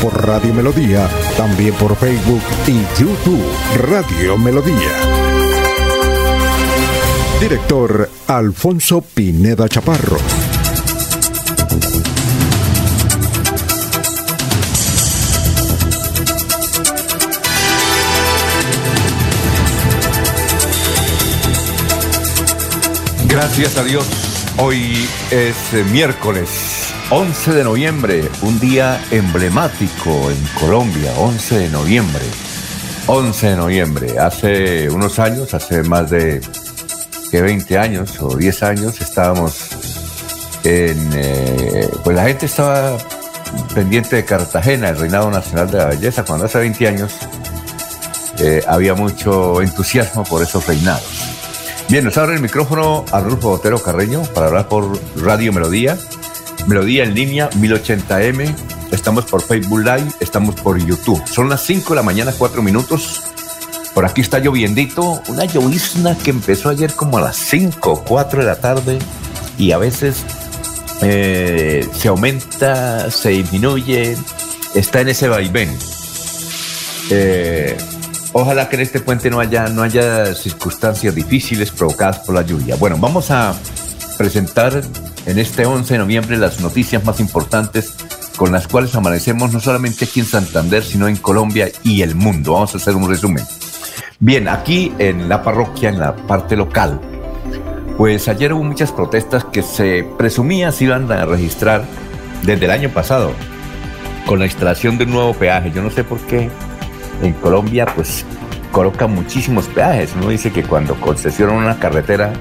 por Radio Melodía, también por Facebook y YouTube Radio Melodía. Director Alfonso Pineda Chaparro. Gracias a Dios. Hoy es miércoles 11 de noviembre, un día emblemático en Colombia, 11 de noviembre. 11 de noviembre, hace unos años, hace más de que 20 años o 10 años, estábamos en... Eh, pues la gente estaba pendiente de Cartagena, el Reinado Nacional de la Belleza, cuando hace 20 años eh, había mucho entusiasmo por esos reinados. Bien, nos abre el micrófono a Rulfo Botero Carreño para hablar por Radio Melodía Melodía en línea 1080m. Estamos por Facebook Live, estamos por YouTube. Son las 5 de la mañana, 4 minutos. Por aquí está lloviendito, una llovizna que empezó ayer como a las 5, 4 de la tarde y a veces eh, se aumenta, se disminuye, está en ese vaivén. Eh, ojalá que en este puente no haya, no haya circunstancias difíciles provocadas por la lluvia. Bueno, vamos a presentar en este 11 de noviembre las noticias más importantes con las cuales amanecemos no solamente aquí en Santander, sino en Colombia y el mundo. Vamos a hacer un resumen. Bien, aquí en la parroquia, en la parte local, pues ayer hubo muchas protestas que se presumía se iban a registrar desde el año pasado con la instalación de un nuevo peaje. Yo no sé por qué en Colombia pues colocan muchísimos peajes. Uno dice que cuando concesionan una carretera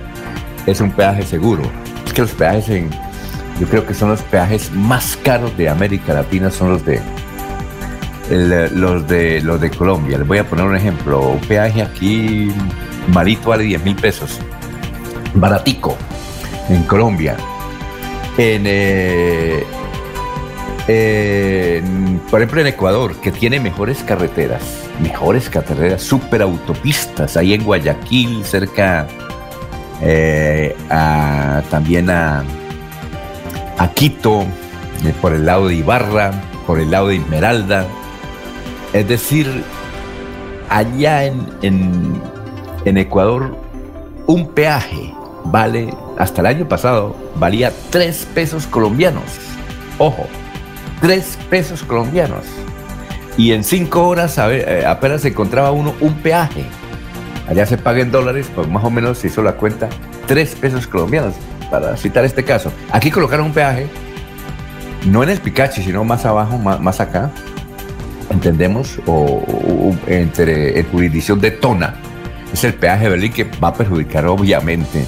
es un peaje seguro los peajes en, yo creo que son los peajes más caros de América Latina, son los de los de los de Colombia. Les voy a poner un ejemplo. Un peaje aquí malito vale 10 mil pesos. Baratico. En Colombia. En, eh, por ejemplo, en Ecuador, que tiene mejores carreteras, mejores carreteras, superautopistas, ahí en Guayaquil, cerca eh, también a, a Quito, eh, por el lado de Ibarra, por el lado de Esmeralda. Es decir, allá en, en, Ecuador, un peaje vale, hasta el año pasado, valía tres pesos colombianos. Ojo, tres pesos colombianos. Y en cinco horas eh, apenas encontraba uno un peaje allá se paga en dólares, pues más o menos se hizo la cuenta, tres pesos colombianos, para citar este caso. Aquí colocaron un peaje, no en el Picache, sino más abajo, más, acá, entendemos, o, entre en jurisdicción de Tona. Es el peaje de Berlín que va a perjudicar obviamente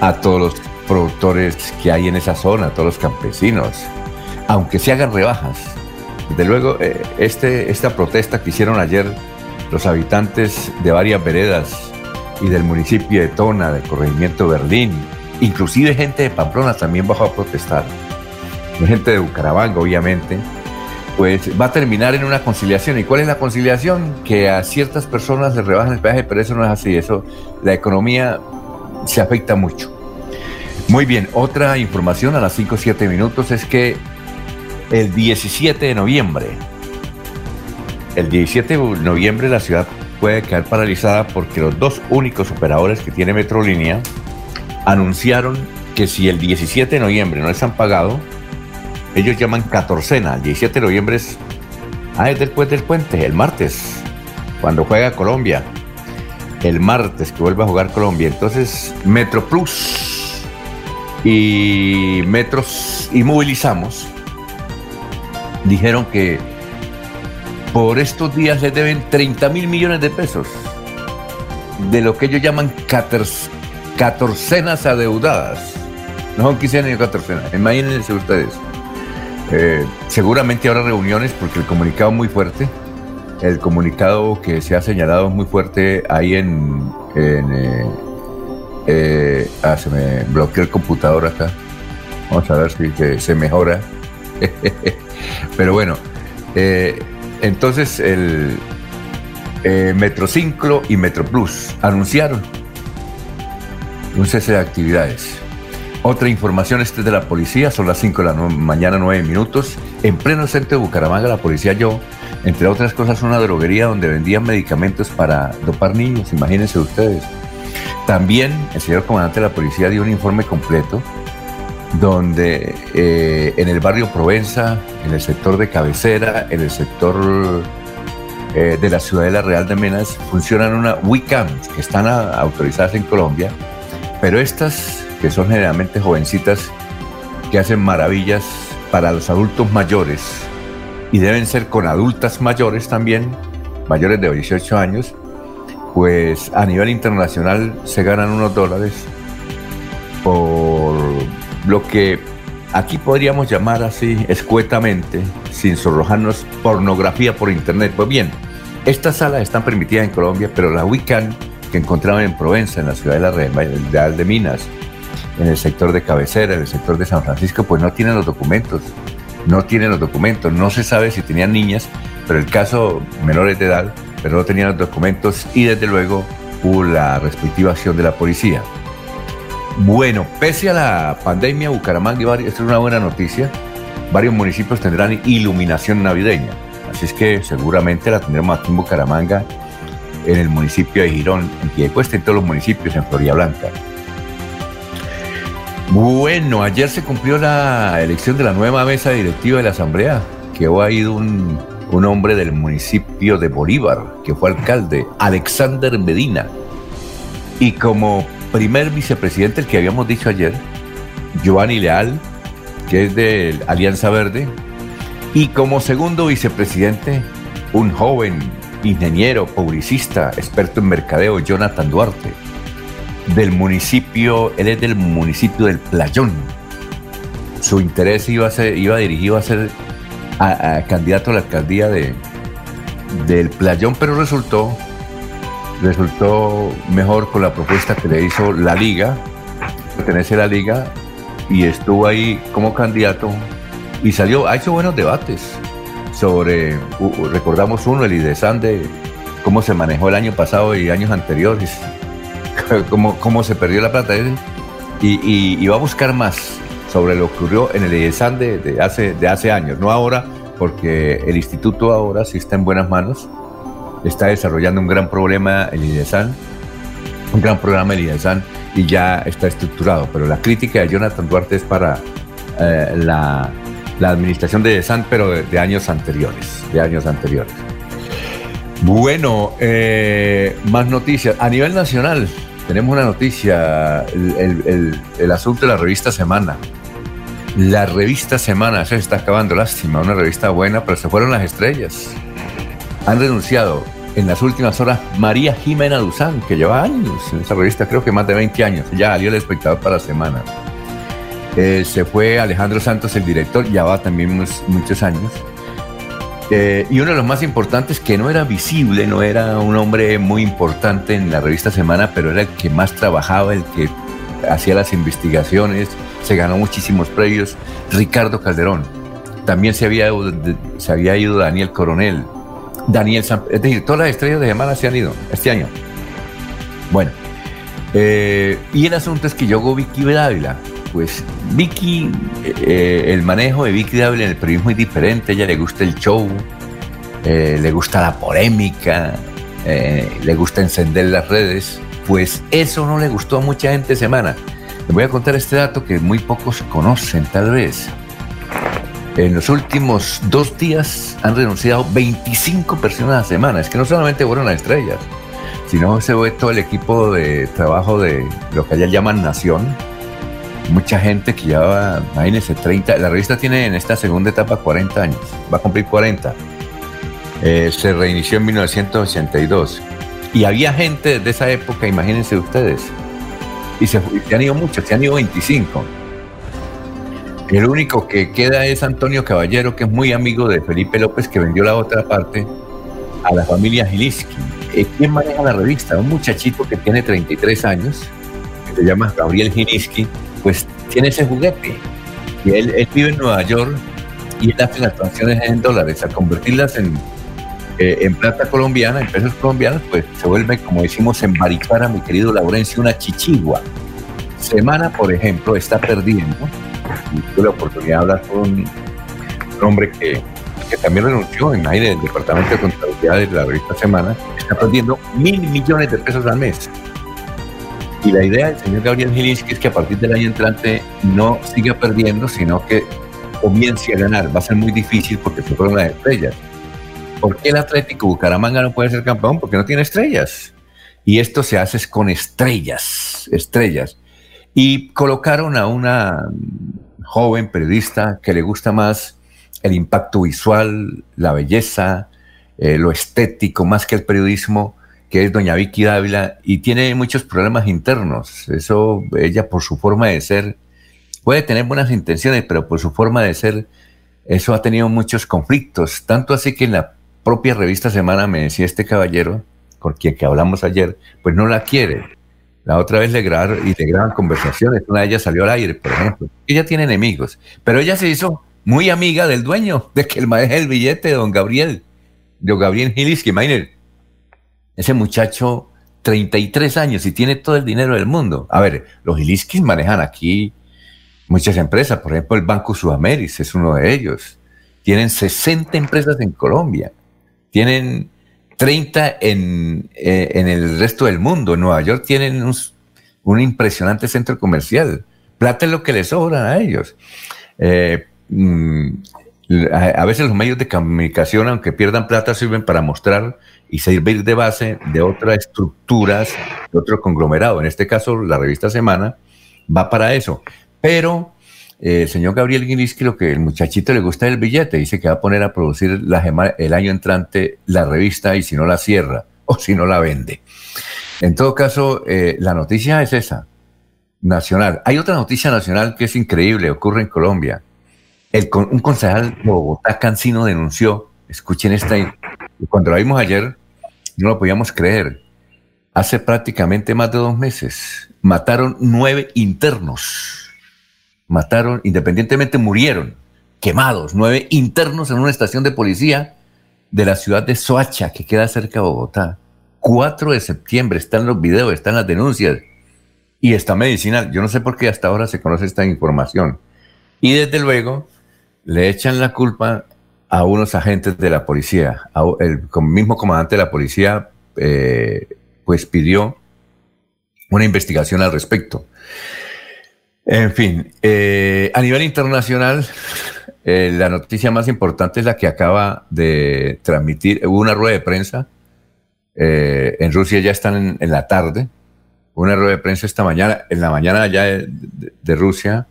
a todos los productores que hay en esa zona, a todos los campesinos, aunque se hagan rebajas. Desde luego, eh, este, esta protesta que hicieron ayer los habitantes de varias veredas y del municipio de Tona, del corregimiento Berlín, inclusive gente de Pamplona también bajó a protestar, gente de Bucaramanga obviamente, pues va a terminar en una conciliación. ¿Y cuál es la conciliación? Que a ciertas personas les rebajan el peaje, pero eso no es así, eso, la economía se afecta mucho. Muy bien, otra información a las 5 o 7 minutos es que el 17 de noviembre el 17 de noviembre la ciudad puede quedar paralizada porque los dos únicos operadores que tiene Metrolínea anunciaron que si el 17 de noviembre no les han pagado, ellos llaman catorcena. El 17 de noviembre es, ah, es después del puente, el martes, cuando juega Colombia. El martes que vuelve a jugar Colombia. Entonces, Metro Plus y Metros y Movilizamos dijeron que por estos días les deben 30 mil millones de pesos de lo que ellos llaman catorcenas adeudadas. No son quincenas ni catorcenas. Imagínense ustedes. Eh, seguramente habrá reuniones porque el comunicado es muy fuerte. el comunicado que se ha señalado muy fuerte ahí en... en eh, ah, se me bloqueó el computador acá. Vamos a ver si se mejora. Pero bueno, entonces el Metrociclo y Metroplus anunciaron un cese de actividades. Otra información, este es de la policía, son las 5 de la mañana, 9 minutos. En pleno centro de Bucaramanga, la policía yo, entre otras cosas, una droguería donde vendían medicamentos para dopar niños, imagínense ustedes. También el señor comandante de la policía dio un informe completo donde eh, en el barrio Provenza, en el sector de cabecera, en el sector eh, de la Ciudadela Real de Menas, funcionan una WICAM que están autorizadas en Colombia pero estas, que son generalmente jovencitas, que hacen maravillas para los adultos mayores y deben ser con adultas mayores también, mayores de 18 años, pues a nivel internacional se ganan unos dólares lo que aquí podríamos llamar así escuetamente, sin sonrojarnos, pornografía por internet. Pues bien, estas salas están permitidas en Colombia, pero la WICAN que encontraban en Provenza, en la ciudad de la Real de Minas, en el sector de cabecera, en el sector de San Francisco, pues no tienen los documentos. No tienen los documentos. No se sabe si tenían niñas, pero el caso menores de edad, pero no tenían los documentos y desde luego hubo la respectiva acción de la policía. Bueno, pese a la pandemia, Bucaramanga, y esta es una buena noticia, varios municipios tendrán iluminación navideña. Así es que seguramente la tendremos aquí en Bucaramanga en el municipio de Girón, en Piedecuesta, en todos los municipios en Florida Blanca. Bueno, ayer se cumplió la elección de la nueva mesa directiva de la Asamblea, que ha ido un, un hombre del municipio de Bolívar, que fue alcalde, Alexander Medina. Y como primer vicepresidente, el que habíamos dicho ayer, Giovanni Leal, que es de Alianza Verde. Y como segundo vicepresidente, un joven ingeniero, publicista, experto en mercadeo, Jonathan Duarte, del municipio, él es del municipio del Playón. Su interés iba, a iba dirigido a ser candidato a la alcaldía de, del Playón, pero resultó, resultó mejor con la propuesta que le hizo la Liga, pertenece a la Liga, y estuvo ahí como candidato y salió, ha hecho buenos debates sobre, recordamos uno, el IDESAN de cómo se manejó el año pasado y años anteriores, cómo, cómo se perdió la plata. Y, y, va a buscar más sobre lo que ocurrió en el IDESAN de, hace, de hace años, no ahora, porque el instituto ahora sí está en buenas manos, está desarrollando un gran problema el IDESAN, un gran programa el IDESAN y ya está estructurado, pero la crítica de Jonathan Duarte es para eh, la la administración de San, pero de, años anteriores, de años anteriores. Bueno, eh, más noticias. A nivel nacional, tenemos una noticia, el, asunto de la revista Semana. La revista Semana se está acabando, lástima, una revista buena, pero se fueron las estrellas. Han renunciado en las últimas horas María Jimena Duzán, que lleva años en esa revista, creo que más de 20 años. Ya salió el espectador para Semana. Eh, se fue Alejandro Santos, el director, ya va también muchos años. Eh, y uno de los más importantes, que no era visible, no era un hombre muy importante en la revista Semana, pero era el que más trabajaba, el que hacía las investigaciones, se ganó muchísimos premios, Ricardo Calderón. También se había, se había ido Daniel Coronel, Daniel es decir, todas las estrellas de Semana se han ido este año. Bueno, eh, y el asunto es que yo Vicky Dávila, pues Vicky, eh, el manejo de Vicky Dávila en el periodismo es diferente, a ella le gusta el show, eh, le gusta la polémica, le gusta encender las redes, pues eso no le gustó a mucha gente semana. Les voy a contar este dato que muy pocos conocen tal vez. En los últimos dos días han renunciado 25 personas a semana. Es que no solamente fueron las estrellas, sino se ve todo el equipo de trabajo de lo que allá llaman Nación, mucha gente que llevaba, imagínense, 30, la revista tiene en esta segunda etapa 40 años, va a cumplir 40. Eh, se reinició en 1982. Y había gente de esa época, imagínense ustedes. Y se, han ido muchos, se han ido 25. El único que queda es Antonio Caballero, que es muy amigo de Felipe López, que vendió la otra parte. a la familia Gilisky. Eh, ¿Quién maneja la revista? Un muchachito que tiene 33 años, que se llama Gabriel Gilisky, pues tiene ese juguete. Y él, él vive en Nueva York y él hace las transacciones en dólares. Al convertirlas en, eh, en plata colombiana, en pesos colombianos, pues se vuelve, como decimos en Baricara, mi querido Laurencio, una chichigua. Semana, por ejemplo, está perdiendo. Tuve la oportunidad de hablar con un hombre que, que también renunció en aire del Departamento de Contabilidad de la revista Semana, está perdiendo mil millones de pesos al mes. Y la idea del señor Gabriel Gilinski es que a partir del año entrante no siga perdiendo, sino que comience a ganar. Va a ser muy difícil porque se fueron las estrellas. ¿Por qué el Atlético Bucaramanga no puede ser campeón? Porque no tiene estrellas. Y esto se hace con estrellas, estrellas. Y colocaron a una joven periodista que le gusta más el impacto visual, la belleza, eh, lo estético, más que el periodismo, que es doña Vicky Dávila, y tiene muchos problemas internos. Eso, ella por su forma de ser, puede tener buenas intenciones, pero por su forma de ser, eso ha tenido muchos conflictos. Tanto así que en la propia revista Semana me decía este caballero, con quien que hablamos ayer, pues no la quiere. La otra vez le grabaron y le graban conversaciones. Una de ellas salió al aire, por ejemplo. Ella tiene enemigos, pero ella se hizo muy amiga del dueño, de que el maneja el billete, don Gabriel, don Gabriel Gilis, que imagínense, ese muchacho, 33 años y tiene todo el dinero del mundo. A ver, los Giliskis manejan aquí muchas empresas, por ejemplo, el Banco Sudameris es uno de ellos. Tienen 60 empresas en Colombia, tienen 30 en, eh, en el resto del mundo. En Nueva York tienen un, un, impresionante centro comercial. Plata es lo que les sobra a ellos. Eh, Mm, a veces los medios de comunicación, aunque pierdan plata, sirven para mostrar y servir de base de otras estructuras, de otro conglomerado. En este caso, la revista Semana va para eso. Pero el señor Gabriel Guinisky, lo que el muchachito le gusta es el billete, dice que va a poner a producir la, el año entrante la revista y si no la cierra o si no la vende. En todo caso, eh, la noticia es esa, nacional. Hay otra noticia nacional que es increíble, ocurre en Colombia un concejal de Bogotá, Cancino, denunció, escuchen esta, cuando la vimos ayer, no lo podíamos creer, hace prácticamente más de dos meses, mataron nueve internos, mataron, independientemente murieron, quemados, nueve internos en una estación de policía de la ciudad de Soacha, que queda cerca de Bogotá. 4 de septiembre, están los videos, están las denuncias y está medicinal. Yo no sé por qué hasta ahora se conoce esta información. Y desde luego, le echan la culpa a unos agentes de la policía. el mismo comandante de la policía, eh, pues pidió una investigación al respecto. En fin, eh, a nivel internacional, eh, la noticia más importante es la que acaba de transmitir. Hubo una rueda de prensa. en Rusia ya están en, la tarde. Una rueda de prensa esta mañana, en la mañana allá de Rusia,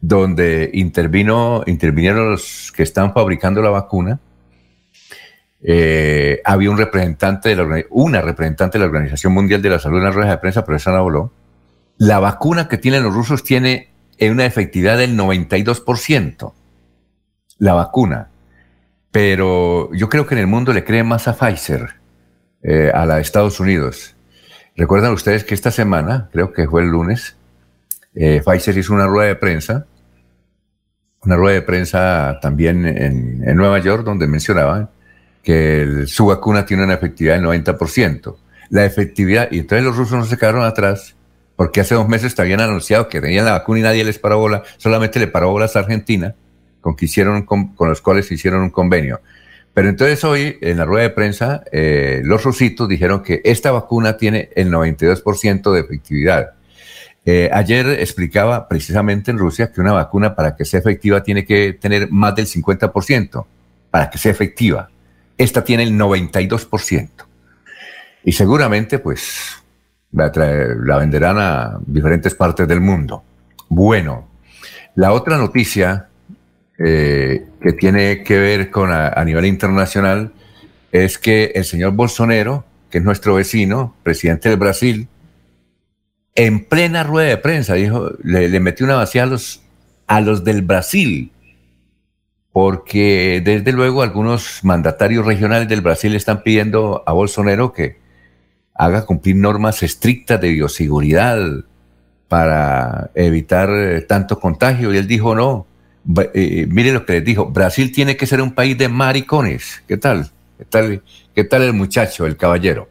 donde intervino, intervinieron los que están fabricando la vacuna. Eh, había un representante de la, una representante de la Organización Mundial de la Salud en la rueda de prensa, pero esa no habló. La vacuna que tienen los rusos tiene una efectividad del 92%. La vacuna. Pero yo creo que en el mundo le creen más a Pfizer, eh, a la de Estados Unidos. Recuerdan ustedes que esta semana, creo que fue el lunes, eh, Pfizer hizo una rueda de prensa, una rueda de prensa también en, Nueva York, donde mencionaban que su vacuna tiene una efectividad del 90%. La efectividad, y entonces los rusos no se quedaron atrás, porque hace dos meses te habían anunciado que tenían la vacuna y nadie les paró bola, solamente le paró bolas a Argentina, con, que hicieron, con, los cuales hicieron un convenio. Pero entonces hoy, en la rueda de prensa, eh, los rusitos dijeron que esta vacuna tiene el 92% de efectividad. Eh, ayer explicaba precisamente en Rusia que una vacuna para que sea efectiva tiene que tener más del 50% para que sea efectiva. Esta tiene el 92%. Y seguramente pues la, venderán a diferentes partes del mundo. Bueno, la otra noticia eh, que tiene que ver con a, nivel internacional es que el señor Bolsonaro, que es nuestro vecino, presidente del Brasil, en plena rueda de prensa, dijo, le, metió una vacía a los, a los del Brasil porque desde luego algunos mandatarios regionales del Brasil están pidiendo a Bolsonaro que haga cumplir normas estrictas de bioseguridad para evitar eh, tanto contagio. Y él dijo, no, eh, mire lo que les dijo, Brasil tiene que ser un país de maricones. ¿Qué tal? ¿Qué tal, qué tal el muchacho, el caballero?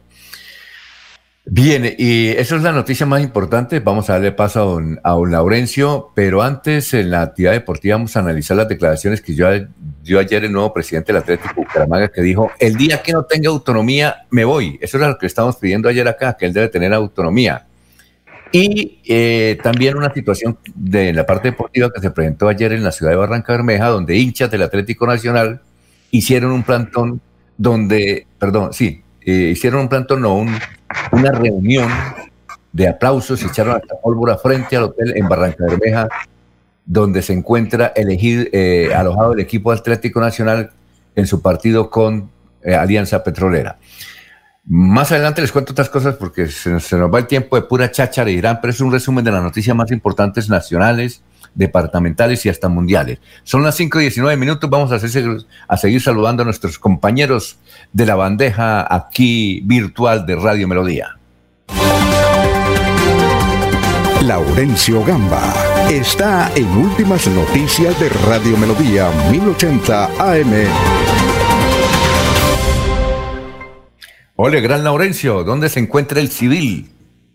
Bien, y eso es la noticia más importante. Vamos a darle paso a don, a Laurencio, pero antes en la actividad deportiva vamos a analizar las declaraciones que dio ayer el nuevo presidente del Atlético Bucaramanga que dijo, el día que no tenga autonomía, me voy. Eso era lo que estábamos pidiendo ayer acá, que él debe tener autonomía. Y eh, también una situación de la parte deportiva que se presentó ayer en la ciudad de Barranca Bermeja, donde hinchas del Atlético Nacional hicieron un plantón donde, perdón, sí, eh, hicieron un plantón, no, una reunión de aplausos y echaron hasta pólvora frente al hotel en Barranca Bermeja, donde se encuentra elegido, eh, alojado el equipo Atlético Nacional en su partido con eh, Alianza Petrolera. Más adelante les cuento otras cosas porque se, nos va el tiempo de pura cháchara y Irán, pero es un resumen de las noticias más importantes nacionales departamentales y hasta mundiales. Son las 5 y 19 minutos, vamos a, a seguir saludando a nuestros compañeros de la bandeja aquí virtual de Radio Melodía. Laurencio Gamba está en Últimas Noticias de Radio Melodía 1080 AM. Hola, gran Laurencio, ¿dónde se encuentra el civil?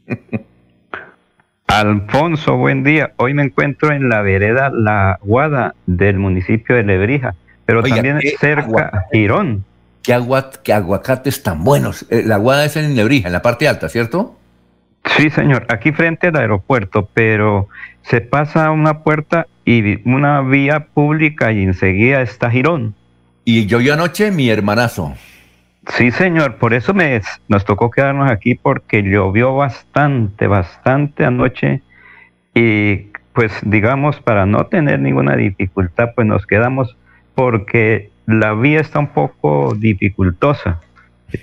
Alfonso, buen día. Hoy me encuentro en la vereda La Guada del municipio de Lebrija, pero también cerca a Girón. ¿Qué, qué aguacates tan buenos. Eh, la Guada es en Lebrija, en la parte alta, ¿cierto? Sí, señor, aquí frente al aeropuerto, pero se pasa una puerta y una vía pública y enseguida está Girón. Y yo anoche mi hermanazo. Sí, señor, por eso me, nos tocó quedarnos aquí porque llovió bastante, bastante anoche y pues digamos para no tener ninguna dificultad pues nos quedamos porque la vía está un poco dificultosa,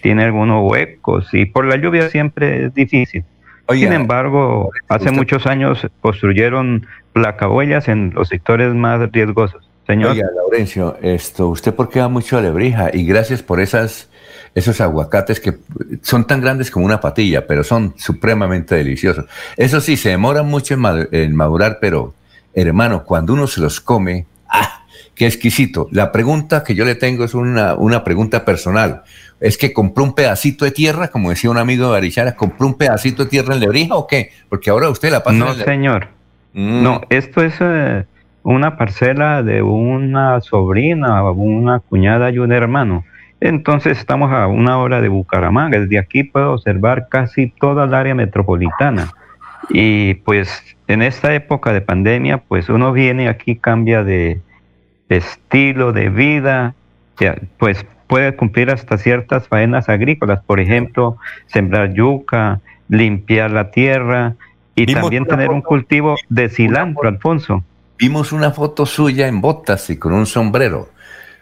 tiene algunos huecos y por la lluvia siempre es difícil. Sin embargo, hace muchos años construyeron placahuellas en los sectores más riesgosos. Señor. Oiga, Laurencio, esto, usted porque va mucho a Lebrija y gracias por esas esos aguacates que son tan grandes como una patilla, pero son supremamente deliciosos. Eso sí, se demoran mucho en, madurar, pero hermano, cuando uno se los come, ¡ah! ¡Qué exquisito! La pregunta que yo le tengo es una, una pregunta personal. ¿Es que compró un pedacito de tierra, como decía un amigo de Barichara, compró un pedacito de tierra en Lebrija o qué? Porque ahora usted la pasa No, señor. Mm. No, esto es eh, una parcela de una sobrina, una cuñada y un hermano. Entonces estamos a una hora de Bucaramanga. Desde aquí puedo observar casi toda el área metropolitana. Y pues en esta época de pandemia, pues uno viene aquí, cambia de, estilo de vida, pues puede cumplir hasta ciertas faenas agrícolas, por ejemplo, sembrar yuca, limpiar la tierra y también tener un cultivo de cilantro, Alfonso. Vimos una foto suya en botas y con un sombrero.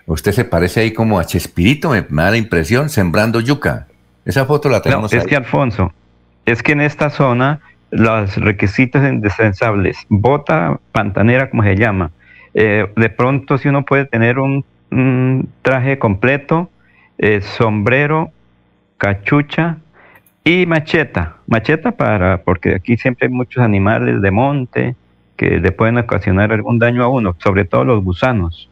Usted se parece ahí como a Chespirito, me, da la impresión, sembrando yuca. Esa foto la tenemos no, es que Alfonso, es que en esta zona los requisitos indispensables, bota pantanera como se llama, eh, de pronto si uno puede tener un, traje completo, eh, sombrero, cachucha y macheta, macheta para, porque aquí siempre hay muchos animales de monte que le pueden ocasionar algún daño a uno, sobre todo los gusanos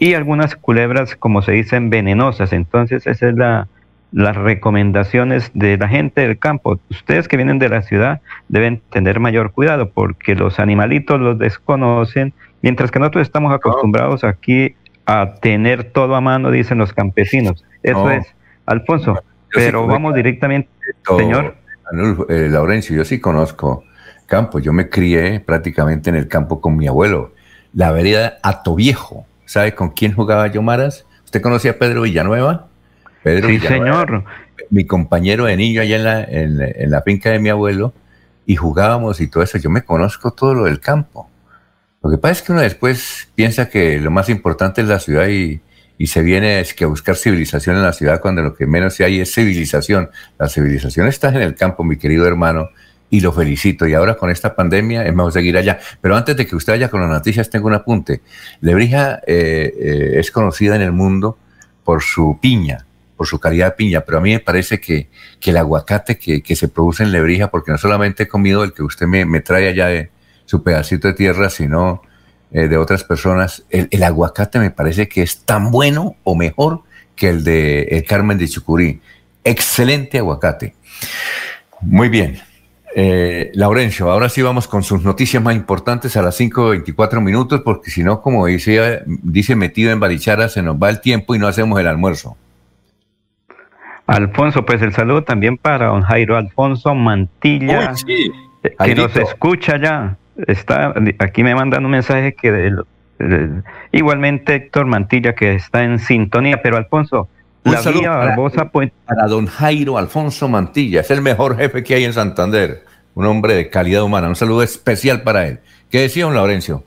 y algunas culebras, como se dicen, venenosas. Entonces, esa es la, las recomendaciones de la gente del campo. Ustedes que vienen de la ciudad deben tener mayor cuidado porque los animalitos los desconocen, mientras que nosotros estamos acostumbrados aquí a tener todo a mano, dicen los campesinos. Eso es, Alfonso. pero vamos directamente, señor. Eh, Laurencio, yo sí conozco campo. Yo me crié prácticamente en el campo con mi abuelo. La vereda Atoviejo ¿Sabe con quién jugaba yo Maras? ¿Usted conocía a Pedro Villanueva? Pedro sí, señor. Mi compañero de niño allá en la, en, la finca de mi abuelo y jugábamos y todo eso. Yo me conozco todo lo del campo. Lo que pasa es que uno después piensa que lo más importante es la ciudad y, y se viene es que a buscar civilización en la ciudad cuando lo que menos hay es civilización. La civilización está en el campo, mi querido hermano, y lo felicito. Y ahora con esta pandemia es mejor seguir allá. Pero antes de que usted vaya con las noticias, tengo un apunte. Lebrija eh, eh, es conocida en el mundo por su piña, por su calidad de piña, pero a mí me parece que, el aguacate que, se produce en Lebrija, porque no solamente he comido el que usted me, trae allá de su pedacito de tierra, sino eh, de otras personas, el, aguacate me parece que es tan bueno o mejor que el de el Carmen de Chucurí. Excelente aguacate. Muy bien. Eh, Laurencio, ahora sí vamos con sus noticias más importantes a las 5.24 minutos, porque si no, como dice, dice metido en Barichara, se nos va el tiempo y no hacemos el almuerzo. Alfonso, pues el saludo también para don Jairo Alfonso Mantilla, eh, que nos escucha ya. Está, aquí me mandan un mensaje que igualmente Héctor Mantilla que está en sintonía, pero Alfonso, la vía Barbosa Para don Jairo Alfonso Mantilla, es el mejor jefe que hay en Santander, un hombre de calidad humana. Un saludo especial para él. ¿Qué decía don Laurencio?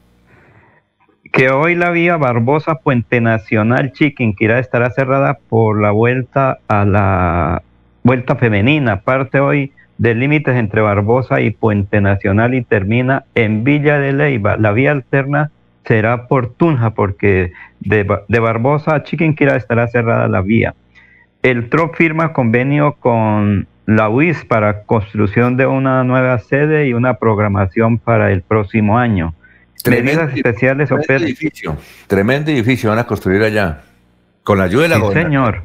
Que hoy la vía Barbosa Puente Nacional Chiquinquirá estará cerrada por la vuelta a la vuelta femenina. Parte hoy de límites entre Barbosa y Puente Nacional y termina en Villa de Leiva. La vía alterna será por Tunja, porque de, Barbosa a Chiquinquirá estará cerrada la vía. El TRO firma convenio con la UIS para construcción de una nueva sede y una programación para el próximo año. Medidas especiales tremendo edificio, tremendo edificio van a construir allá, con la ayuda de la Sí, señor.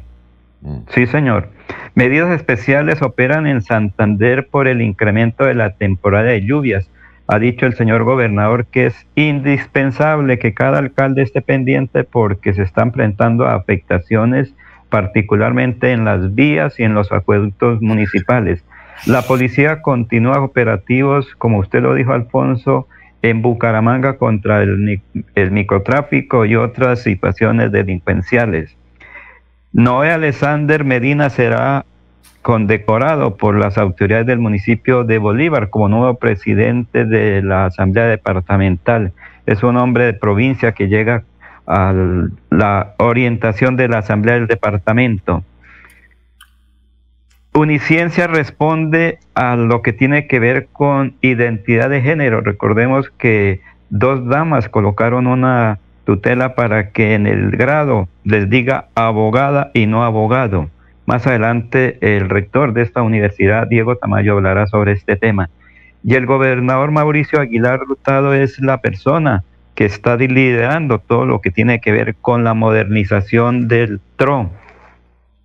Mm. Sí, señor. Medidas especiales operan en Santander por el incremento de la temporada de lluvias ha dicho el señor gobernador que es indispensable que cada alcalde esté pendiente porque se están enfrentando a afectaciones particularmente en las vías y en los acueductos municipales. La policía continúa operativos, como usted lo dijo, Alfonso, en Bucaramanga contra el, el microtráfico y otras situaciones delincuenciales. Noé Alexander Medina será condecorado por las autoridades del municipio de Bolívar como nuevo presidente de la Asamblea Departamental. Es un hombre de provincia que llega a la orientación de la Asamblea del Departamento. Uniciencia responde a lo que tiene que ver con identidad de género. Recordemos que dos damas colocaron una tutela para que en el grado les diga abogada y no abogado. Más adelante el rector de esta universidad, Diego Tamayo, hablará sobre este tema. Y el gobernador Mauricio Aguilar Rutado es la persona que está liderando todo lo que tiene que ver con la modernización del TRO.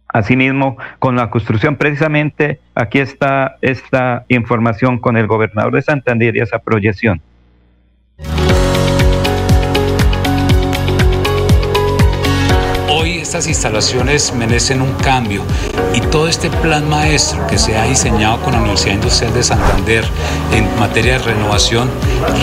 Asimismo, con la construcción, precisamente aquí está esta información con el gobernador de Santander y esa proyección. Estas instalaciones merecen un cambio y todo este plan maestro que se ha diseñado con la Universidad Industrial de Santander en materia de renovación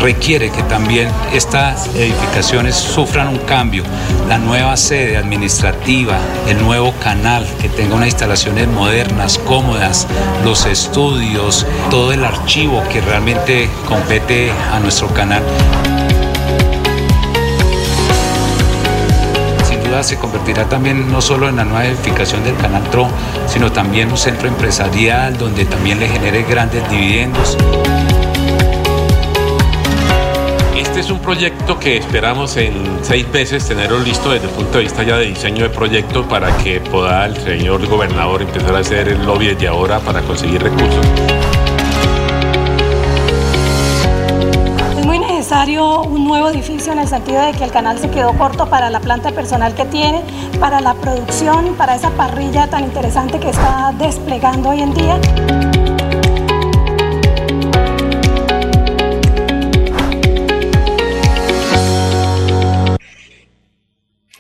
requiere que también estas edificaciones sufran un cambio. La nueva sede administrativa, el nuevo canal, que tenga unas instalaciones modernas, cómodas, los estudios, todo el archivo que realmente compete a nuestro canal. Se convertirá también no solo en la nueva edificación del Canal TRO, sino también un centro empresarial donde también le genere grandes dividendos. Este es un proyecto que esperamos en seis meses tenerlo listo desde el punto de vista ya de diseño de proyecto para que pueda el señor gobernador empezar a hacer el lobby desde ahora para conseguir recursos. Un nuevo edificio en el sentido de que el canal se quedó corto para la planta personal que tiene, para la producción, para esa parrilla tan interesante que está desplegando hoy en día.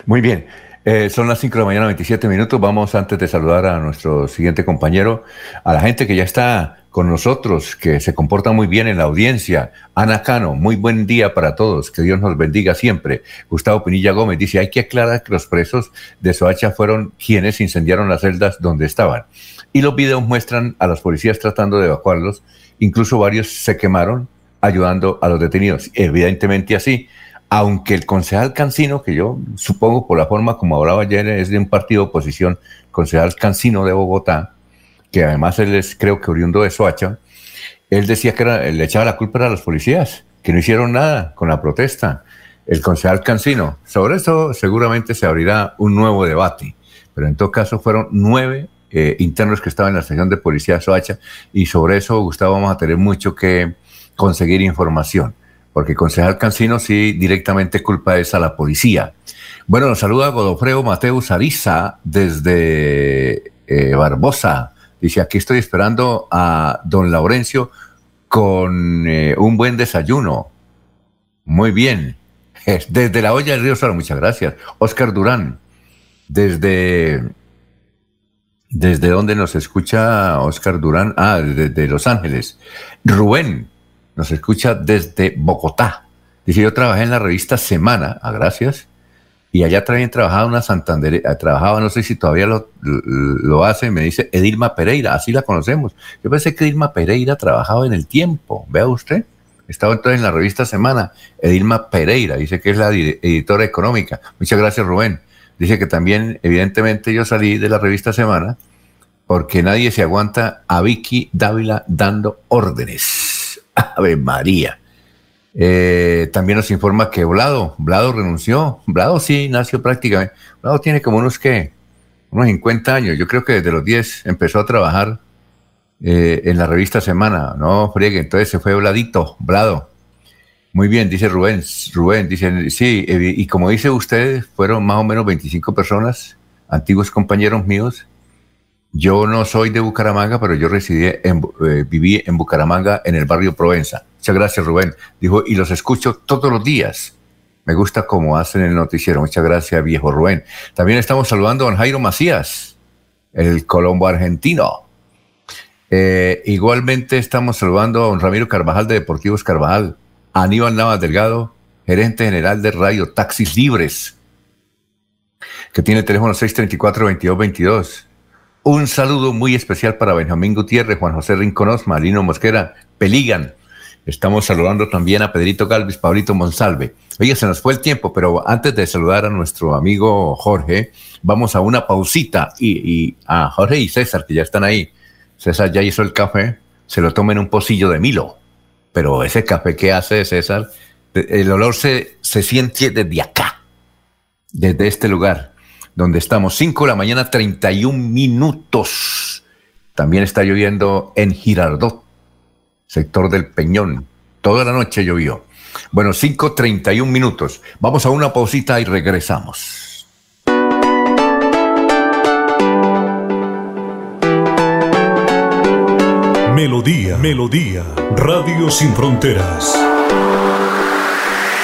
Muy bien. Eh, son las 5 de la mañana, 27 minutos. Vamos antes de saludar a nuestro siguiente compañero, a la gente que ya está con nosotros, que se comporta muy bien en la audiencia. Ana Cano, muy buen día para todos, que Dios nos bendiga siempre. Gustavo Pinilla Gómez dice, hay que aclarar que los presos de Soacha fueron quienes incendiaron las celdas donde estaban. Y los videos muestran a los policías tratando de evacuarlos, incluso varios se quemaron ayudando a los detenidos. Evidentemente así, aunque el concejal Cancino, que yo supongo por la forma como hablaba ayer, es de un partido oposición, concejal Cancino de Bogotá, que además él es creo que oriundo de Soacha, él decía que le echaba la culpa a los policías, que no hicieron nada con la protesta. El concejal Cancino, sobre eso seguramente se abrirá un nuevo debate, pero en todo caso fueron nueve eh, internos que estaban en la estación de policía de Soacha y sobre eso, Gustavo, vamos a tener mucho que conseguir información, porque el concejal Cancino sí directamente culpa es a la policía. Bueno, nos saluda Godofredo Mateus Ariza desde eh, Barbosa. Dice, aquí estoy esperando a don Laurencio con eh, un buen desayuno. Muy bien. Desde la olla del río Solo, muchas gracias. Oscar Durán, desde... ¿Desde dónde nos escucha Oscar Durán? Ah, desde Los Ángeles. Rubén nos escucha desde Bogotá. Dice, yo trabajé en la revista Semana, ah, gracias, y allá también trabajaba una Santander, eh, trabajaba, no sé si todavía lo, lo, hace, me dice Edilma Pereira, así la conocemos. Yo pensé que Edilma Pereira trabajaba en el tiempo, vea usted. Estaba entonces en la revista Semana, Edilma Pereira, dice que es la editora económica. Muchas gracias, Rubén. Dice que también, evidentemente, yo salí de la revista Semana porque nadie se aguanta a Vicky Dávila dando órdenes. Ave María. Eh, también nos informa que Vlado, Vlado renunció. Vlado sí nació prácticamente. Vlado tiene como unos que, unos 50 años. Yo creo que desde los 10 empezó a trabajar eh, en la revista Semana. No friegue, entonces se fue Vladito, Vlado. Muy bien, dice Rubén. Rubén dice, sí, y como dice usted, fueron más o menos 25 personas, antiguos compañeros míos. Yo no soy de Bucaramanga, pero yo residí en, eh, viví en Bucaramanga, en el barrio Provenza. Muchas gracias, Rubén. Dijo, y los escucho todos los días. Me gusta cómo hacen el noticiero. Muchas gracias, viejo Rubén. También estamos saludando a don Jairo Macías, el colombo argentino. Eh, igualmente estamos saludando a don Ramiro Carvajal de Deportivos Carvajal, a Aníbal Navas Delgado, gerente general de Radio Taxis Libres, que tiene el teléfono 634-2222. Un saludo muy especial para Benjamín Gutiérrez, Juan José Rinconos, Marino Mosquera, Peligan, Estamos saludando también a Pedrito Galvis, Pablito Monsalve. Oye, se nos fue el tiempo, pero antes de saludar a nuestro amigo Jorge, vamos a una pausita y, a Jorge y César, que ya están ahí. César ya hizo el café, se lo toma en un pocillo de Milo. Pero ese café que hace César, el olor se, se siente desde acá, desde este lugar, donde estamos. 5 de la mañana, 31 minutos. También está lloviendo en Girardot sector del Peñón. Toda la noche llovió. Bueno, 5.31 minutos. Vamos a una pausita y regresamos. Melodía, Melodía, Radio Sin Fronteras.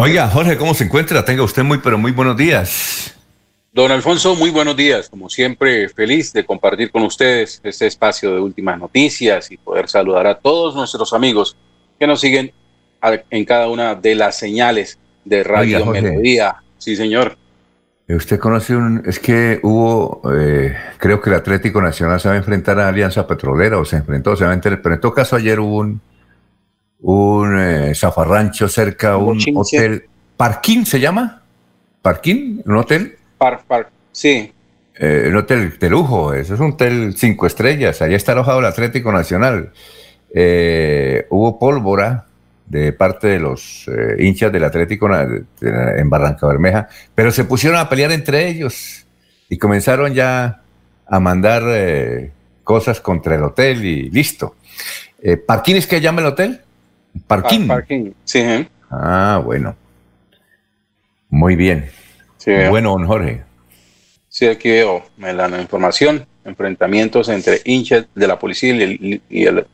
Oiga, Jorge, ¿cómo se encuentra? Tenga usted muy, pero muy buenos días. Don Alfonso, muy buenos días. Como siempre, feliz de compartir con ustedes este espacio de últimas noticias y poder saludar a todos nuestros amigos que nos siguen en cada una de las señales de Radio Melodía. Sí, señor. Eh, usted conoce un, es que hubo, eh, creo que el Atlético Nacional se va a enfrentar a Alianza Petrolera o se enfrentó, se va a enfrentar, pero en todo caso ayer hubo un, un eh, zafarrancho cerca, un hotel, Parquín se llama, Parquín, un hotel. Park, Park, sí. un hotel de lujo, eso es un hotel cinco estrellas, allá está alojado el Atlético Nacional. hubo pólvora, de parte de los eh, hinchas del Atlético en Barranca Bermeja, pero se pusieron a pelear entre ellos y comenzaron ya a mandar eh, cosas contra el hotel y listo. Eh, ¿Parquín es que llama el hotel? Parquín. parquín, sí. Ah, bueno. Muy bien. bueno, don Jorge. Sí, aquí veo la información, enfrentamientos entre hinchas de la policía y, el,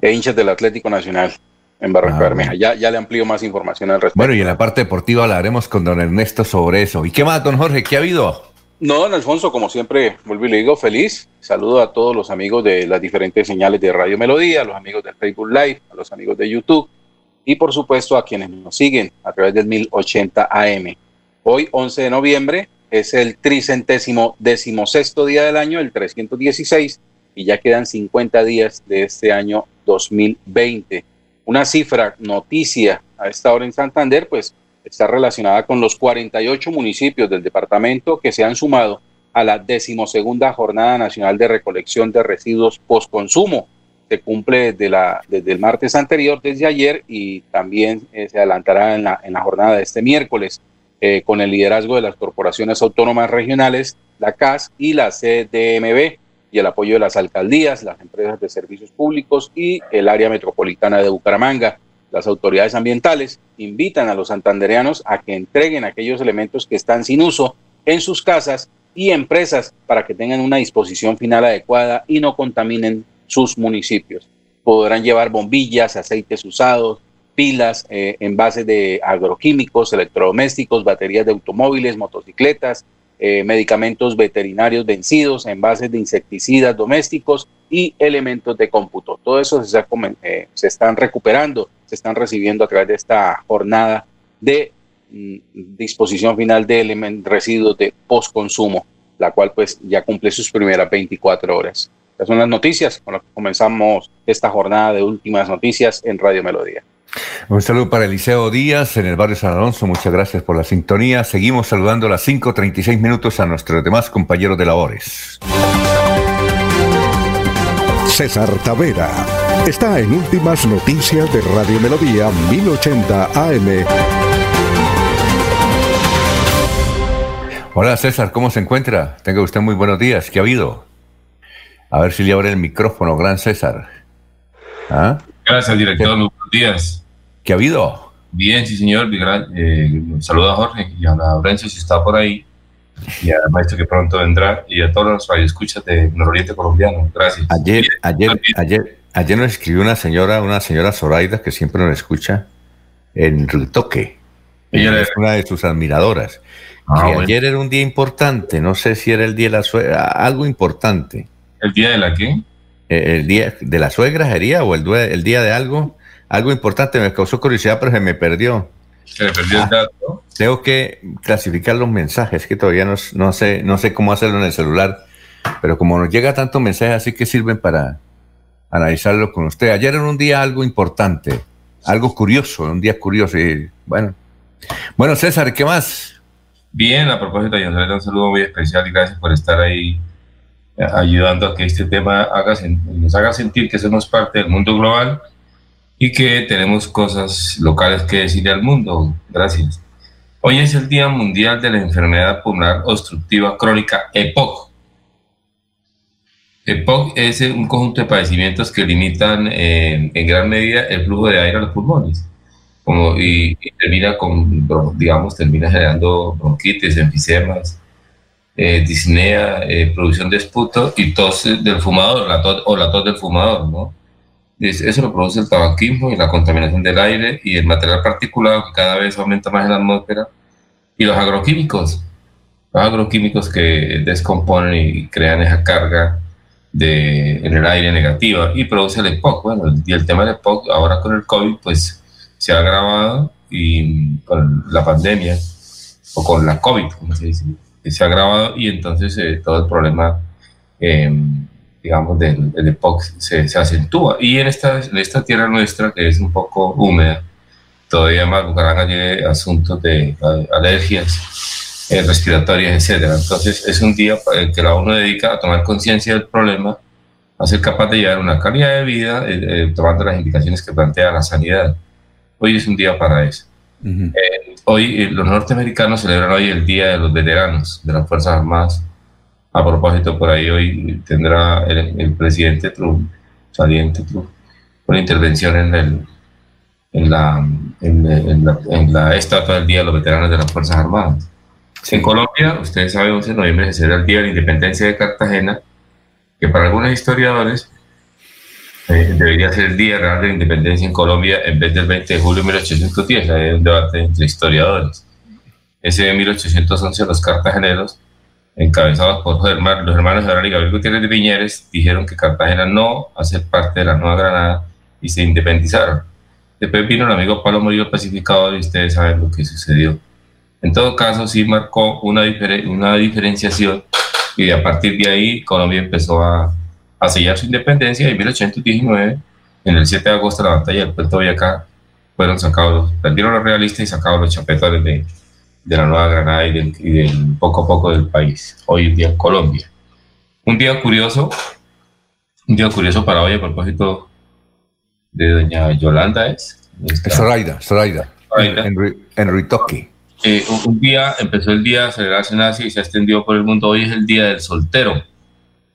e hinchas del Atlético Nacional en Barranca ah, Bermeja. Ya, ya le amplío más información al respecto. Bueno, y en la parte deportiva hablaremos con don Ernesto sobre eso. ¿Y qué más, don Jorge? ¿Qué ha habido? No, don Alfonso, como siempre, vuelvo y le digo feliz. Saludo a todos los amigos de las diferentes señales de Radio Melodía, a los amigos del Facebook Live, a los amigos de YouTube y por supuesto a quienes nos siguen a través del 1080 AM. Hoy, 11 de noviembre, es el tricentésimo decimosexto día del año, el 316, y ya quedan 50 días de este año 2020 una cifra, noticia a esta hora en Santander, pues está relacionada con los 48 municipios del departamento que se han sumado a la decimosegunda Jornada Nacional de Recolección de Residuos Postconsumo. Se cumple desde, el martes anterior, desde ayer, y también eh, se adelantará en la, en la jornada de este miércoles, eh, con el liderazgo de las corporaciones autónomas regionales, la CAS y la CDMB y el apoyo de las alcaldías, las empresas de servicios públicos y el área metropolitana de Bucaramanga. Las autoridades ambientales invitan a los santandereanos a que entreguen aquellos elementos que están sin uso en sus casas y empresas para que tengan una disposición final adecuada y no contaminen sus municipios. Podrán llevar bombillas, aceites usados, pilas, eh, envases de agroquímicos, electrodomésticos, baterías de automóviles, motocicletas, eh, medicamentos veterinarios vencidos, envases de insecticidas domésticos y elementos de cómputo. Todo eso se, eh, se están recuperando, se están recibiendo a través de esta jornada de mm, disposición final de residuos de postconsumo, la cual pues ya cumple sus primeras 24 horas. Estas son las noticias con las que comenzamos esta jornada de últimas noticias en Radio Melodía. Un saludo para Eliseo Díaz en el barrio San Alonso. Muchas gracias por la sintonía. Seguimos saludando a las 5.36 minutos a nuestros demás compañeros de labores. César Tavera está en Últimas Noticias de Radio Melodía 1080 AM. Hola César, ¿cómo se encuentra? Tenga usted muy buenos días. ¿Qué ha habido? A ver si le abre el micrófono, gran César. ¿Ah? Gracias, director. Muy buenos días. ¿Qué ha habido? Bien, sí, señor. Eh, saluda a Jorge y a Laurencio si está por ahí. Y al maestro que pronto vendrá. Y a todos los radioescuchas de Nororiente Colombiano. Gracias. Ayer, ayer, ayer, ayer nos escribió una señora, una señora Zoraida, que siempre nos escucha en Ritoque. Ella es una de sus admiradoras. Ah, ayer era un día importante, no sé si era el día de la suegra, algo importante. ¿El día de la qué? Eh, el día de la suegra sería o el, el día de algo algo importante me causó curiosidad, pero se me perdió. Se me perdió el ah, dato. Tengo que clasificar los mensajes, que todavía no, sé, no sé cómo hacerlo en el celular, pero como nos llega tantos mensajes, así que sirven para analizarlo con usted. Ayer era un día algo importante, algo curioso, un día curioso y bueno. Bueno, César, ¿qué más? Bien, a propósito, yo un saludo muy especial y gracias por estar ahí eh, ayudando a que este tema haga, nos haga sentir que somos parte del mundo global y que tenemos cosas locales que decirle al mundo. Gracias. Hoy es el Día Mundial de la Enfermedad Pulmonar Obstructiva Crónica, EPOC. EPOC es un conjunto de padecimientos que limitan en gran medida el flujo de aire a los pulmones. Como, y, termina con, digamos, termina generando bronquitis, enfisemas, eh, disnea, eh, producción de esputo y tos del fumador, o la tos del fumador, ¿no? Eso lo produce el tabaquismo y la contaminación del aire y el material particulado que cada vez aumenta más en la atmósfera y los agroquímicos, los agroquímicos que descomponen y crean esa carga de, en el aire negativa y produce el EPOC. Bueno, y el tema del EPOC ahora con el COVID pues se ha agravado y con la pandemia o con la COVID, como se dice, se ha agravado y entonces eh, todo el problema eh, digamos, del, EPOC se, se, acentúa. Y en esta, en esta tierra nuestra, que es un poco húmeda, todavía más Bucaramanga tiene asuntos de alergias eh, respiratorias, etcétera. Entonces es un día que la uno dedica a tomar conciencia del problema, a ser capaz de llevar una calidad de vida eh, eh, tomando las indicaciones que plantea la sanidad. Hoy es un día para eso. hoy los norteamericanos celebran hoy el Día de los Veteranos de las Fuerzas Armadas a propósito, por ahí hoy tendrá el, presidente Trump, saliente Trump, una intervención en, el, en, la, en, la, en la estatua del Día de los Veteranos de las Fuerzas Armadas. En Colombia, ustedes saben, 11 de noviembre se celebra el Día de la Independencia de Cartagena, que para algunos historiadores eh, debería ser el Día Real de la Independencia en Colombia en vez del 20 de julio de 1810. Hay un debate entre historiadores. Ese de 1811 los cartageneros encabezados por los hermanos Gerardo y Gabriel Gutiérrez de Piñeres, dijeron que Cartagena no hace parte de la Nueva Granada y se independizaron. Después vino el amigo Pablo Murillo pacificador y ustedes saben lo que sucedió. En todo caso, sí marcó una, una diferenciación y a partir de ahí Colombia empezó a, a sellar su independencia y en 1819, en el 7 de agosto, la batalla del Puerto Boyacá, fueron sacados, perdieron los realistas y sacados los chapetones de, de la Nueva Granada y del, poco a poco del país, hoy en día en Colombia. Un día curioso, un día curioso para hoy a propósito de doña Yolanda es. Zoraida, Zoraida, en, Ritoque. Eh, un día empezó el día a celebrarse en Asia y se extendió por el mundo. Hoy es el día del soltero.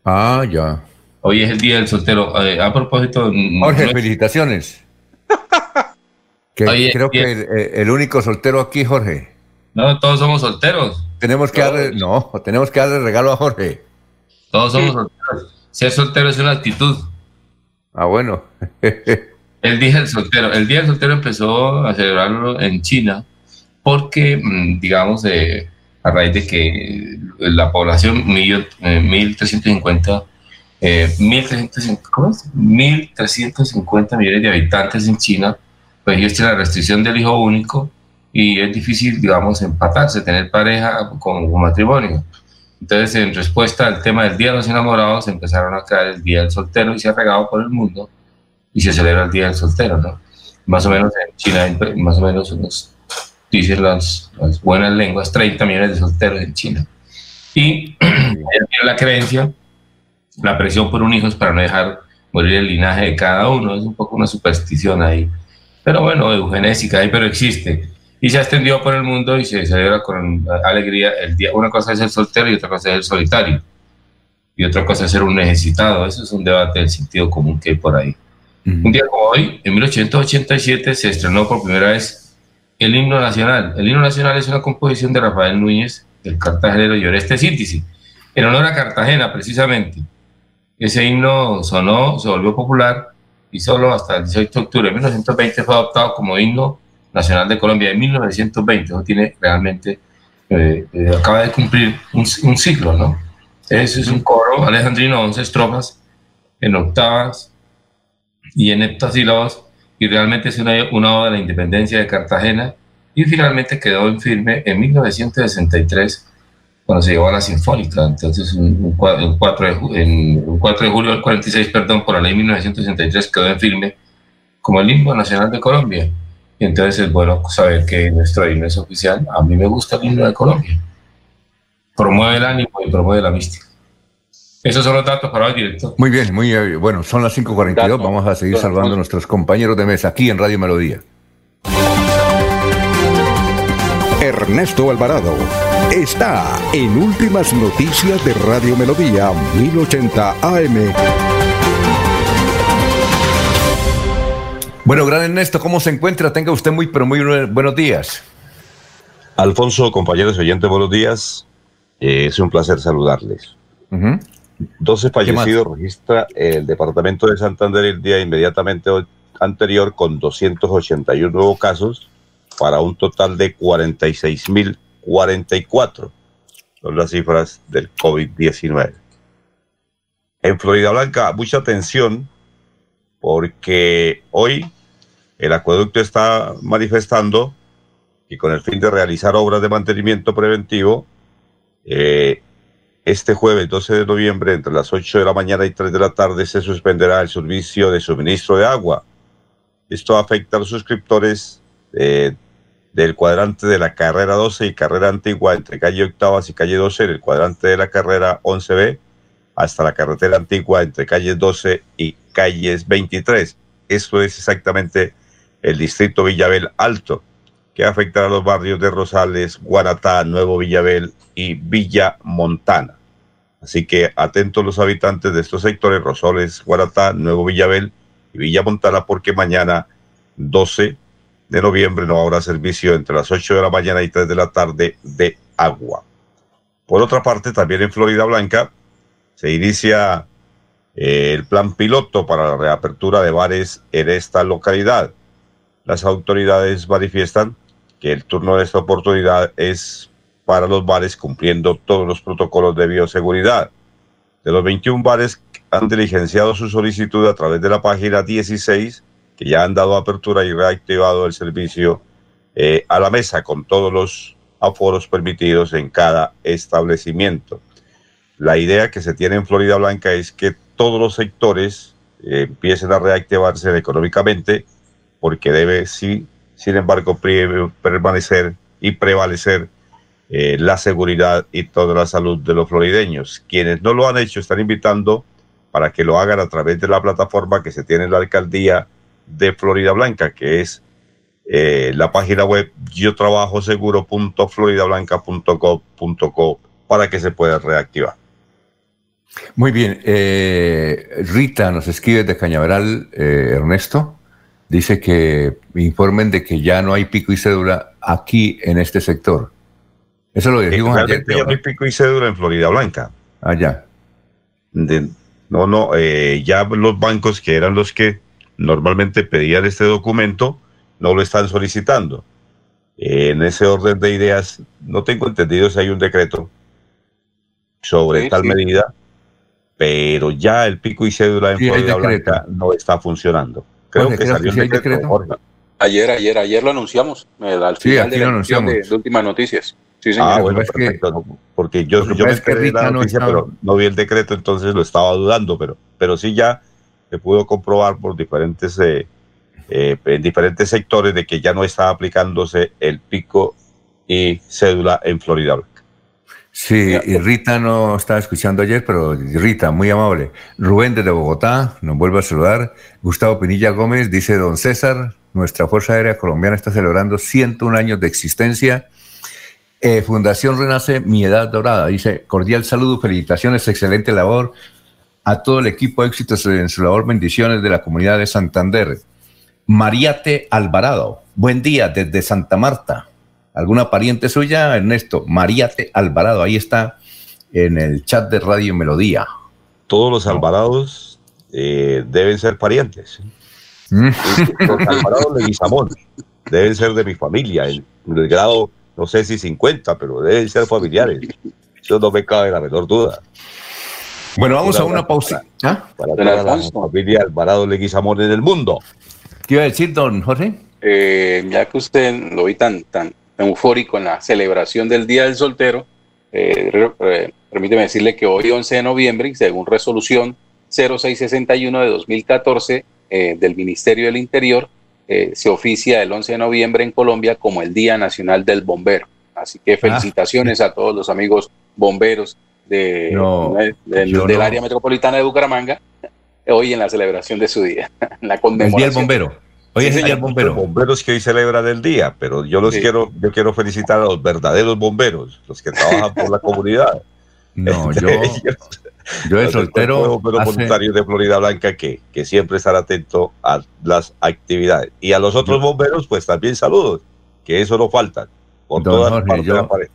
Ah, ya. Hoy es el día del soltero. Eh, a propósito. Jorge, felicitaciones. creo que el, único soltero aquí, Jorge. No, todos somos solteros. Tenemos que darle, no, tenemos que darle regalo a Jorge. Todos somos solteros. Ser soltero es una actitud. Ah, bueno. el día del soltero. El día del soltero empezó a celebrarlo en China porque, mm, digamos, a raíz de que la población, 1350, eh, 1350 millones de habitantes en China, pues ellos tienen la restricción del hijo único y es difícil, digamos, empatarse, tener pareja con un matrimonio. Entonces, en respuesta al tema del Día de los Enamorados, empezaron a crear el Día del Soltero y se ha regado por el mundo y se celebra el Día del Soltero, ¿no? Más o menos en China, más o menos unos, dicen las, buenas lenguas, 30 millones de solteros en China. Y la creencia, la presión por un hijo es para no dejar morir el linaje de cada uno, es un poco una superstición ahí. Pero bueno, eugenésica ahí, pero existe y se extendió por el mundo y se celebra con alegría el día. Una cosa es el soltero y otra cosa es el solitario. Y otra cosa es ser un necesitado. Eso es un debate del sentido común que hay por ahí. Un día como hoy, en 1887, se estrenó por primera vez el himno nacional. El himno nacional es una composición de Rafael Núñez, el cartagenero y Oreste Síntesis, en honor a Cartagena, precisamente. Ese himno sonó, se volvió popular y solo hasta el 18 de octubre de 1920 fue adoptado como himno Nacional de Colombia de 1920, ¿no? tiene realmente, eh, eh, acaba de cumplir un, un, ciclo, ¿no? Ese es un coro alejandrino, 11 estrofas en octavas y en heptasílabos, y realmente es una, una oda de la independencia de Cartagena, y finalmente quedó en firme en 1963, cuando se llevó a la Sinfónica, entonces un, 4 de, en, un 4 de julio del 46, perdón, por la ley 1963 quedó en firme como el himno nacional de Colombia entonces es bueno saber que nuestro himno es oficial. A mí me gusta el himno de Colombia. Promueve el ánimo y promueve la mística. Esos son los datos para hoy directo. Muy bien, muy bien. Bueno, son las 5.42. Vamos a seguir salvando a nuestros compañeros de mesa aquí en Radio Melodía. Ernesto Alvarado está en Últimas Noticias de Radio Melodía 1080 AM. Bueno, gran Ernesto, ¿cómo se encuentra? Tenga usted muy, pero muy buenos días. Alfonso, compañeros oyentes, buenos días. Eh, es un placer saludarles. 12 fallecidos registra el departamento de Santander el día inmediatamente anterior con 281 nuevos casos para un total de 46.044. Son las cifras del COVID-19. En Florida Blanca, mucha atención porque hoy el acueducto está manifestando que con el fin de realizar obras de mantenimiento preventivo, eh, este jueves 12 de noviembre, entre las 8 de la mañana y 3 de la tarde, se suspenderá el servicio de suministro de agua. Esto afecta a los suscriptores eh, del cuadrante de la carrera 12 y carrera antigua entre calle Octavas y calle 12, en el cuadrante de la carrera 11B, hasta la carretera antigua entre calles 12 y calles 23. Esto es exactamente el distrito Villabel Alto, que afectará a los barrios de Rosales, Guaratá, Nuevo Villabel y Villa Montana. Así que atentos los habitantes de estos sectores, Rosales, Guaratá, Nuevo Villabel y Villa Montana, porque mañana 12 de noviembre no habrá servicio entre las 8 de la mañana y 3 de la tarde de agua. Por otra parte, también en Florida Blanca se inicia el plan piloto para la reapertura de bares en esta localidad. Las autoridades manifiestan que el turno de esta oportunidad es para los bares cumpliendo todos los protocolos de bioseguridad. De los 21 bares han diligenciado su solicitud a través de la página 16, que ya han dado apertura y reactivado el servicio eh, a la mesa con todos los aforos permitidos en cada establecimiento. La idea que se tiene en Florida Blanca es que todos los sectores eh, empiecen a reactivarse económicamente, porque debe, sí, sin embargo, permanecer y prevalecer eh, la seguridad y toda la salud de los florideños. Quienes no lo han hecho están invitando para que lo hagan a través de la plataforma que se tiene en la alcaldía de Florida Blanca, que es eh, la página web yo trabajo seguro.floridablanca.gov.co para que se pueda reactivar. Muy bien. Eh, Rita nos escribe de Cañaveral, Ernesto. Dice que informen de que ya no hay pico y cédula aquí en este sector. Eso lo dijimos ayer. Ya no hay pico y cédula en Florida Blanca. Allá. Ah, no, no, eh, ya los bancos que eran los que normalmente pedían este documento no lo están solicitando. en ese orden de ideas, no tengo entendido si hay un decreto sobre tal medida, pero ya el pico y cédula en Florida Blanca no está funcionando. Creo que salió el decreto. Ayer, ayer, ayer lo anunciamos. al sí, aquí lo anunciamos. De, últimas noticias. Sí, señor. Ah, bueno, perfecto. porque yo, yo me enteré la noticia, pero no vi el decreto, entonces lo estaba dudando, pero, pero sí ya se pudo comprobar por diferentes, eh, eh, en diferentes sectores de que ya no estaba aplicándose el pico y cédula en Florida Sí, y Rita no estaba escuchando ayer, pero Rita, muy amable. Rubén desde Bogotá nos vuelve a saludar. Gustavo Pinilla Gómez dice, don César, nuestra Fuerza Aérea Colombiana está celebrando 101 años de existencia. Eh, Fundación Renace, mi edad dorada. Dice, cordial saludo, felicitaciones, excelente labor. A todo el equipo, éxitos en su labor, bendiciones de la comunidad de Santander. Mariate Alvarado, buen día desde Santa Marta alguna pariente suya, Ernesto, Maríate Alvarado, ahí está en el chat de Radio Melodía. Todos los Alvarados eh, deben ser parientes. Mm. Los Alvarados de Guizamón deben ser de mi familia, en el grado, no sé si 50, pero deben ser familiares. Eso no me cabe la menor duda. Bueno, vamos a una pausa. ¿Ah? Para toda la familia Alvarado de Guizamón en el mundo. ¿Qué iba a decir, don Jorge? Eh, ya que usted lo vi tan, tan, eufórico en la celebración del Día del Soltero. Eh, permíteme decirle que hoy, 11 de noviembre, según resolución 0661 de 2014 eh, del Ministerio del Interior, eh, se oficia el 11 de noviembre en Colombia como el Día Nacional del Bombero. Así que felicitaciones a todos los amigos bomberos de, del área metropolitana de Bucaramanga hoy en la celebración de su día, la conmemoración. El Día del Bombero. Hoy es el día bombero. bomberos que hoy celebran el día, pero yo los quiero, yo quiero felicitar a los verdaderos bomberos, los que trabajan por la comunidad. No, yo, yo de soltero. Bombero voluntario de Florida Blanca que, que siempre estar atento a las actividades. Y a los otros bomberos, pues también saludos, que eso no falta. Por todas partes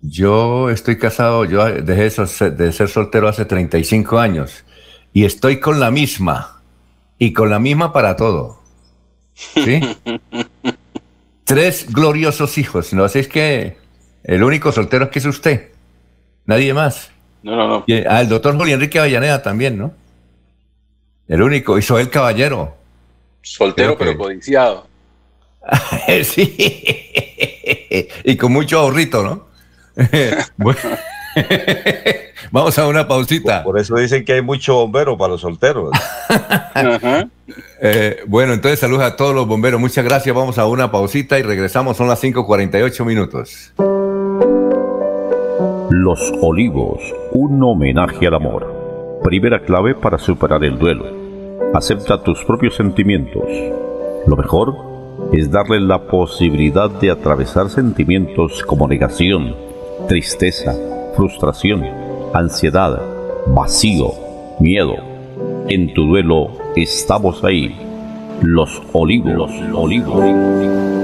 Yo estoy casado, yo dejé de ser soltero hace 35 años y estoy con la misma y con la misma para todo. ¿Sí? Tres gloriosos hijos. ¿No así es que el único soltero es que es usted? Nadie más. No, no, no. ah, el doctor Julio Enrique Avellaneda también, ¿no? El único. Y soy el caballero. Soltero pero codiciado. sí. y con mucho ahorrito, ¿no? Vamos a una pausita. Por eso dicen que hay mucho bombero para los solteros. Eh, bueno, entonces saludos a todos los bomberos. Muchas gracias. Vamos a una pausita y regresamos. Son las 5:48 minutos. Los Olivos, un homenaje al amor. Primera clave para superar el duelo. Acepta tus propios sentimientos. Lo mejor es darle la posibilidad de atravesar sentimientos como negación, tristeza, frustración, ansiedad, vacío, miedo. En tu duelo estamos ahí. Los olivos, los olivos.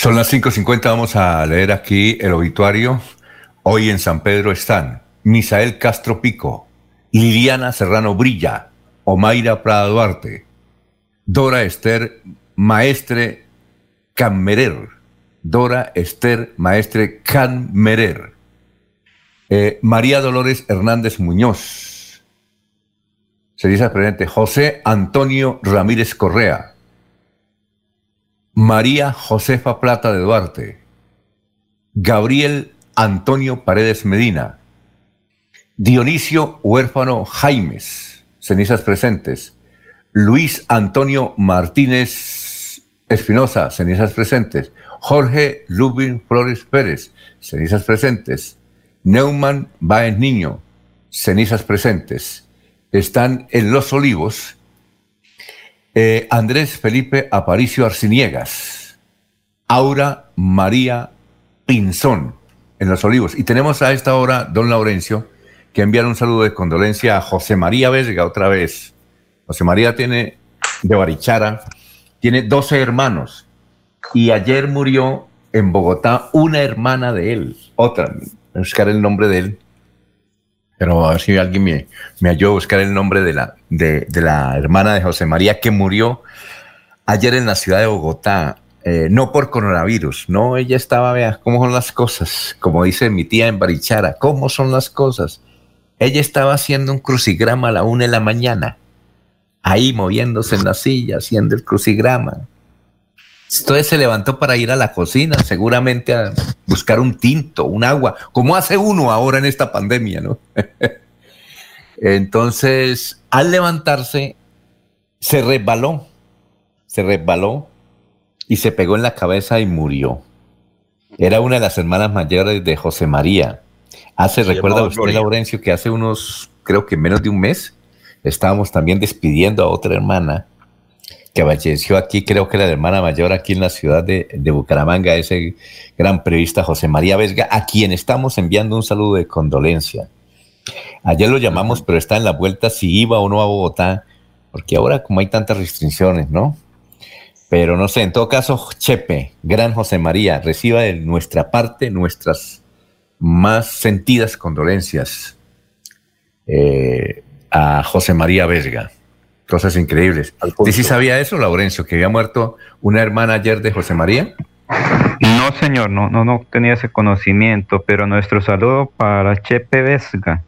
Son las 5.50, vamos a leer aquí el obituario. Hoy en San Pedro están Misael Castro Pico, Liliana Serrano Brilla, Omaira Prada Duarte, Dora Esther Maestre Canmerer, Dora Esther Maestre Canmerer, eh, María Dolores Hernández Muñoz, se dice presente, José Antonio Ramírez Correa, María Josefa Plata de Duarte, Gabriel Antonio Paredes Medina, Dionisio Huérfano Jaimes, cenizas presentes, Luis Antonio Martínez Espinosa, cenizas presentes, Jorge Lubin Flores Pérez, cenizas presentes, Neumann Baez Niño, cenizas presentes. Están en Los Olivos eh, Andrés Felipe Aparicio Arciniegas, Aura María Pinzón, en Los Olivos. Y tenemos a esta hora, don Laurencio, que enviar un saludo de condolencia a José María Vesga otra vez. José María tiene, de Barichara, tiene 12 hermanos. Y ayer murió en Bogotá una hermana de él, otra, buscar el nombre de él, pero a ver si alguien me, me ayuda a buscar el nombre de la, de, la hermana de José María que murió ayer en la ciudad de Bogotá, eh, no por coronavirus, no, ella estaba, vea, cómo son las cosas, como dice mi tía en Barichara, cómo son las cosas. Ella estaba haciendo un crucigrama a la una de la mañana, ahí moviéndose en la silla, haciendo el crucigrama. Entonces se levantó para ir a la cocina, seguramente a buscar un tinto, un agua, como hace uno ahora en esta pandemia, ¿no? Entonces, al levantarse, se resbaló, se resbaló y se pegó en la cabeza y murió. Era una de las hermanas mayores de José María. Hace, recuerda usted, Laurencio, que hace unos, creo que menos de un mes, estábamos también despidiendo a otra hermana que falleció aquí, creo que la hermana mayor aquí en la ciudad de, Bucaramanga, ese gran periodista José María Vesga, a quien estamos enviando un saludo de condolencia. Ayer lo llamamos, pero está en la vuelta si iba o no a Bogotá, porque ahora como hay tantas restricciones, ¿no? Pero no sé, en todo caso, Chepe, gran José María, reciba de nuestra parte nuestras más sentidas condolencias eh, a José María Vesga. Cosas increíbles. ¿Usted sí sabía eso, Laurencio, que había muerto una hermana ayer de José María? No, señor, no, no, no tenía ese conocimiento, pero nuestro saludo para Chepe Vesga,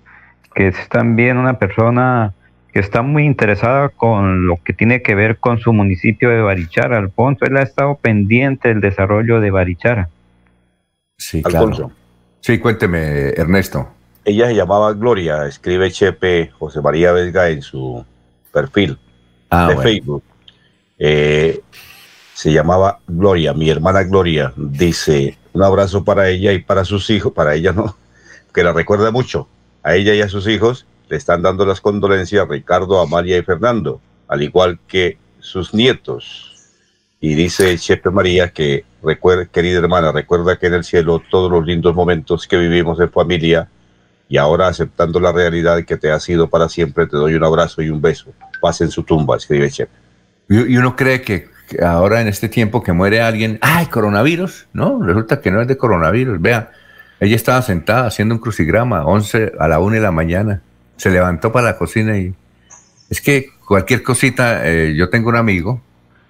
que es también una persona que está muy interesada con lo que tiene que ver con su municipio de Barichara, Alfonso. Él ha estado pendiente del desarrollo de Barichara. Sí, claro. Sí, cuénteme, Ernesto. Ella se llamaba Gloria, escribe Chepe José María Vesga en su perfil Ah, de bueno. Facebook. Eh, se llamaba Gloria, mi hermana Gloria, dice un abrazo para ella y para sus hijos, para ella no, que la recuerda mucho. A ella y a sus hijos le están dando las condolencias Ricardo, Amalia y Fernando, al igual que sus nietos. Y dice Chepe María que, recuerda, querida hermana, recuerda que en el cielo todos los lindos momentos que vivimos en familia y ahora aceptando la realidad que te ha sido para siempre, te doy un abrazo y un beso. Paz en su tumba, escribe Chepe. Y, uno cree que ahora en este tiempo que muere alguien, ¡ay, coronavirus! No, resulta que no es de coronavirus. Vea, ella estaba sentada haciendo un crucigrama, 11 a la 1 de la mañana. Se levantó para la cocina y. Es que cualquier cosita, eh, yo tengo un amigo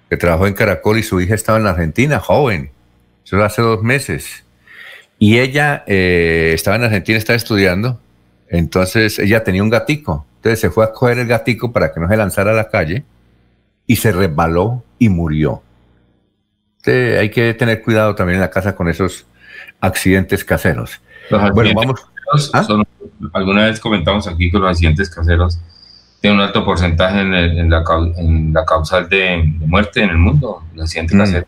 que trabajó en Caracol y su hija estaba en la Argentina, joven. Eso hace dos meses. Y ella eh, estaba en Argentina, estaba estudiando. Entonces ella tenía un gatico. Entonces se fue a coger el gatico para que no se lanzara a la calle y se resbaló y murió. Entonces, hay que tener cuidado también en la casa con esos accidentes caseros. Los Bueno, accidentes vamos. caseros ¿Ah? alguna vez comentamos aquí que los accidentes caseros tienen un alto porcentaje en, el- en la, en la causal de, de muerte en el mundo. El accidente Mm. casero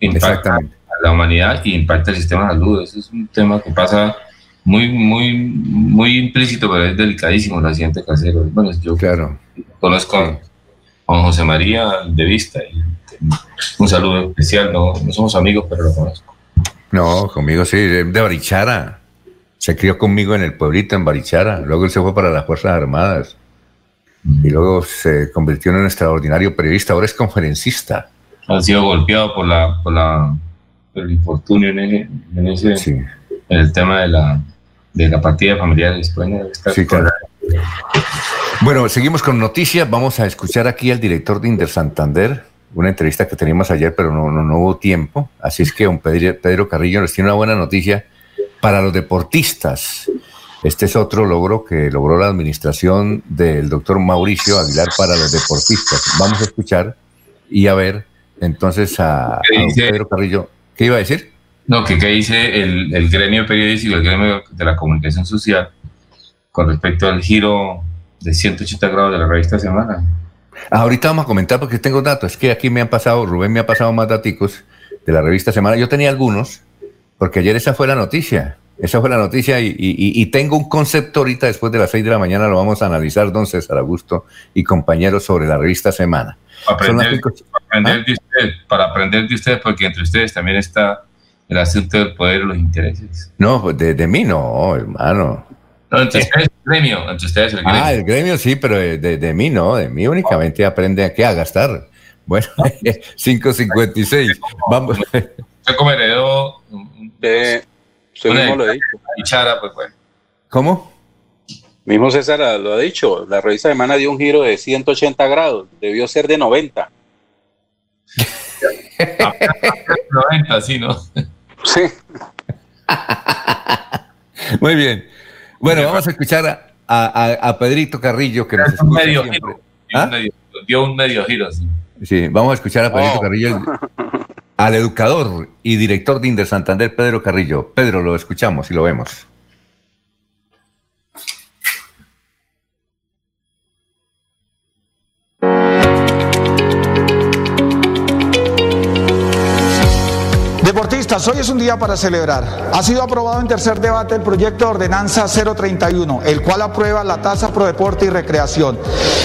impacta Exactamente. La humanidad y impacta el sistema de salud. Ese es un tema que pasa muy, muy, muy implícito, pero es delicadísimo el accidente casero. Bueno, yo Claro. conozco a Juan José María de vista y un saludo especial. No, no somos amigos, pero lo conozco. No, conmigo sí, de de Barichara. Se crió conmigo en el pueblito, en Barichara. Luego él se fue para las Fuerzas Armadas. Y luego se convirtió en un extraordinario periodista. Ahora es conferencista. han sido golpeados por la por la por el infortunio en, ese- en ese Sí, en el tema de la de la partida familiar sí, claro. Bueno, seguimos con noticias. Vamos a escuchar aquí al director de Inder Santander, una entrevista que teníamos ayer, pero no, no, no hubo tiempo. Así es que don Pedro, Pedro Carrillo nos tiene una buena noticia para los deportistas. Este es otro logro que logró la administración del doctor Mauricio Aguilar para los deportistas. Vamos a escuchar y a ver entonces a. Pedro Carrillo. ¿Qué iba a decir? no que qué dice el, el gremio periodístico el gremio de la comunicación social con respecto al giro de 180 grados de la revista Semana Ah, ahorita vamos a comentar porque tengo datos. Es que aquí me han pasado, Rubén me ha pasado más daticos de la revista Semana. Yo tenía algunos, porque ayer esa fue la noticia. Esa fue la noticia y, y- y tengo un concepto ahorita después de las seis de la mañana, lo vamos a analizar, don César Augusto y compañeros, sobre la revista Semana. Aprender, cinco- para aprender de ustedes para aprender de ustedes porque entre ustedes también está el asunto del poder y los intereses No, pues de, de mí no, hermano. no, entre ustedes el gremio entre ustedes el gremio Ah, el gremio sí, pero de, de- de mí no, de mí únicamente aprende a qué a gastar. Bueno, 5.56. Vamos. usted como heredó un- Usted, mismo lo ha dicho. Bichara, pues bueno. ¿Cómo? Mismo César lo ha dicho. La revista Semana dio un giro de 180 grados. Debió ser de 90. 90, sí, ¿no? Sí. Muy bien. Bueno, vamos a escuchar a, a- a Pedrito Carrillo que nos escucha medio siempre. giro. Dio, ¿Ah? un medio, dio un medio giro, sí. Sí, vamos a escuchar a Pedrito Oh. Carrillo, al educador y director de Inder Santander, Pedro Carrillo. Pedro, lo escuchamos y lo vemos. Hoy es un día para celebrar. Ha sido aprobado en tercer debate el proyecto de ordenanza 031, el cual aprueba la tasa pro deporte y recreación.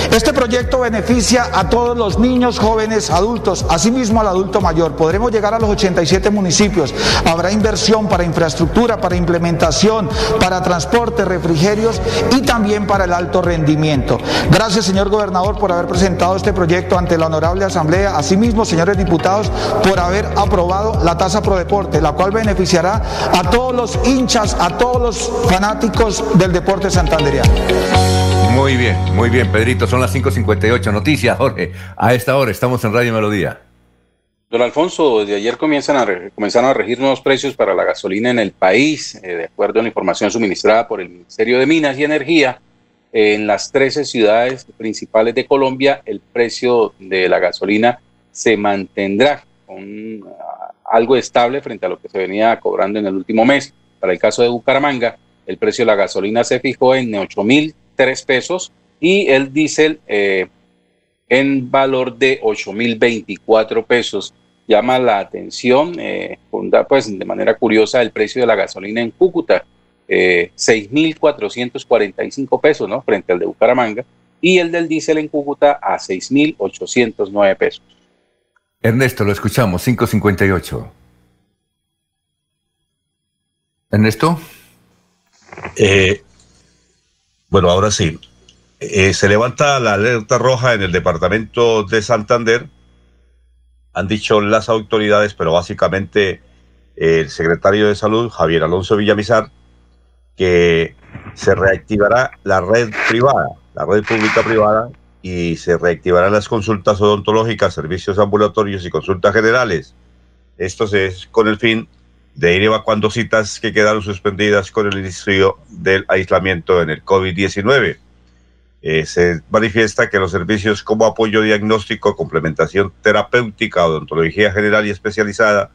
Este proyecto beneficia a todos los niños, jóvenes, adultos, asimismo al adulto mayor. Podremos llegar a los 87 municipios. Habrá inversión para infraestructura, para implementación, para transporte, refrigerios y también para el alto rendimiento. Gracias, señor gobernador, por haber presentado este proyecto ante la honorable asamblea. Asimismo, señores diputados, por haber aprobado la tasa pro deporte, la cual beneficiará a todos los hinchas, a todos los fanáticos del deporte santanderiano. Muy bien, muy bien, Pedrito. Son las 5.58. Noticias, Jorge. A esta hora estamos en Radio Melodía. Don Alfonso, desde ayer comienzan a comenzaron a regir nuevos precios para la gasolina en el país, eh, de acuerdo a la información suministrada por el Ministerio de Minas y Energía. en las 13 ciudades principales de Colombia, el precio de la gasolina se mantendrá con ah, algo estable frente a lo que se venía cobrando en el último mes. Para el caso de Bucaramanga, el precio de la gasolina se fijó en 8.003 pesos y el diésel eh, en valor de 8.024 pesos llama la atención, eh, pues de manera curiosa, el precio de la gasolina en Cúcuta, eh, 6.445 pesos, ¿no? Frente al de Bucaramanga, y el del diésel en Cúcuta a 6.809 pesos. Ernesto, lo escuchamos, 558. Ernesto. Eh, bueno, ahora sí. Eh, se levanta la alerta roja en el departamento de Santander han dicho las autoridades, pero básicamente el secretario de Salud, Javier Alonso Villamizar, que se reactivará la red privada, la red pública privada, y se reactivarán las consultas odontológicas, servicios ambulatorios y consultas generales. Esto es con el fin de ir evacuando citas que quedaron suspendidas con el inicio del aislamiento en el COVID-19. Eh, se manifiesta que los servicios como apoyo diagnóstico, complementación terapéutica, odontología general y especializada,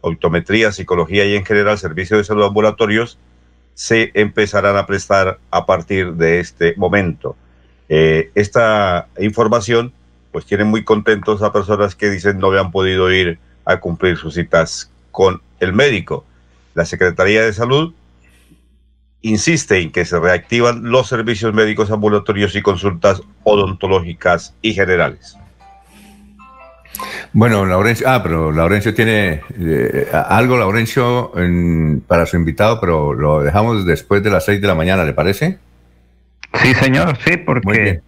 optometría, psicología y en general servicios de salud ambulatorios se empezarán a prestar a partir de este momento. Eh, esta información pues tiene muy contentos a personas que dicen no habían podido ir a cumplir sus citas con el médico. La Secretaría de Salud insiste en que se reactivan los servicios médicos ambulatorios y consultas odontológicas y generales. Bueno, Laurencio, ah, pero Laurencio tiene eh, algo, Laurencio, para su invitado, pero lo dejamos después de las seis de la mañana, ¿le parece? Sí, señor, sí, porque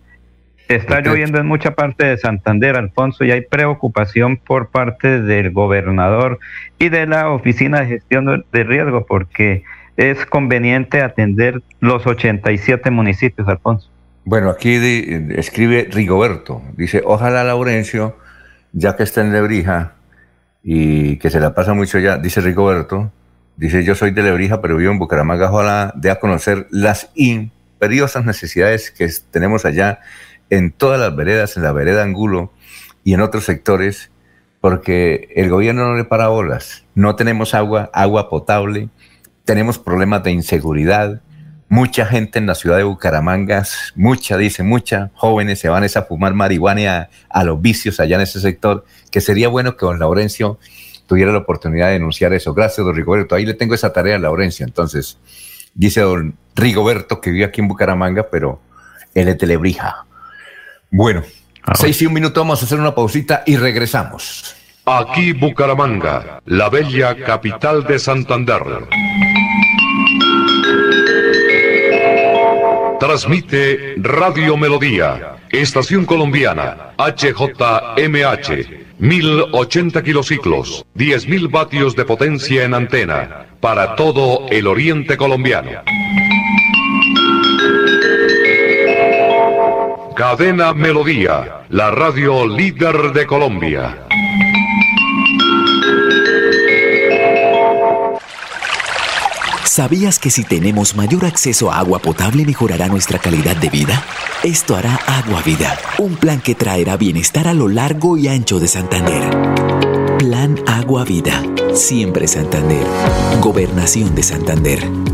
está lloviendo en mucha parte de Santander, Alfonso, y hay preocupación por parte del gobernador y de la Oficina de Gestión de Riesgo, porque es conveniente atender los 87 municipios, Alfonso. Bueno, aquí escribe Rigoberto, dice, ojalá Laurencio, ya que está en Lebrija y que se la pasa mucho ya, dice Rigoberto, dice, yo soy de Lebrija, pero vivo en Bucaramanga, ojalá dé a conocer las imperiosas necesidades que tenemos allá en todas las veredas, en la vereda Angulo y en otros sectores, porque el gobierno no le para bolas, no tenemos agua, agua potable, tenemos problemas de inseguridad. Mucha gente en la ciudad de Bucaramanga, mucha, dice, mucha, jóvenes se van a fumar marihuana a, los vicios allá en ese sector, que sería bueno que don Laurencio tuviera la oportunidad de denunciar eso. Gracias, don Rigoberto. Ahí le tengo esa tarea a Laurencio. Entonces, dice don Rigoberto que vive aquí en Bucaramanga, pero él es de Lebrija. Bueno, ah, seis y un minuto, vamos a hacer una pausita y regresamos. Aquí Bucaramanga, la bella capital de Santander. Transmite Radio Melodía, Estación Colombiana, HJMH, 1080 kilociclos, 10.000 vatios de potencia en antena, para todo el oriente colombiano. Cadena Melodía, la radio líder de Colombia. ¿Sabías que si tenemos mayor acceso a agua potable mejorará nuestra calidad de vida? Esto hará Agua Vida, un plan que traerá bienestar a lo largo y ancho de Santander. Plan Agua Vida, siempre Santander. Gobernación de Santander.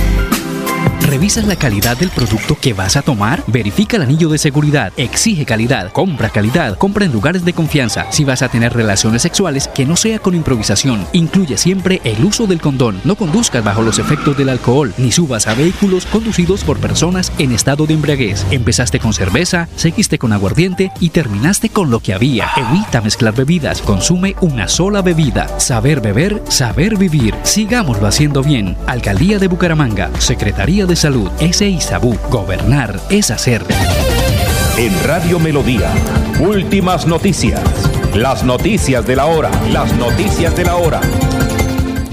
¿Revisas la calidad del producto que vas a tomar? Verifica el anillo de seguridad. Exige calidad. Compra calidad. Compra en lugares de confianza. Si vas a tener relaciones sexuales, que no sea con improvisación. Incluye siempre el uso del condón. No conduzcas bajo los efectos del alcohol, ni subas a vehículos conducidos por personas en estado de embriaguez. Empezaste con cerveza, seguiste con aguardiente y terminaste con lo que había. Evita mezclar bebidas. Consume una sola bebida. Saber beber, saber vivir. Sigámoslo haciendo bien. Alcaldía de Bucaramanga. Secretaría de Salud, ese Isabú. Gobernar es hacer. En Radio Melodía, últimas noticias. Las noticias de la hora. Las noticias de la hora.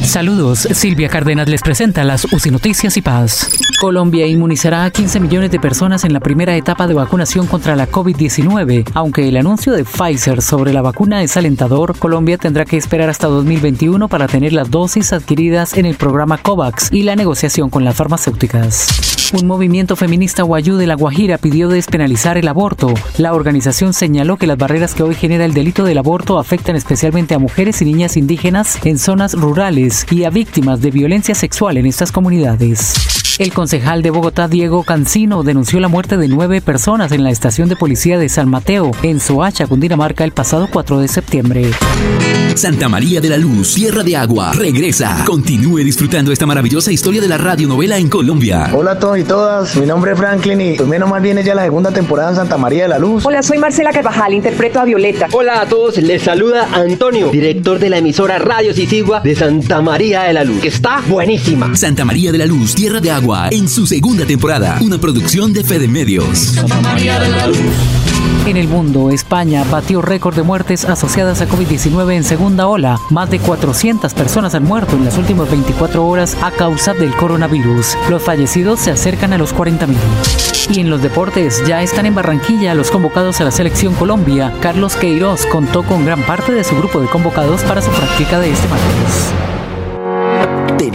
Saludos, Silvia Cárdenas les presenta las UCI Noticias y Paz. Colombia inmunizará a 15 millones de personas en la primera etapa de vacunación contra la COVID-19. Aunque el anuncio de Pfizer sobre la vacuna es alentador, Colombia tendrá que esperar hasta 2021 para tener las dosis adquiridas en el programa COVAX y la negociación con las farmacéuticas. Un movimiento feminista guayú de La Guajira pidió despenalizar el aborto. La organización señaló que las barreras que hoy genera el delito del aborto afectan especialmente a mujeres y niñas indígenas en zonas rurales y a víctimas de violencia sexual en estas comunidades. El concejal de Bogotá, Diego Cancino, denunció la muerte de nueve personas en la estación de policía de San Mateo, en Soacha, Cundinamarca, el pasado 4 de septiembre. Santa María de la Luz, Tierra de Agua, regresa. Continúe disfrutando esta maravillosa historia de la radionovela en Colombia. Hola a todos y todas, mi nombre es Franklin y pues menos mal viene ya la segunda temporada en Santa María de la Luz. Hola, soy Marcela Carvajal, interpreto a Violeta. Hola a todos, les saluda Antonio, director de la emisora Radio Sisigua de Santa María de la Luz, que está buenísima. Santa María de la Luz, Tierra de Agua, en su segunda temporada, una producción de Fede Medios. En el mundo, España batió récord de muertes asociadas a COVID-19 en segunda ola. Más de 400 personas han muerto en las últimas 24 horas a causa del coronavirus. Los fallecidos se acercan a los 40.000. Y en los deportes, ya están en Barranquilla los convocados a la selección Colombia. Carlos Queiroz contó con gran parte de su grupo de convocados para su práctica de este martes.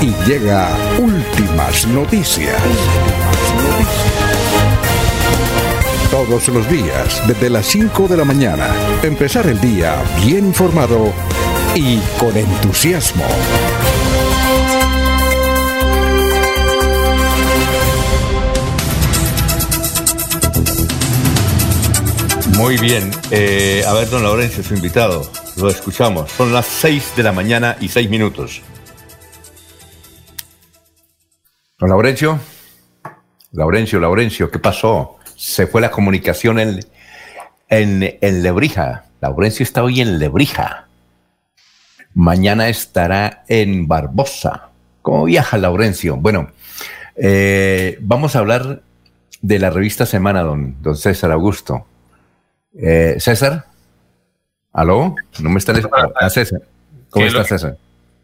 y llega últimas noticias. Todos los días, desde las 5 de la mañana, empezar el día bien informado y con entusiasmo. Muy bien. Eh, a ver, don Laurencio, su invitado. Lo escuchamos. Son las 6 de la mañana y 6 minutos. Don Laurencio. Laurencio, Laurencio, ¿qué pasó? Se fue la comunicación en, en, en Lebrija. Laurencio está hoy en Lebrija. Mañana estará en Barbosa. ¿Cómo viaja Laurencio? Bueno, eh, vamos a hablar de la revista Semana, don, don César Augusto. Eh, César, ¿aló? No me están ah, César. ¿Cómo está César?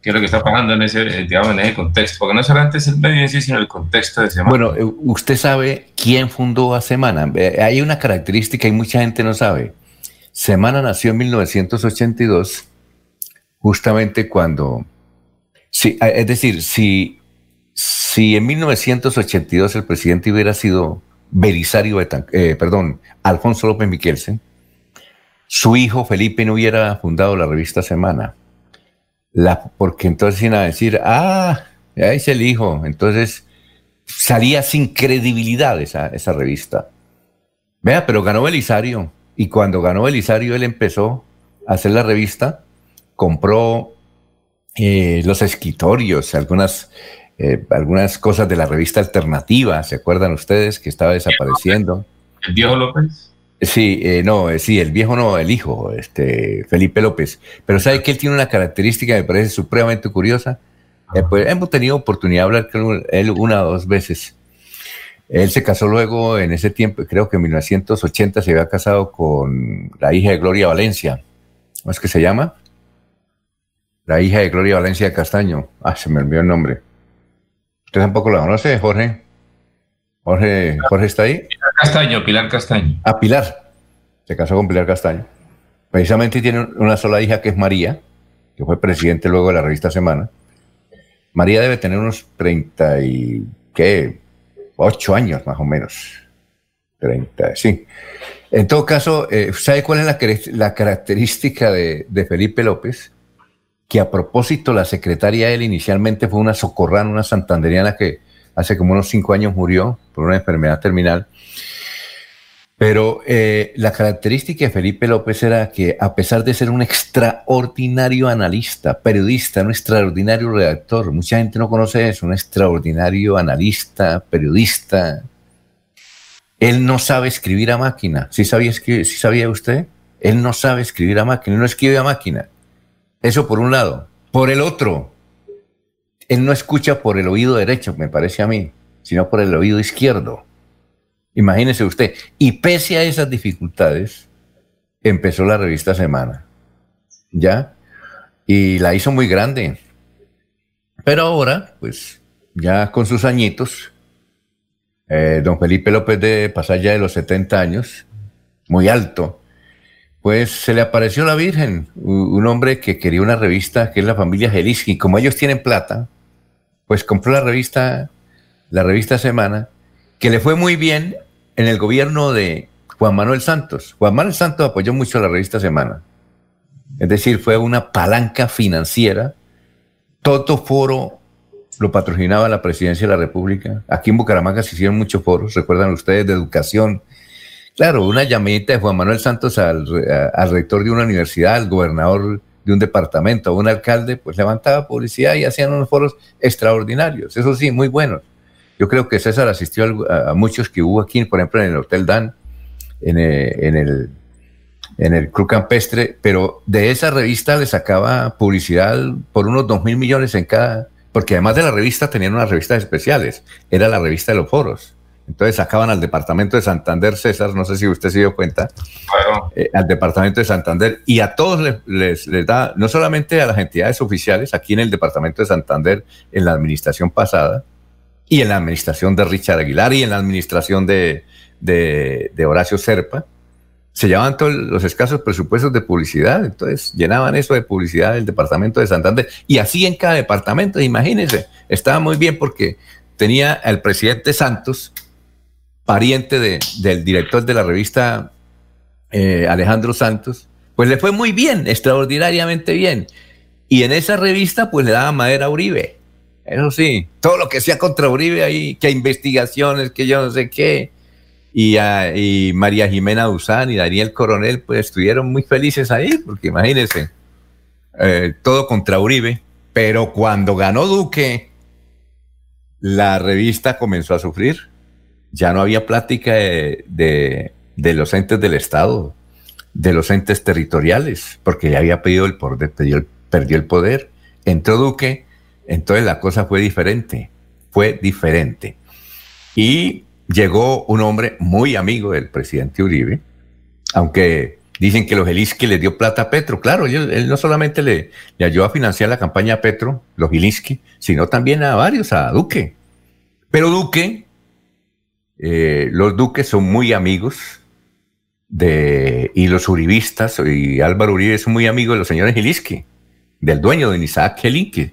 Qué es lo que está pasando en ese, digamos, en ese contexto, porque no solamente es el medio sino el contexto de Semana. Bueno, eh, usted sabe quién fundó a Semana. Eh, hay una característica y mucha gente no sabe. Semana nació en 1982, justamente cuando, eh, es decir, si, si en 1982 el presidente hubiera sido Belisario, eh, perdón, Alfonso López Miquelsen, su hijo Felipe no hubiera fundado la revista Semana la, porque entonces iban a decir, ah, ya es el hijo. Entonces salía sin credibilidad esa, esa revista. Vea, pero ganó Belisario. Y cuando ganó Belisario, él empezó a hacer la revista, compró eh, los escritorios, algunas, eh, algunas cosas de la revista alternativa, ¿se acuerdan ustedes que estaba desapareciendo? ¿El viejo López? Sí, eh, no, eh, sí, el viejo no, el hijo, este, Felipe López. Pero sabe que él tiene una característica que me parece supremamente curiosa. Eh, pues, hemos tenido oportunidad de hablar con él una o dos veces. Él se casó luego en ese tiempo, creo que en 1980 se había casado con la hija de Gloria Valencia. ¿Cómo es que se llama? La hija de Gloria Valencia Castaño. Ah, se me olvidó el nombre. ¿Usted tampoco la conoce, Jorge? Jorge, Jorge está ahí. Pilar Castaño, Pilar Castaño. Ah, Pilar. Se casó con Pilar Castaño. Precisamente tiene una sola hija que es María, que fue presidente luego de la revista Semana. María debe tener unos 30 y, ¿qué? 8 años más o menos. 30, sí. En todo caso, eh, ¿sabe cuál es la, la característica de, de, Felipe López? Que a propósito, la secretaria de él inicialmente fue una socorrana, una santanderiana que hace como unos cinco años murió por una enfermedad terminal. Pero eh, la característica de Felipe López era que a pesar de ser un extraordinario analista, periodista, un extraordinario redactor, mucha gente no conoce eso, un extraordinario analista, periodista, él no sabe escribir a máquina. ¿Sí sabía, escribir, ¿Sí sabía usted? Él no sabe escribir a máquina, no escribe a máquina. Eso por un lado. Por el otro, él no escucha por el oído derecho, me parece a mí, sino por el oído izquierdo. Imagínese usted. Y pese a esas dificultades, empezó la revista Semana. ¿Ya? Y la hizo muy grande. Pero ahora, pues, ya con sus añitos, eh, don Felipe López de pasar ya de los 70 años, muy alto, pues se le apareció la Virgen, un hombre que quería una revista que es la familia Jeliski. Como ellos tienen plata, pues compró la revista, la revista Semana, que le fue muy bien en el gobierno de Juan Manuel Santos. Juan Manuel Santos apoyó mucho la revista Semana. Es decir, fue una palanca financiera. Todo foro lo patrocinaba la presidencia de la República. Aquí en Bucaramanga se hicieron muchos foros, recuerdan ustedes, de educación. Claro, una llamadita de Juan Manuel Santos al, al rector de una universidad, al gobernador de un departamento, a un alcalde, pues levantaba publicidad y hacían unos foros extraordinarios. Eso sí, muy buenos. Yo creo que César asistió a, muchos que hubo aquí, por ejemplo, en el Hotel Dan, en el, en el, en el Club Campestre, pero de esa revista le sacaba publicidad por unos dos mil millones en cada, porque además de la revista tenían unas revistas especiales, era la revista de los foros. Entonces sacaban al departamento de Santander, César, no sé si usted se dio cuenta, bueno. eh, al departamento de Santander y a todos les, les, les, da, no solamente a las entidades oficiales, aquí en el departamento de Santander, en la administración pasada, y en la administración de Richard Aguilar y en la administración de, de, de Horacio Serpa, se llevaban todos los escasos presupuestos de publicidad, entonces llenaban eso de publicidad del departamento de Santander y así en cada departamento, imagínense, estaba muy bien porque tenía al presidente Santos, pariente de, del director de la revista eh, Alejandro Santos, pues le fue muy bien, extraordinariamente bien. Y en esa revista pues le daba madera a Uribe. Eso sí, todo lo que sea contra Uribe ahí, que investigaciones, que yo no sé qué. Y, María Jimena Duzán y Daniel Coronel pues estuvieron muy felices ahí, porque imagínense, eh, todo contra Uribe. Pero cuando ganó Duque, la revista comenzó a sufrir ya no había plática de, de, los entes del Estado, de los entes territoriales, porque ya había pedido el poder, perdió el, poder. Entró Duque, entonces la cosa fue diferente, fue diferente. Y llegó un hombre muy amigo del presidente Uribe, aunque dicen que los Gilinski le dio plata a Petro. Claro, él, no solamente le, ayudó a financiar la campaña a Petro, los Gilinski, sino también a varios, a Duque. Pero Duque eh, los duques son muy amigos de, y los uribistas, y Álvaro Uribe es muy amigo de los señores Gilinski, del dueño de Isaac Gilinski.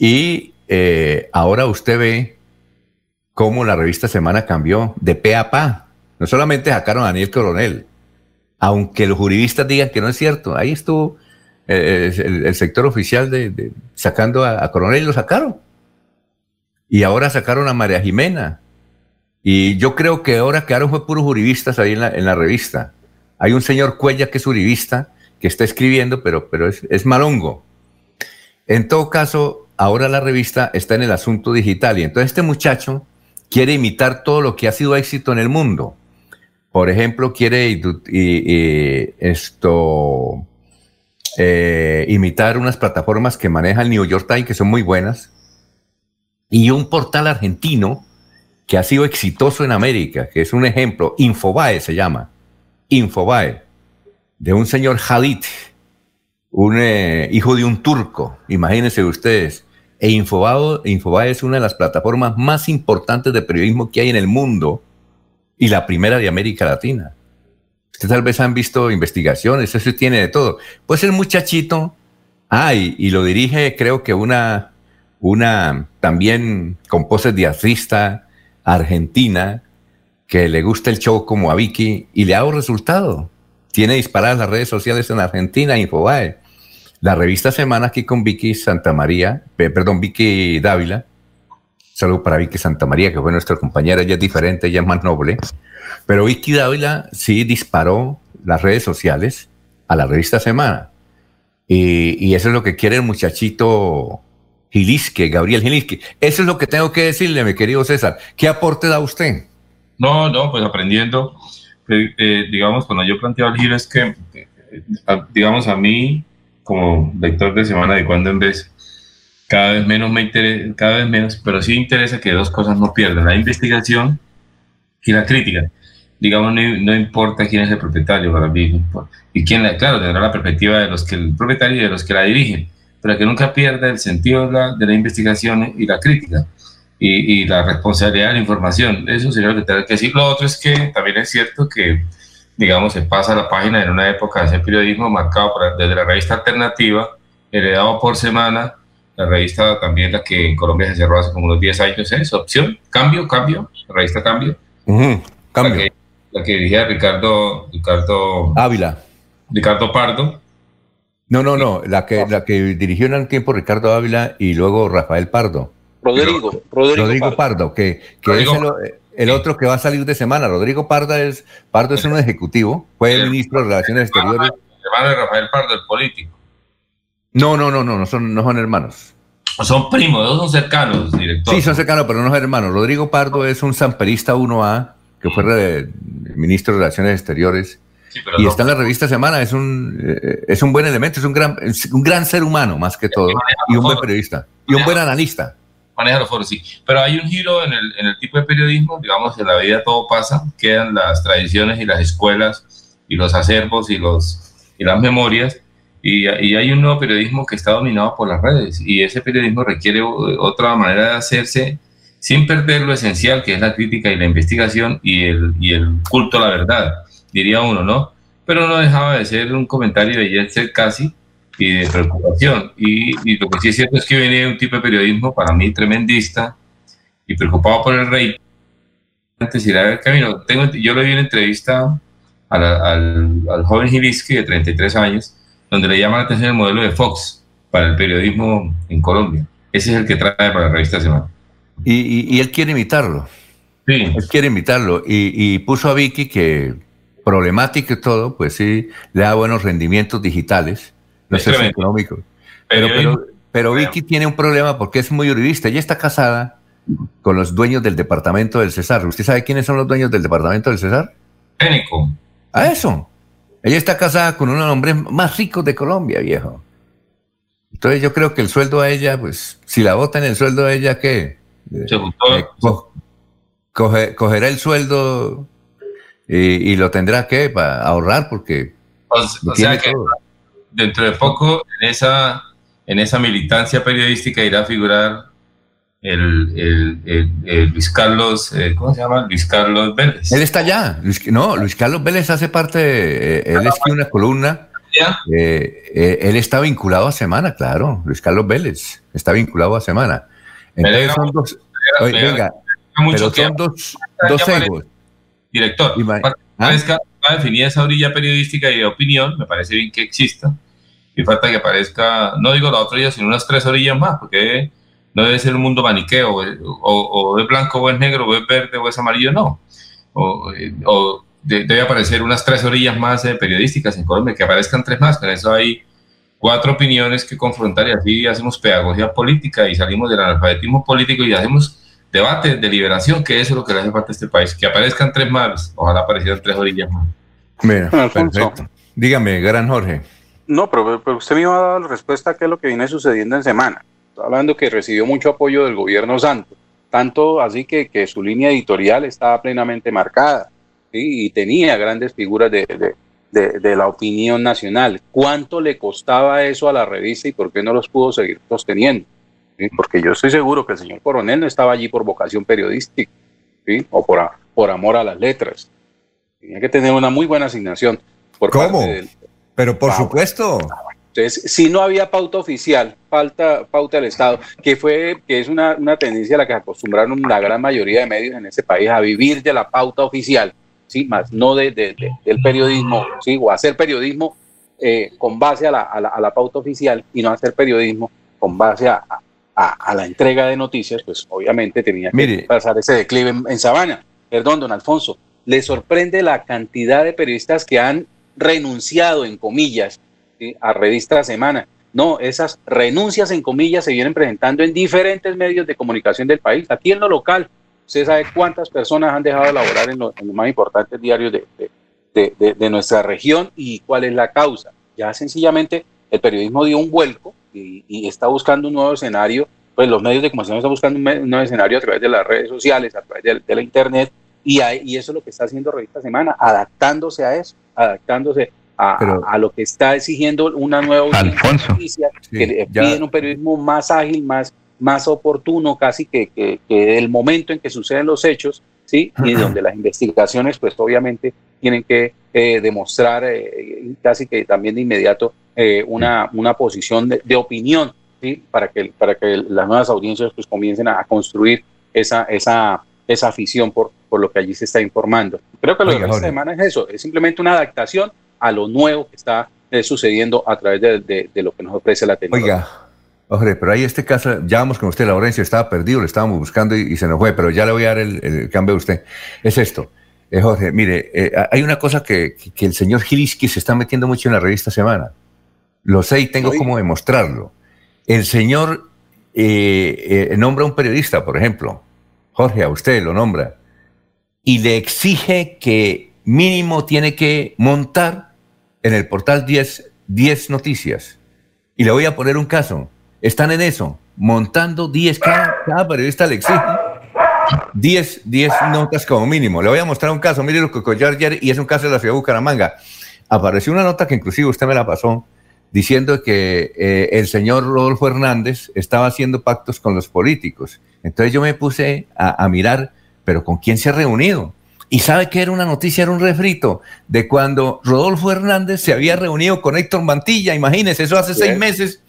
Y eh, ahora usted ve cómo la revista Semana cambió de pe a pa. No solamente sacaron a Daniel Coronel, aunque los juristas digan que no es cierto, ahí estuvo eh, el, sector oficial de, de sacando a, a Coronel y lo sacaron. Y ahora sacaron a María Jimena, y yo creo que ahora quedaron fue puros uribistas ahí en la, en la, revista. Hay un señor Cuella que es uribista, que está escribiendo, pero, pero es, es malongo. En todo caso, ahora la revista está en el asunto digital y entonces este muchacho quiere imitar todo lo que ha sido éxito en el mundo. Por ejemplo, quiere esto eh, imitar unas plataformas que maneja el New York Times que son muy buenas y un portal argentino que ha sido exitoso en América, que es un ejemplo, Infobae se llama, Infobae, de un señor Hadid, un eh, hijo de un turco, imagínense ustedes. E Infobae, Infobae es una de las plataformas más importantes de periodismo que hay en el mundo y la primera de América Latina. Ustedes tal vez han visto investigaciones, eso tiene de todo. Pues el muchachito, ay, y lo dirige creo que una, una también con poses de artista argentina que le gusta el show como a Vicky y le ha dado resultado. Tiene disparadas las redes sociales en Argentina, Infobae. La revista Semana aquí con Vicky Santa María, perdón, Vicky Dávila. Saludo para Vicky Santa María, que fue nuestra compañera, ella es diferente, ella es más noble. Pero Vicky Dávila sí disparó las redes sociales a la revista Semana. Y, y eso es lo que quiere el muchachito Gilisque, Gabriel Gilisque. Eso es lo que tengo que decirle, mi querido César. ¿Qué aporte da usted? No, no, pues aprendiendo, eh, eh, digamos, cuando yo planteo el giro es que, digamos, a mí, como lector de semana de cuando en vez, cada vez menos me interesa, cada vez menos, pero sí interesa que dos cosas no pierdan, la investigación y la crítica. Digamos, no, no importa quién es el propietario para mí, no y quién, la- claro, tendrá la perspectiva de los que el propietario y de los que la dirigen, pero que nunca pierda el sentido de la, de la investigación y la crítica y, y la responsabilidad de la información. Eso sería lo que tengo que decir. Lo otro es que también es cierto que, digamos, se pasa la página en una época de hacer periodismo marcado por- desde la revista alternativa, heredado por semana, la revista también la que en Colombia se cerró hace como unos 10 años, es opción, cambio, cambio, la revista cambio. cambio. La que, la que dirigía Ricardo, Ricardo Ávila. Ricardo Pardo. No, no, no, la que, la que dirigió en un tiempo Ricardo Ávila y luego Rafael Pardo. Rodrigo, Rodrigo, Rodrigo Pardo, que, que Rodrigo es el, el otro que va a salir de semana. Rodrigo Pardo es, Pardo es un ejecutivo, fue ministro de Relaciones Exteriores. Hermano de Rafael Pardo, el político. No, no, no, no, no son, no son hermanos. Son primos, dos son cercanos, director. Sí, son cercanos, pero no son hermanos. Rodrigo Pardo es un samperista 1A, que fue re- ministro de Relaciones Exteriores. Pero y no. está en la revista Semana, es un, eh, es un buen elemento, es un gran, es un gran ser humano más que todo, y un buen periodista, y un buen analista. maneja los foros, sí. Pero hay un giro en el, en el tipo de periodismo, digamos, en la vida todo pasa, quedan las tradiciones y las escuelas y los acervos y, los, y las memorias, y, y hay un nuevo periodismo que está dominado por las redes, y ese periodismo requiere otra manera de hacerse sin perder lo esencial, que es la crítica y la investigación y el, y el culto a la verdad, diría uno, ¿no? Pero no dejaba de ser un comentario de Jetset casi, y de preocupación. Y, y lo que sí es cierto es que de un tipo de periodismo para mí tremendista y preocupado por el rey. Antes ir a ver camino, tengo, yo le di una entrevista a la- al, al joven Gilisky de 33 años, donde le llama la atención el modelo de Fox para el periodismo en Colombia. Ese es el que trae para la revista Semana. Y, y- y él quiere imitarlo. Sí. Él quiere imitarlo. Y, y puso a Vicky que problemática y todo, pues sí, le da buenos rendimientos digitales, no Es sé económicos. Pero, pero, pero Vicky tiene un problema porque es muy uribista. Ella está casada con los dueños del departamento del Cesar. ¿Usted sabe quiénes son los dueños del departamento del Cesar? Técnico. A eso. Ella está casada con uno de los hombres más ricos de Colombia, viejo. Entonces yo creo que el sueldo a ella, pues, si la votan el sueldo a ella, ¿qué? Se Eh, co- coge- cogerá el sueldo y, y lo tendrá que para ahorrar porque O, sea que todo. dentro de poco en esa, en esa militancia periodística irá a figurar el, el- el- el Luis Carlos, eh, ¿cómo se llama? Luis Carlos Vélez. Él está allá. Luis- no, Luis Carlos Vélez hace parte, eh, él escribe una columna. eh, eh, él está vinculado a Semana, claro. Luis Carlos Vélez está vinculado a Semana. Entonces son dos, oye, venga, pero son dos, dos egos. Director, para que aparezca- va a definir esa orilla periodística y de opinión, me parece bien que exista. Y falta que aparezca, no digo la otra orilla, sino unas tres orillas más, porque no debe ser un mundo maniqueo, o, o- o es blanco o es negro, o es verde o es amarillo, no. O, o de- debe aparecer unas tres orillas más eh, periodísticas en Colombia, que aparezcan tres más, con eso hay cuatro opiniones que confrontar y así hacemos pedagogía política y salimos del analfabetismo político y hacemos debate, deliberación, que eso es lo que le hace falta a este país. Que aparezcan tres mares, ojalá aparecieran tres orillas más. Mira, perfecto. Dígame, gran Jorge. No, pero, pero usted me iba a dar la respuesta a qué es lo que viene sucediendo en semana. Está hablando que recibió mucho apoyo del gobierno santo, tanto así que, que su línea editorial estaba plenamente marcada ¿sí? y tenía grandes figuras de, de, de, de la opinión nacional. ¿Cuánto le costaba eso a la revista y por qué no los pudo seguir sosteniendo? ¿Sí? Porque yo estoy seguro que el señor coronel no estaba allí por vocación periodística ¿sí? o por, a- por amor a las letras. Tenía que tener una muy buena asignación. Por ¿Cómo? parte del- Pero por Ah, supuesto. entonces, si no había pauta oficial, falta pauta del Estado, que fue, que es una, una tendencia a la que acostumbraron la gran mayoría de medios en este país a vivir de la pauta oficial, sí, más no de, de- de- del periodismo, sí, o hacer periodismo eh, con base a la, a la- a la pauta oficial y no hacer periodismo con base a, a- a la entrega de noticias, pues obviamente tenía que Mire. pasar ese declive en, en Sabana. Perdón, don Alfonso, le sorprende la cantidad de periodistas que han renunciado, en comillas, ¿sí? a Revista Semana. No, esas renuncias en comillas se vienen presentando en diferentes medios de comunicación del país. Aquí en lo local, usted sabe cuántas personas han dejado de laborar en, lo- en los más importantes diarios de, de- de- de- de nuestra región y cuál es la causa. Ya sencillamente el periodismo dio un vuelco y, y está buscando un nuevo escenario. Pues los medios de comunicación están buscando un, nuevo escenario a través de las redes sociales, a través de, de la internet y, hay- y eso es lo que está haciendo Revista Semana, adaptándose a eso, adaptándose a, a- a lo que está exigiendo una nueva Alfonso. noticia, que ya- piden un periodismo más ágil, más, más oportuno, casi que, que, que el momento en que suceden los hechos, ¿sí? Y donde las investigaciones, pues obviamente tienen que eh, demostrar eh, casi que también de inmediato eh, una, una posición de, de opinión, ¿sí? Para que, para que las nuevas audiencias pues comiencen a, a construir esa, esa, esa afición por, por lo que allí se está informando. Creo que lo esta Jorge. semana es eso, es simplemente una adaptación a lo nuevo que está eh, sucediendo a través de, de- de lo que nos ofrece la tecnología. Oiga, Jorge, pero ahí este caso, ya vamos con usted, Laurencio, estaba perdido, le estábamos buscando y, y se nos fue, pero ya le voy a dar el, el cambio a usted. Es esto, eh, Jorge, mire, eh, hay una cosa que, que- que el señor Gilisky se está metiendo mucho en la revista Semana. Lo sé y tengo cómo demostrarlo. El señor eh, eh, nombra a un periodista, por ejemplo, Jorge, a usted lo nombra, y le exige que mínimo tiene que montar en el portal 10, 10 noticias. Y le voy a poner un caso. Están en eso, montando 10, cada, cada periodista le exige 10, 10 notas como mínimo. Le voy a mostrar un caso, mire lo que ocurrió ayer y es un caso de la ciudad de Bucaramanga. Apareció una nota que inclusive usted me la pasó diciendo que eh, el señor Rodolfo Hernández estaba haciendo pactos con los políticos. Entonces yo me puse a, a mirar, pero ¿con quién se ha reunido? Y sabe que era una noticia, era un refrito de cuando Rodolfo Hernández se había reunido con Héctor Mantilla, imagínese, eso hace seis meses,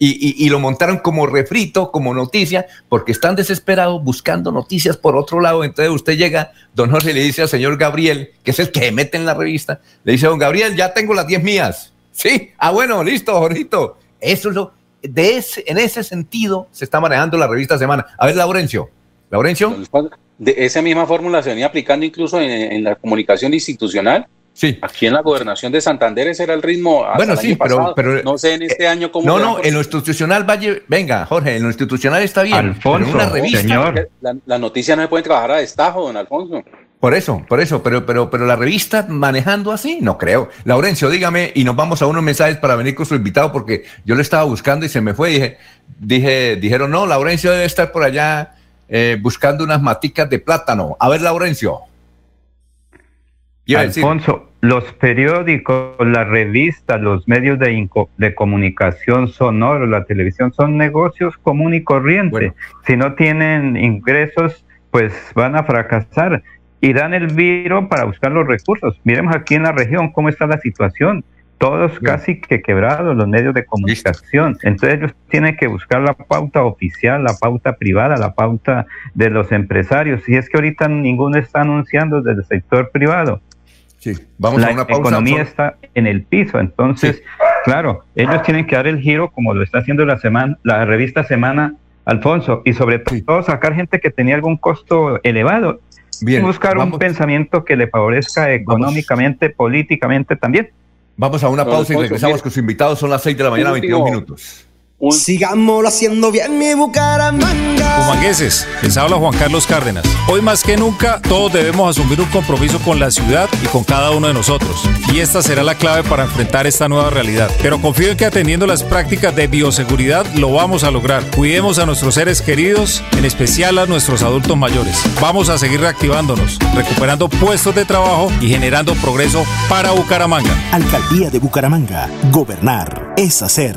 y, y- y lo montaron como refrito, como noticia, porque están desesperados buscando noticias por otro lado. Entonces usted llega, don Jorge le dice al señor Gabriel, que es el que mete en la revista, le dice, don Gabriel, ya tengo las 10 mías. Sí, ah, bueno, listo, Jorgito. Eso es lo, de ese, en ese sentido se está manejando la revista Semana. A ver, Laurencio. Laurencio. De esa misma fórmula se venía aplicando incluso en, en la comunicación institucional. Sí. Aquí en la gobernación de Santander ese era el ritmo. hasta Bueno, el sí, año pero- pasado. pero- no sé en este año cómo. No, no, en lo institucional vaya, venga, Jorge, en lo institucional está bien. Alfonso, en una revista. señor. La, la noticia no se puede trabajar a destajo, don Alfonso. Por eso, por eso, pero, pero, pero la revista manejando así, no creo. Laurencio, dígame, y nos vamos a unos mensajes para venir con su invitado, porque yo le estaba buscando y se me fue. Dije, dije, dijeron, no, Laurencio debe estar por allá eh, buscando unas maticas de plátano. A ver, Laurencio. Decir- Alfonso, los periódicos, las revistas, los medios de comunicación sonoro, la televisión, son negocios común y corriente. Si no tienen ingresos, pues van a fracasar y dan el viro para buscar los recursos. Miremos aquí en la región cómo está la situación. Todos casi que quebrados los medios de comunicación. Entonces ellos tienen que buscar la pauta oficial, la pauta privada, la pauta de los empresarios. Y es que ahorita ninguno está anunciando desde el sector privado. Sí, vamos la a una pausa. economía Solo- está en el piso, entonces, claro, ellos tienen que dar el giro como lo está haciendo la semana, la revista Semana, Alfonso, y sobre todo sacar gente que tenía algún costo elevado. Bien, y buscar vamos- un pensamiento que le favorezca económicamente, políticamente también. Vamos a una pausa y regresamos con sus invitados. Son las 6 de la mañana, Un 22 minutos. Sigámoslo haciendo bien mi Bucaramanga. Humangueses, les habla Juan Carlos Cárdenas. Hoy más que nunca, todos debemos asumir un compromiso con la ciudad y con cada uno de nosotros. Y esta será la clave para enfrentar esta nueva realidad. Pero confío en que atendiendo las prácticas de bioseguridad lo vamos a lograr. Cuidemos a nuestros seres queridos, en especial a nuestros adultos mayores. Vamos a seguir reactivándonos, recuperando puestos de trabajo y generando progreso para Bucaramanga. Alcaldía de Bucaramanga. Gobernar es hacer.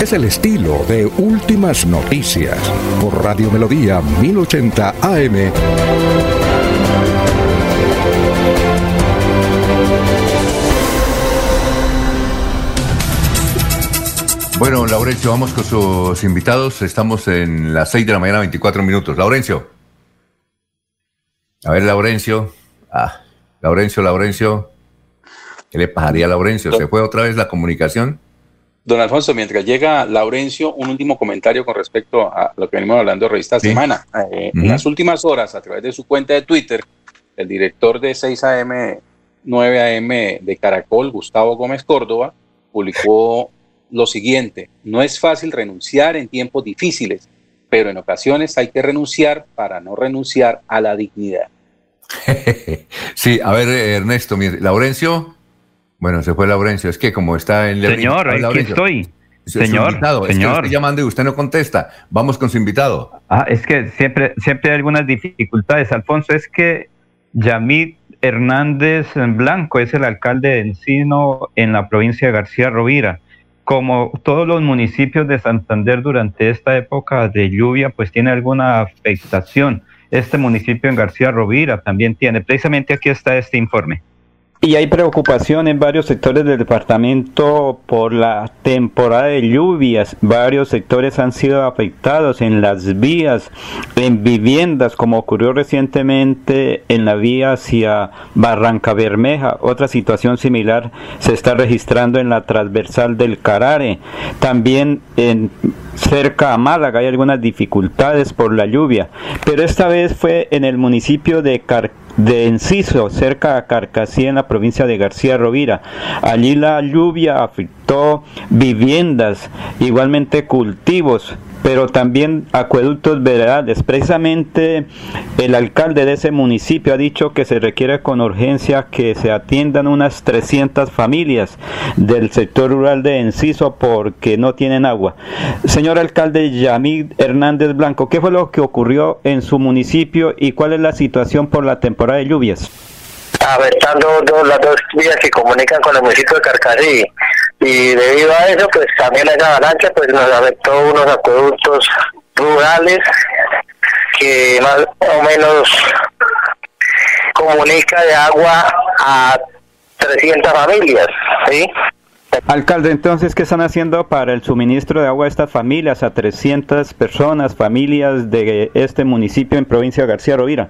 Es el estilo de Últimas Noticias por Radio Melodía 1080 AM. Bueno, Laurencio, vamos con sus invitados. Estamos en las 6 de la mañana, 24 minutos. Laurencio. A ver, Laurencio. Ah, Laurencio, Laurencio. ¿Qué le pasaría a Laurencio? ¿Se fue otra vez la comunicación? Don Alfonso, mientras llega Laurencio, un último comentario con respecto a lo que venimos hablando de revista Sí. Semana. Eh, En las últimas horas, a través de su cuenta de Twitter, el director de 6 AM, 9 AM de Caracol, Gustavo Gómez Córdoba, publicó lo siguiente, no es fácil renunciar en tiempos difíciles, pero en ocasiones hay que renunciar para no renunciar a la dignidad. Sí, a ver, eh, Ernesto, mire, Laurencio. Bueno, se fue Laurencio. Es que como está en Señor, Ah, aquí Laurencio. estoy. Su Señor, invitado. Es que señor. lo estoy llamando y usted no contesta. Vamos con su invitado. Ah, es que siempre, siempre hay algunas dificultades, Alfonso. Es que Yamid Hernández Blanco es el alcalde de Encino en la provincia de García Rovira. Como todos los municipios de Santander durante esta época de lluvia, pues tiene alguna afectación. Este municipio en García Rovira también tiene. Precisamente aquí está este informe. Y hay preocupación en varios sectores del departamento por la temporada de lluvias. Varios sectores han sido afectados en las vías, en viviendas, como ocurrió recientemente en la vía hacia Barranca Bermeja. Otra situación similar se está registrando en la transversal del Carare. También en cerca a Málaga hay algunas dificultades por la lluvia, pero esta vez fue en el municipio de Car de Enciso, cerca a Carcasí, en la provincia de García Rovira. Allí la lluvia afectó viviendas, igualmente cultivos, pero también acueductos veredales. Precisamente el alcalde de ese municipio ha dicho que se requiere con urgencia que se atiendan unas 300 familias del sector rural de Enciso porque no tienen agua. Señor alcalde Yamid Hernández Blanco, ¿qué fue lo que ocurrió en su municipio y cuál es la situación por la temporada de lluvias? Afectando dos, las dos vías que comunican con el municipio de Carcarí. Y debido a eso, pues también esa avalancha, pues nos afectó unos acueductos rurales que más o menos comunica de agua a 300 familias, ¿sí? Alcalde, entonces, ¿qué están haciendo para el suministro de agua a estas familias, a 300 personas, familias de este municipio en provincia de García Rovira?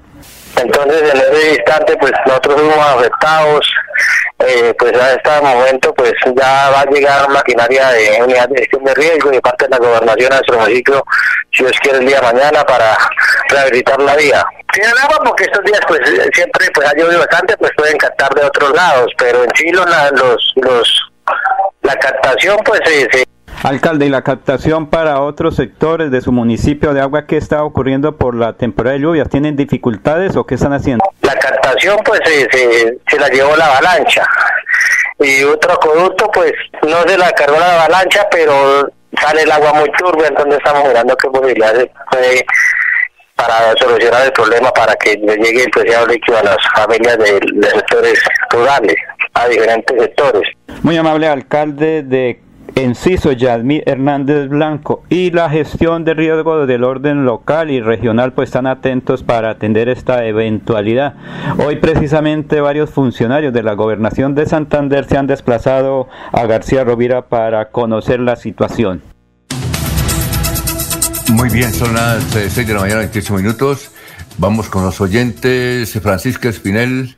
Entonces, en ese instante, pues nosotros fuimos afectados. Eh, pues a este momento, pues ya va a llegar maquinaria de unidad de gestión de riesgo y de parte de la gobernación a nuestro municipio, si Dios quiere, el día de mañana para rehabilitar la vía. Tienen agua porque estos días, pues siempre pues ha llovido bastante, pues pueden captar de otros lados, pero en sí los, los, los la captación, pues se, se Alcalde, ¿y la captación para otros sectores de su municipio de agua qué está ocurriendo por la temporada de lluvias? ¿Tienen dificultades o qué están haciendo? la captación pues se, se, se la llevó la avalancha y otro acueducto pues no se la cargó la avalancha pero sale el agua muy turbia, entonces estamos mirando qué posibilidades puede para solucionar el problema para que le llegue el preciado líquido a las familias de, de sectores rurales, a diferentes sectores. Muy amable alcalde de Enciso Yadmi Hernández Blanco y la gestión de riesgo del orden local y regional pues están atentos para atender esta eventualidad. Hoy precisamente varios funcionarios de la gobernación de Santander se han desplazado a García Rovira para conocer la situación. Muy bien, son las 6 de la mañana, 28 minutos. Vamos con los oyentes. Francisca Espinel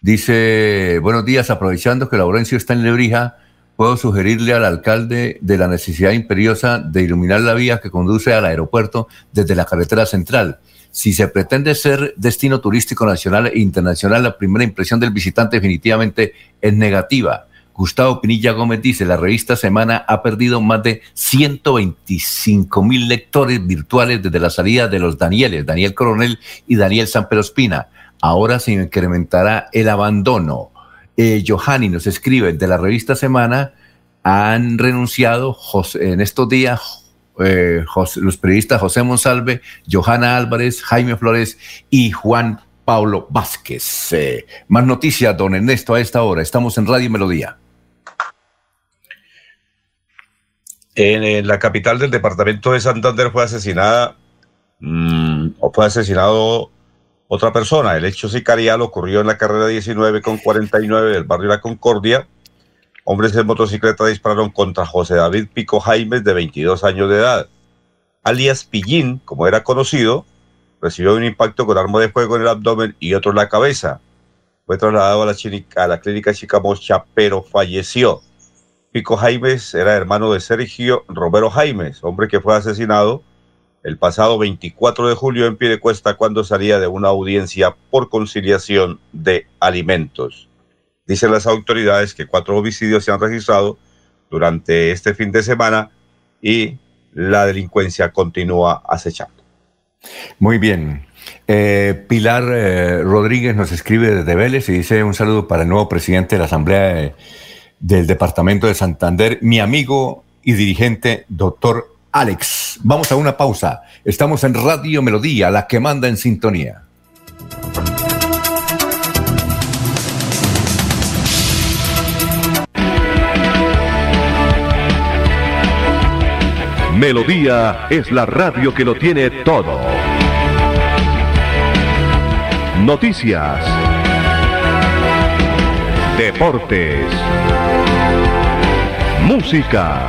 dice, buenos días, aprovechando que Laurencio está en Lebrija, puedo sugerirle al alcalde de la necesidad imperiosa de iluminar la vía que conduce al aeropuerto desde la carretera central. Si se pretende ser destino turístico nacional e internacional, la primera impresión del visitante definitivamente es negativa. Gustavo Pinilla Gómez dice, la revista Semana ha perdido más de 125 mil lectores virtuales desde la salida de los Danieles, Daniel Coronel y Daniel Samperospina. Ahora se incrementará el abandono. Eh, Johanny nos escribe, de la revista Semana han renunciado en estos días eh, los periodistas José Monsalve, Johanna Álvarez, Jaime Flores y Juan Pablo Vázquez. Eh, más noticias, don Ernesto, a esta hora. Estamos en Radio Melodía. En, la capital del departamento de Santander fue asesinada mm, o fue asesinado otra persona. El hecho sicarial ocurrió en la carrera 19 con 49 del barrio La Concordia. Hombres en motocicleta dispararon contra José David Pico Jaimes, de 22 años de edad. Alias Pillín, como era conocido, recibió un impacto con arma de fuego en el abdomen y otro en la cabeza. Fue trasladado a la, a la clínica Chicamocha, pero falleció. Pico Jaimes era hermano de Sergio Romero Jaimes, hombre que fue asesinado el pasado 24 de julio en Piedecuesta cuando salía de una audiencia por conciliación de alimentos. Dicen las autoridades que cuatro homicidios se han registrado durante este fin de semana y la delincuencia continúa acechando. Muy bien. Eh, Pilar eh, Rodríguez nos escribe desde Vélez y dice un saludo para el nuevo presidente de la Asamblea. de del Departamento de Santander, mi amigo y dirigente, doctor Alex. Vamos a una pausa. Estamos en Radio Melodía, la que manda en sintonía. Melodía es la radio que lo tiene todo. Noticias. Deportes música,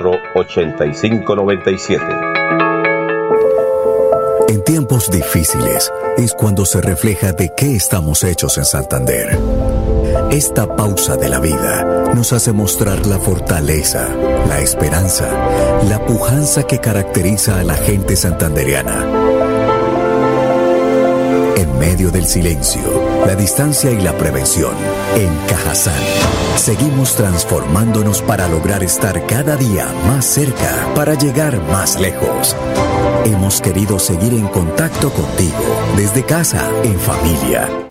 8597. En tiempos difíciles es cuando se refleja de qué estamos hechos en Santander. Esta pausa de la vida nos hace mostrar la fortaleza, la esperanza, la pujanza que caracteriza a la gente santandereana. En medio del silencio, la distancia y la prevención. En Cajazán, seguimos transformándonos para lograr estar cada día más cerca, para llegar más lejos. Hemos querido seguir en contacto contigo, desde casa, en familia.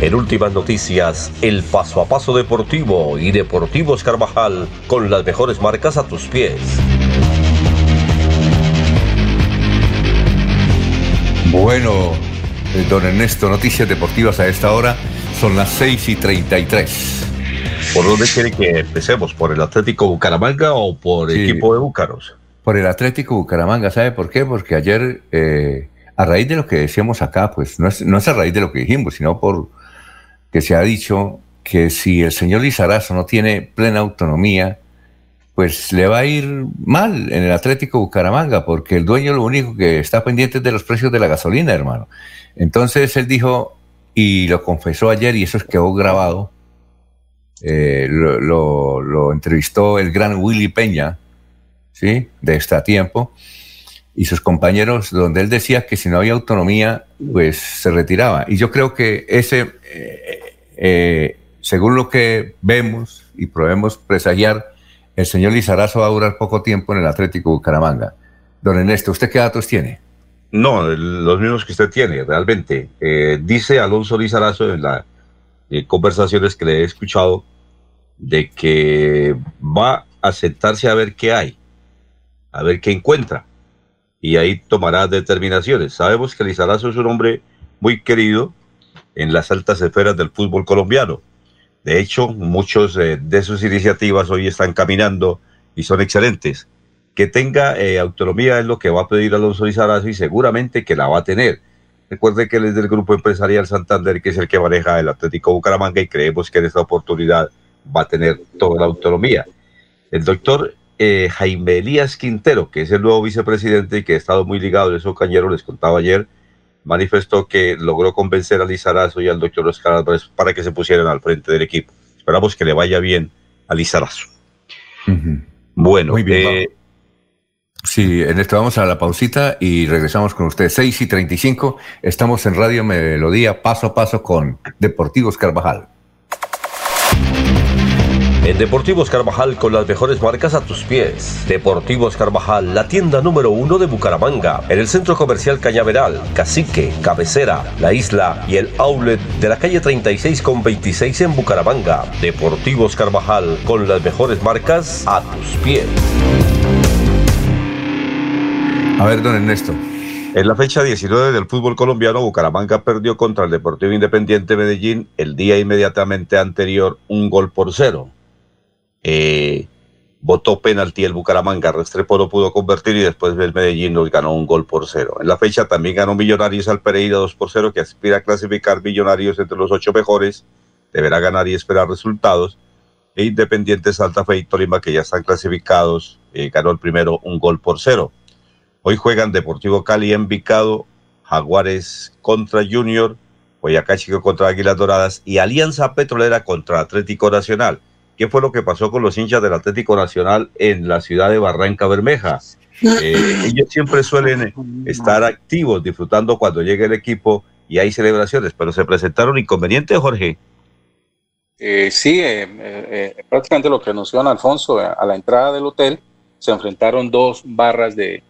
En últimas noticias, el paso a paso deportivo y Deportivos Carvajal con las mejores marcas a tus pies. Bueno, eh, don Ernesto, noticias deportivas a esta hora son las 6 y 33. ¿Por dónde quiere que empecemos? ¿Por el Atlético Bucaramanga o por el equipo de Búcaros? Por el Atlético Bucaramanga, ¿sabe por qué? Porque ayer, eh, a raíz de lo que decíamos acá, pues no es, no es a raíz de lo que dijimos, sino por que se ha dicho que si el señor Lizarazo no tiene plena autonomía, pues le va a ir mal en el Atlético Bucaramanga, porque el dueño lo único que está pendiente es de los precios de la gasolina, hermano. Entonces él dijo, y lo confesó ayer, y eso es quedó grabado, eh, lo, lo, lo, entrevistó el gran Willy Peña, ¿sí? De este tiempo, y sus compañeros, donde él decía que si no había autonomía, pues se retiraba. Y yo creo que ese, eh, eh, según lo que vemos y podemos presagiar, el señor Lizarazo va a durar poco tiempo en el Atlético Bucaramanga. Don Ernesto, ¿usted qué datos tiene? No, los mismos que usted tiene, realmente. Eh, dice Alonso Lizarazo en las eh, conversaciones que le he escuchado de que va a sentarse a ver qué hay, a ver qué encuentra, y ahí tomará determinaciones. Sabemos que Lizarazo es un hombre muy querido en las altas esferas del fútbol colombiano. De hecho, muchos eh, de sus iniciativas hoy están caminando y son excelentes. Que tenga eh, autonomía es lo que va a pedir Alonso Lizarazo y seguramente que la va a tener. Recuerde que él es del Grupo Empresarial Santander, que es el que maneja el Atlético Bucaramanga y creemos que en esta oportunidad va a tener toda la autonomía. El doctor eh, Jaime Elías Quintero, que es el nuevo vicepresidente y que ha estado muy ligado, eso Cañero les contaba ayer, manifestó que logró convencer a Lizarazo y al doctor Oscar Álvarez para que se pusieran al frente del equipo. Esperamos que le vaya bien a Lizarazo. Uh -huh. Bueno, Muy bien, eh, Sí, en esto vamos a la pausita y regresamos con ustedes. 6 y 35, estamos en Radio Melodía, paso a paso con Deportivos Carvajal. En Deportivos Carvajal con las mejores marcas a tus pies. Deportivos Carvajal, la tienda número uno de Bucaramanga, en el centro comercial Cañaveral, Cacique, Cabecera, La Isla y el outlet de la calle 36 con 26 en Bucaramanga. Deportivos Carvajal con las mejores marcas a tus pies. A ver, don Ernesto. En la fecha 19 del fútbol colombiano, Bucaramanga perdió contra el Deportivo Independiente Medellín el día inmediatamente anterior un gol por cero. Eh, votó penalti el Bucaramanga, Restrepo no pudo convertir y después el Medellín nos ganó un gol por cero. En la fecha también ganó Millonarios al Pereira 2 por 0, que aspira a clasificar Millonarios entre los ocho mejores, deberá ganar y esperar resultados. E Independiente Santa Fe y Tolima, que ya están clasificados, eh, ganó el primero un gol por cero. Hoy juegan Deportivo Cali en Vicado, Jaguares contra Junior, Boyacá Chico contra Águilas Doradas y Alianza Petrolera contra Atlético Nacional. ¿Qué fue lo que pasó con los hinchas del Atlético Nacional en la ciudad de Barranca Bermeja? Eh, ellos siempre suelen estar activos, disfrutando cuando llega el equipo y hay celebraciones, pero se presentaron inconvenientes, Jorge. Eh, sí, eh, prácticamente lo que anunció Alfonso, a la entrada del hotel se enfrentaron dos barras de,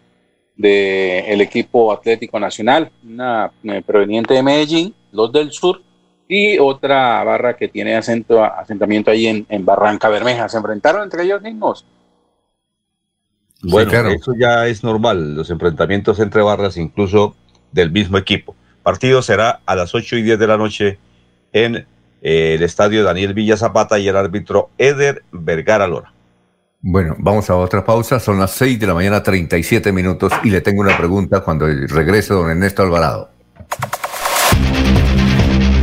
de el equipo Atlético Nacional, una proveniente de Medellín, los del sur, y otra barra que tiene acento, asentamiento ahí en, en Barranca Bermeja. Se enfrentaron entre ellos mismos. Bueno, claro. eso ya es normal, los enfrentamientos entre barras, incluso del mismo equipo. Partido será a las 8 y 10 de la noche en eh, el estadio Daniel Villa Zapata y el árbitro Eder Vergara Lora. Bueno, vamos a otra pausa. Son las 6 de la mañana, 37 minutos, y le tengo una pregunta cuando regrese don Ernesto Alvarado.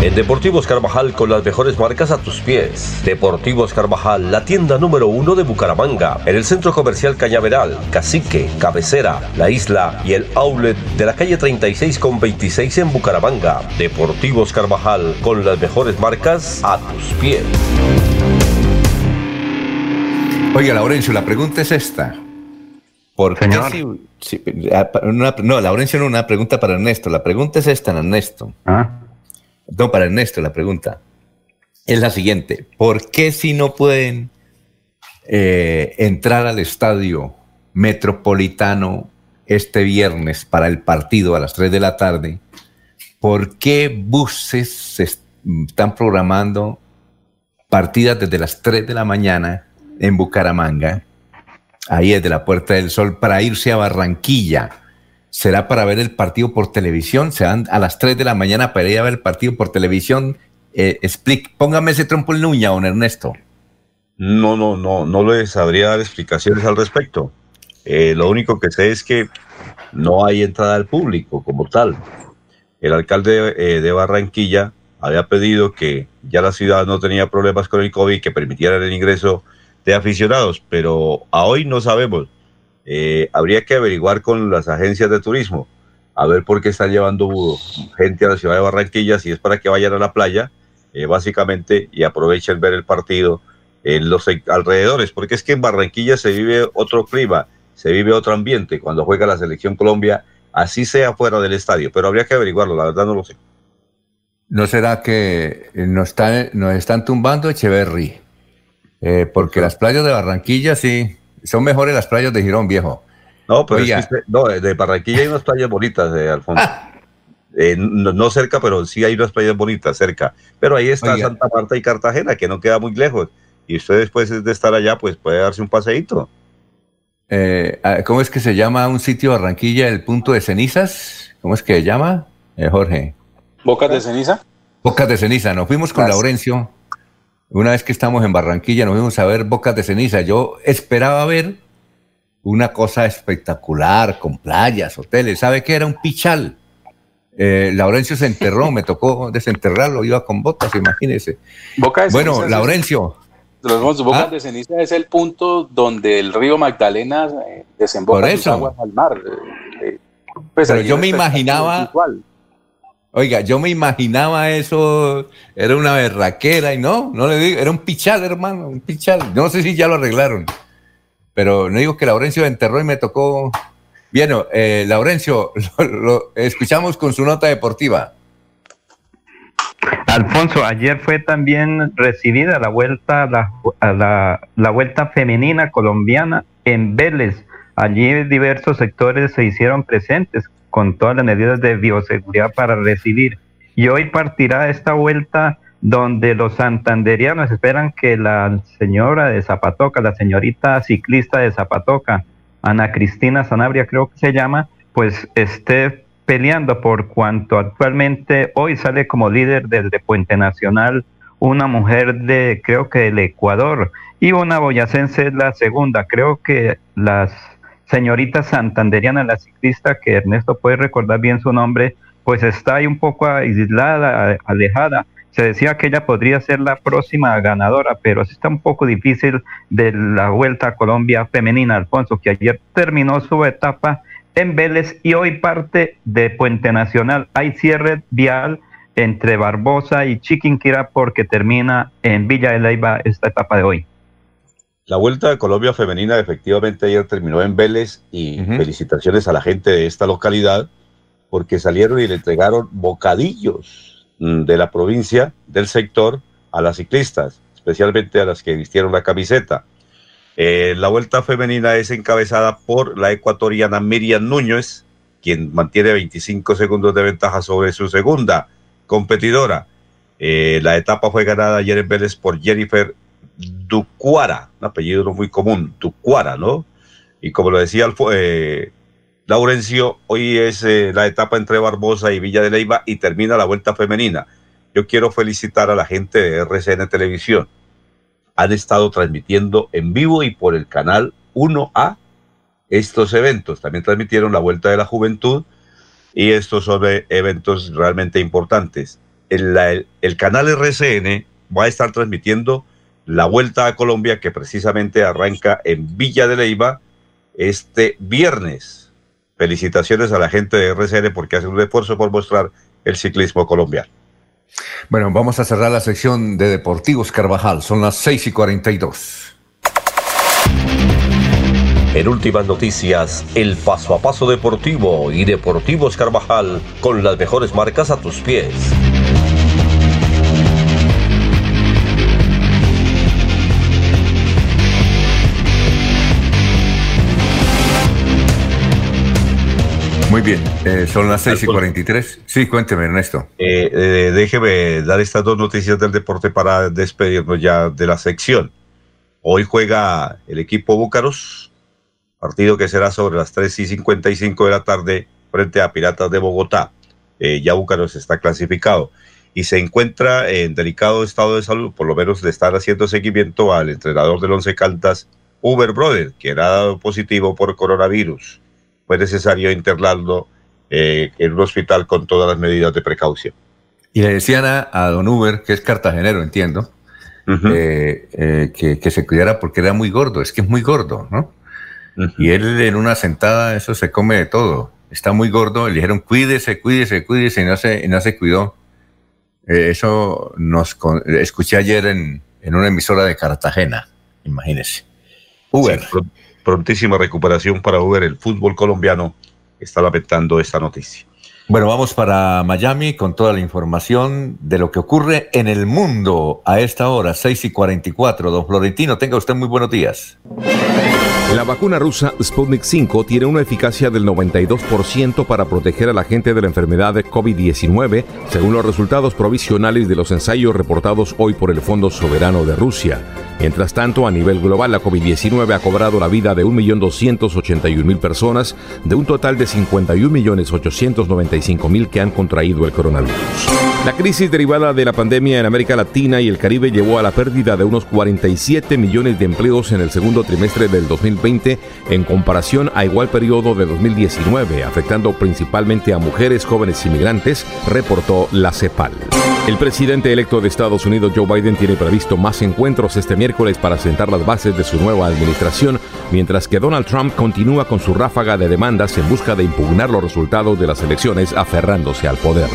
En Deportivos Carvajal con las mejores marcas a tus pies. Deportivos Carvajal, la tienda número uno de Bucaramanga, en el centro comercial Cañaveral, Cacique, Cabecera, La Isla y el outlet de la calle 36 con 26 en Bucaramanga. Deportivos Carvajal con las mejores marcas a tus pies. Oiga, Laurencio, la pregunta es esta. ¿Por qué Señor. si- si- ah, no, Laurencio no, una pregunta para Ernesto. La pregunta es esta, Ernesto. Ah. No, para Ernesto la pregunta. Es la siguiente. ¿Por qué si no pueden eh, entrar al estadio metropolitano este viernes para el partido a las 3 de la tarde? ¿Por qué buses se est- están programando partidas desde las 3 de la mañana en Bucaramanga? Ahí desde la Puerta del Sol para irse a Barranquilla. ¿Será para ver el partido por televisión? ¿Se van a las 3 de la mañana para ir a ver el partido por televisión? Eh, explique, póngame ese trompo en uña, don Ernesto. No, no, no, no les sabría dar explicaciones al respecto. Eh, lo único que sé es que no hay entrada al público como tal. El alcalde eh, de Barranquilla había pedido que ya la ciudad no tenía problemas con el COVID, que permitieran el ingreso de aficionados, pero a hoy no sabemos. Eh, habría que averiguar con las agencias de turismo, a ver por qué están llevando gente a la ciudad de Barranquilla, si es para que vayan a la playa, eh, básicamente, y aprovechen ver el partido en los alrededores, porque es que en Barranquilla se vive otro clima, se vive otro ambiente cuando juega la selección Colombia, así sea fuera del estadio, pero habría que averiguarlo, la verdad no lo sé. ¿No será que nos están, nos están tumbando Echeverry? Eh, porque las playas de Barranquilla sí, son mejores las playas de Girón Viejo. No, pero Oiga. es que usted- no, de Barranquilla hay unas playas bonitas, de Alfonso. Eh, no, no cerca, pero sí hay unas playas bonitas cerca. Pero ahí está Oiga. Santa Marta y Cartagena, que no queda muy lejos. Y usted después de estar allá, pues puede darse un paseíto. Eh, ah, ¿Cómo es que se llama un sitio de Barranquilla, el punto de cenizas? ¿Cómo es que se llama, Eh, Jorge? ¿Bocas de ceniza? Bocas de ceniza. Nos fuimos con Gracias. Laurencio. Una vez que estamos en Barranquilla, nos fuimos a ver Bocas de ceniza. Yo esperaba ver una cosa espectacular, con playas, hoteles. ¿Sabe qué? Era un pichal. Eh, Laurencio se enterró, me tocó desenterrarlo, iba con botas, imagínese. Boca de Bueno, ceniza es- Laurencio, Los famosos Bocas ¿Ah? de ceniza es el punto donde el río Magdalena eh, desemboca sus aguas al mar. Eh, pues Pero yo me imaginaba- es. Oiga, yo me imaginaba eso, era una berraquera y no, no le digo, era un pichal, hermano, un pichal. No sé si ya lo arreglaron, pero no digo que Laurencio enterró y me tocó. Bien, eh, Laurencio, lo, escuchamos con su nota deportiva. Alfonso, ayer fue también recibida la vuelta la, la, la vuelta femenina colombiana en Vélez. Allí diversos sectores se hicieron presentes con todas las medidas de bioseguridad para recibir. Y hoy partirá esta vuelta donde los santanderianos esperan que la señora de Zapatoca, la señorita ciclista de Zapatoca, Ana Cristina Sanabria creo que se llama, pues esté peleando por cuanto actualmente hoy sale como líder desde Puente Nacional una mujer de creo que del Ecuador y una boyacense es la segunda. Creo que las señoritas santanderiana, la ciclista, que Ernesto puede recordar bien su nombre, pues está ahí un poco aislada, alejada. Se decía que ella podría ser la próxima ganadora, pero sí está un poco difícil de la Vuelta a Colombia femenina, Alfonso, que ayer terminó su etapa en Vélez y hoy parte de Puente Nacional. Hay cierre vial entre Barbosa y Chiquinquirá porque termina en Villa de Leyva esta etapa de hoy. La Vuelta de Colombia Femenina efectivamente ayer terminó en Vélez y felicitaciones a la gente de esta localidad porque salieron y le entregaron bocadillos mm, de la provincia, del sector, a las ciclistas, especialmente a las que vistieron la camiseta. Eh, la Vuelta Femenina es encabezada por la ecuatoriana Miriam Núñez, quien mantiene 25 segundos de ventaja sobre su segunda competidora. Eh, la etapa fue ganada ayer en Vélez por Jennifer Ducuara, un apellido no muy común, Ducuara, ¿no? Y como lo decía eh, Laurencio, hoy es eh, la etapa entre Barbosa y Villa de Leyva y termina la vuelta femenina. Yo quiero felicitar a la gente de RCN Televisión. Han estado transmitiendo en vivo y por el canal 1A estos eventos. También transmitieron la Vuelta de la Juventud y estos son eh, eventos realmente importantes. el canal RCN va a estar transmitiendo la Vuelta a Colombia que precisamente arranca en Villa de Leyva este viernes. Felicitaciones a la gente de RCN porque hacen un esfuerzo por mostrar el ciclismo colombiano. Bueno, vamos a cerrar la sección de Deportivos Carvajal. Son las 6 y 42. En últimas noticias, el paso a paso deportivo y Deportivos Carvajal con las mejores marcas a tus pies. Muy bien, eh, son las 6 y 43. Sí, cuénteme, Ernesto. Eh, eh, déjeme dar estas dos noticias del deporte para despedirnos ya de la sección. Hoy juega el equipo Búcaros, partido que será sobre las 3 y 55 de la tarde frente a Piratas de Bogotá. Eh, ya Búcaros está clasificado y se encuentra en delicado estado de salud, por lo menos le están haciendo seguimiento al entrenador del Once Caldas, Uber Brother, quien ha dado positivo por coronavirus. Fue necesario internarlo eh, en un hospital con todas las medidas de precaución. Y le decían a, a don Uber, que es cartagenero, entiendo, eh, eh, que, que se cuidara porque era muy gordo. Es que es muy gordo, ¿no? Y él en una sentada, eso se come de todo. Está muy gordo. Le dijeron, cuídese, cuídese, cuídese, y no se, y no se cuidó. Eso nos escuché ayer en, en una emisora de Cartagena, imagínese. Uber. Sí, prontísima recuperación para Uber. El fútbol colombiano está lamentando esta noticia. Bueno, vamos para Miami con toda la información de lo que ocurre en el mundo a esta hora, 6 y 44. Don Florentino, tenga usted muy buenos días. La vacuna rusa Sputnik 5 tiene una eficacia del 92% para proteger a la gente de la enfermedad de COVID-19, según los resultados provisionales de los ensayos reportados hoy por el Fondo Soberano de Rusia. Mientras tanto, a nivel global, la COVID-19 ha cobrado la vida de 1.281.000 personas, de un total de 51.895.000 que han contraído el coronavirus. La crisis derivada de la pandemia en América Latina y el Caribe llevó a la pérdida de unos 47 millones de empleos en el segundo trimestre del 2020 en comparación a igual periodo de 2019, afectando principalmente a mujeres, jóvenes y migrantes, reportó la CEPAL. El presidente electo de Estados Unidos, Joe Biden, tiene previsto más encuentros este miércoles para sentar las bases de su nueva administración, mientras que Donald Trump continúa con su ráfaga de demandas en busca de impugnar los resultados de las elecciones aferrándose al poder.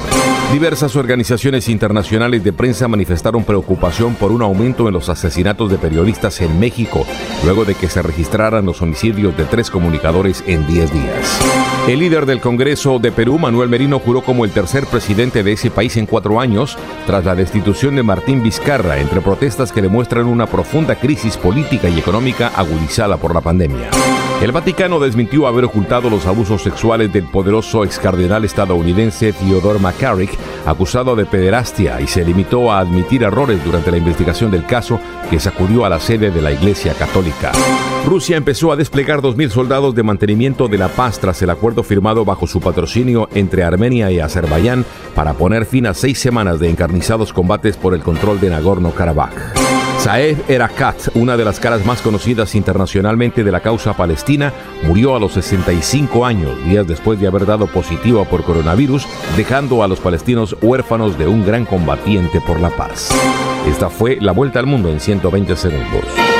Diversas organizaciones internacionales de prensa manifestaron preocupación por un aumento en los asesinatos de periodistas en México, luego de que se registraran los homicidios de tres comunicadores en 10 días. El líder del Congreso de Perú, Manuel Merino, juró como el tercer presidente de ese país en cuatro años, tras la destitución de Martín Vizcarra, entre protestas que demuestran una profunda crisis política y económica agudizada por la pandemia. El Vaticano desmintió haber ocultado los abusos sexuales del poderoso ex cardenal estadounidense Theodore McCarrick, acusado de pederastia, y se limitó a admitir errores durante la investigación del caso que sacudió a la sede de la Iglesia Católica. Rusia empezó a desplegar 2.000 soldados de mantenimiento de la paz tras el acuerdo firmado bajo su patrocinio entre Armenia y Azerbaiyán para poner fin a seis semanas de encarnizados combates por el control de Nagorno-Karabaj. Saeed Erakat, una de las caras más conocidas internacionalmente de la causa palestina, murió a los 65 años, días después de haber dado positivo por coronavirus, dejando a los palestinos huérfanos de un gran combatiente por la paz. Esta fue la vuelta al mundo en 120 segundos.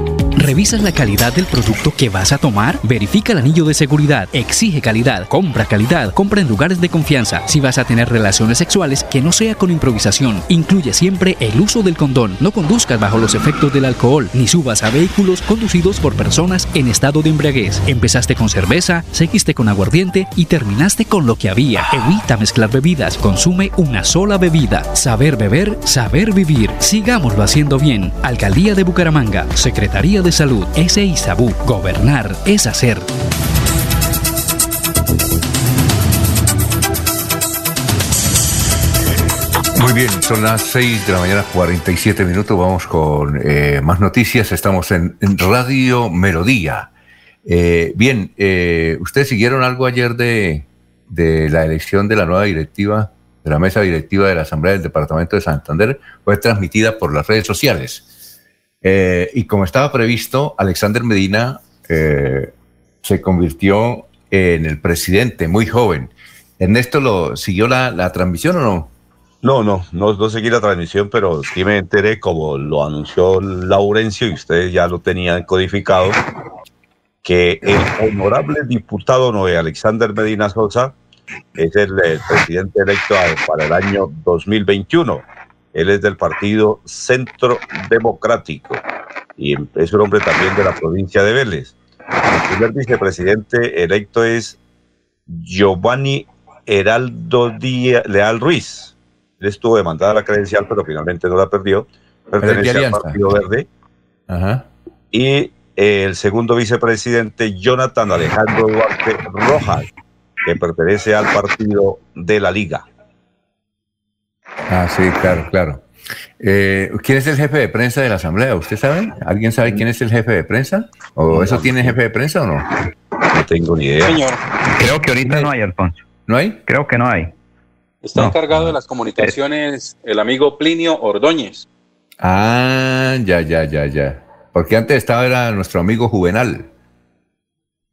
¿Revisas la calidad del producto que vas a tomar? Verifica el anillo de seguridad. Exige calidad. Compra calidad. Compra en lugares de confianza. Si vas a tener relaciones sexuales, que no sea con improvisación. Incluye siempre el uso del condón. No conduzcas bajo los efectos del alcohol, ni subas a vehículos conducidos por personas en estado de embriaguez. Empezaste con cerveza, seguiste con aguardiente y terminaste con lo que había. Evita mezclar bebidas. Consume una sola bebida. Saber beber, saber vivir. Sigámoslo haciendo bien. Alcaldía de Bucaramanga. Secretaría de Salud. S. Isabú. Gobernar es hacer. Muy bien, son las 6 de la mañana, 47 minutos. Vamos con eh, más noticias. Estamos en, en Radio Melodía. Eh, bien, eh, ¿ustedes siguieron algo ayer de, de la elección de la nueva directiva de la mesa directiva de la Asamblea del Departamento de Santander fue transmitida por las redes sociales. Eh, y como estaba previsto, Alexander Medina eh, se convirtió en el presidente muy joven. Ernesto, ¿lo siguió la, transmisión o no? No, no, no, no seguí la transmisión, pero sí me enteré, como lo anunció Laurencio y ustedes ya lo tenían codificado, que el honorable diputado Noé Alexander Medina Sosa es el, el presidente electo para el año 2021. Él es del partido Centro Democrático y es un hombre también de la provincia de Vélez. El primer vicepresidente electo es Giovanni Heraldo Díaz Leal Ruiz. Él estuvo demandada la credencial, pero finalmente no la perdió. Pertenece al. Partido Verde. Ajá. Y eh, el segundo vicepresidente, Jonathan Alejandro Duarte Rojas, que pertenece al partido de la Liga. Ah, sí, claro, claro. Eh, ¿Quién es el jefe de prensa de la Asamblea? ¿Usted sabe? ¿Alguien sabe quién es el jefe de prensa? ¿O eso tiene jefe de prensa o no? No tengo ni idea. Señor, Creo que ahorita no hay, Alfonso. ¿No hay? Creo que no hay. está No. encargado de las comunicaciones el amigo Plinio Ordóñez. Ah, ya, ya, ya, ya. Porque antes estaba era nuestro amigo Juvenal.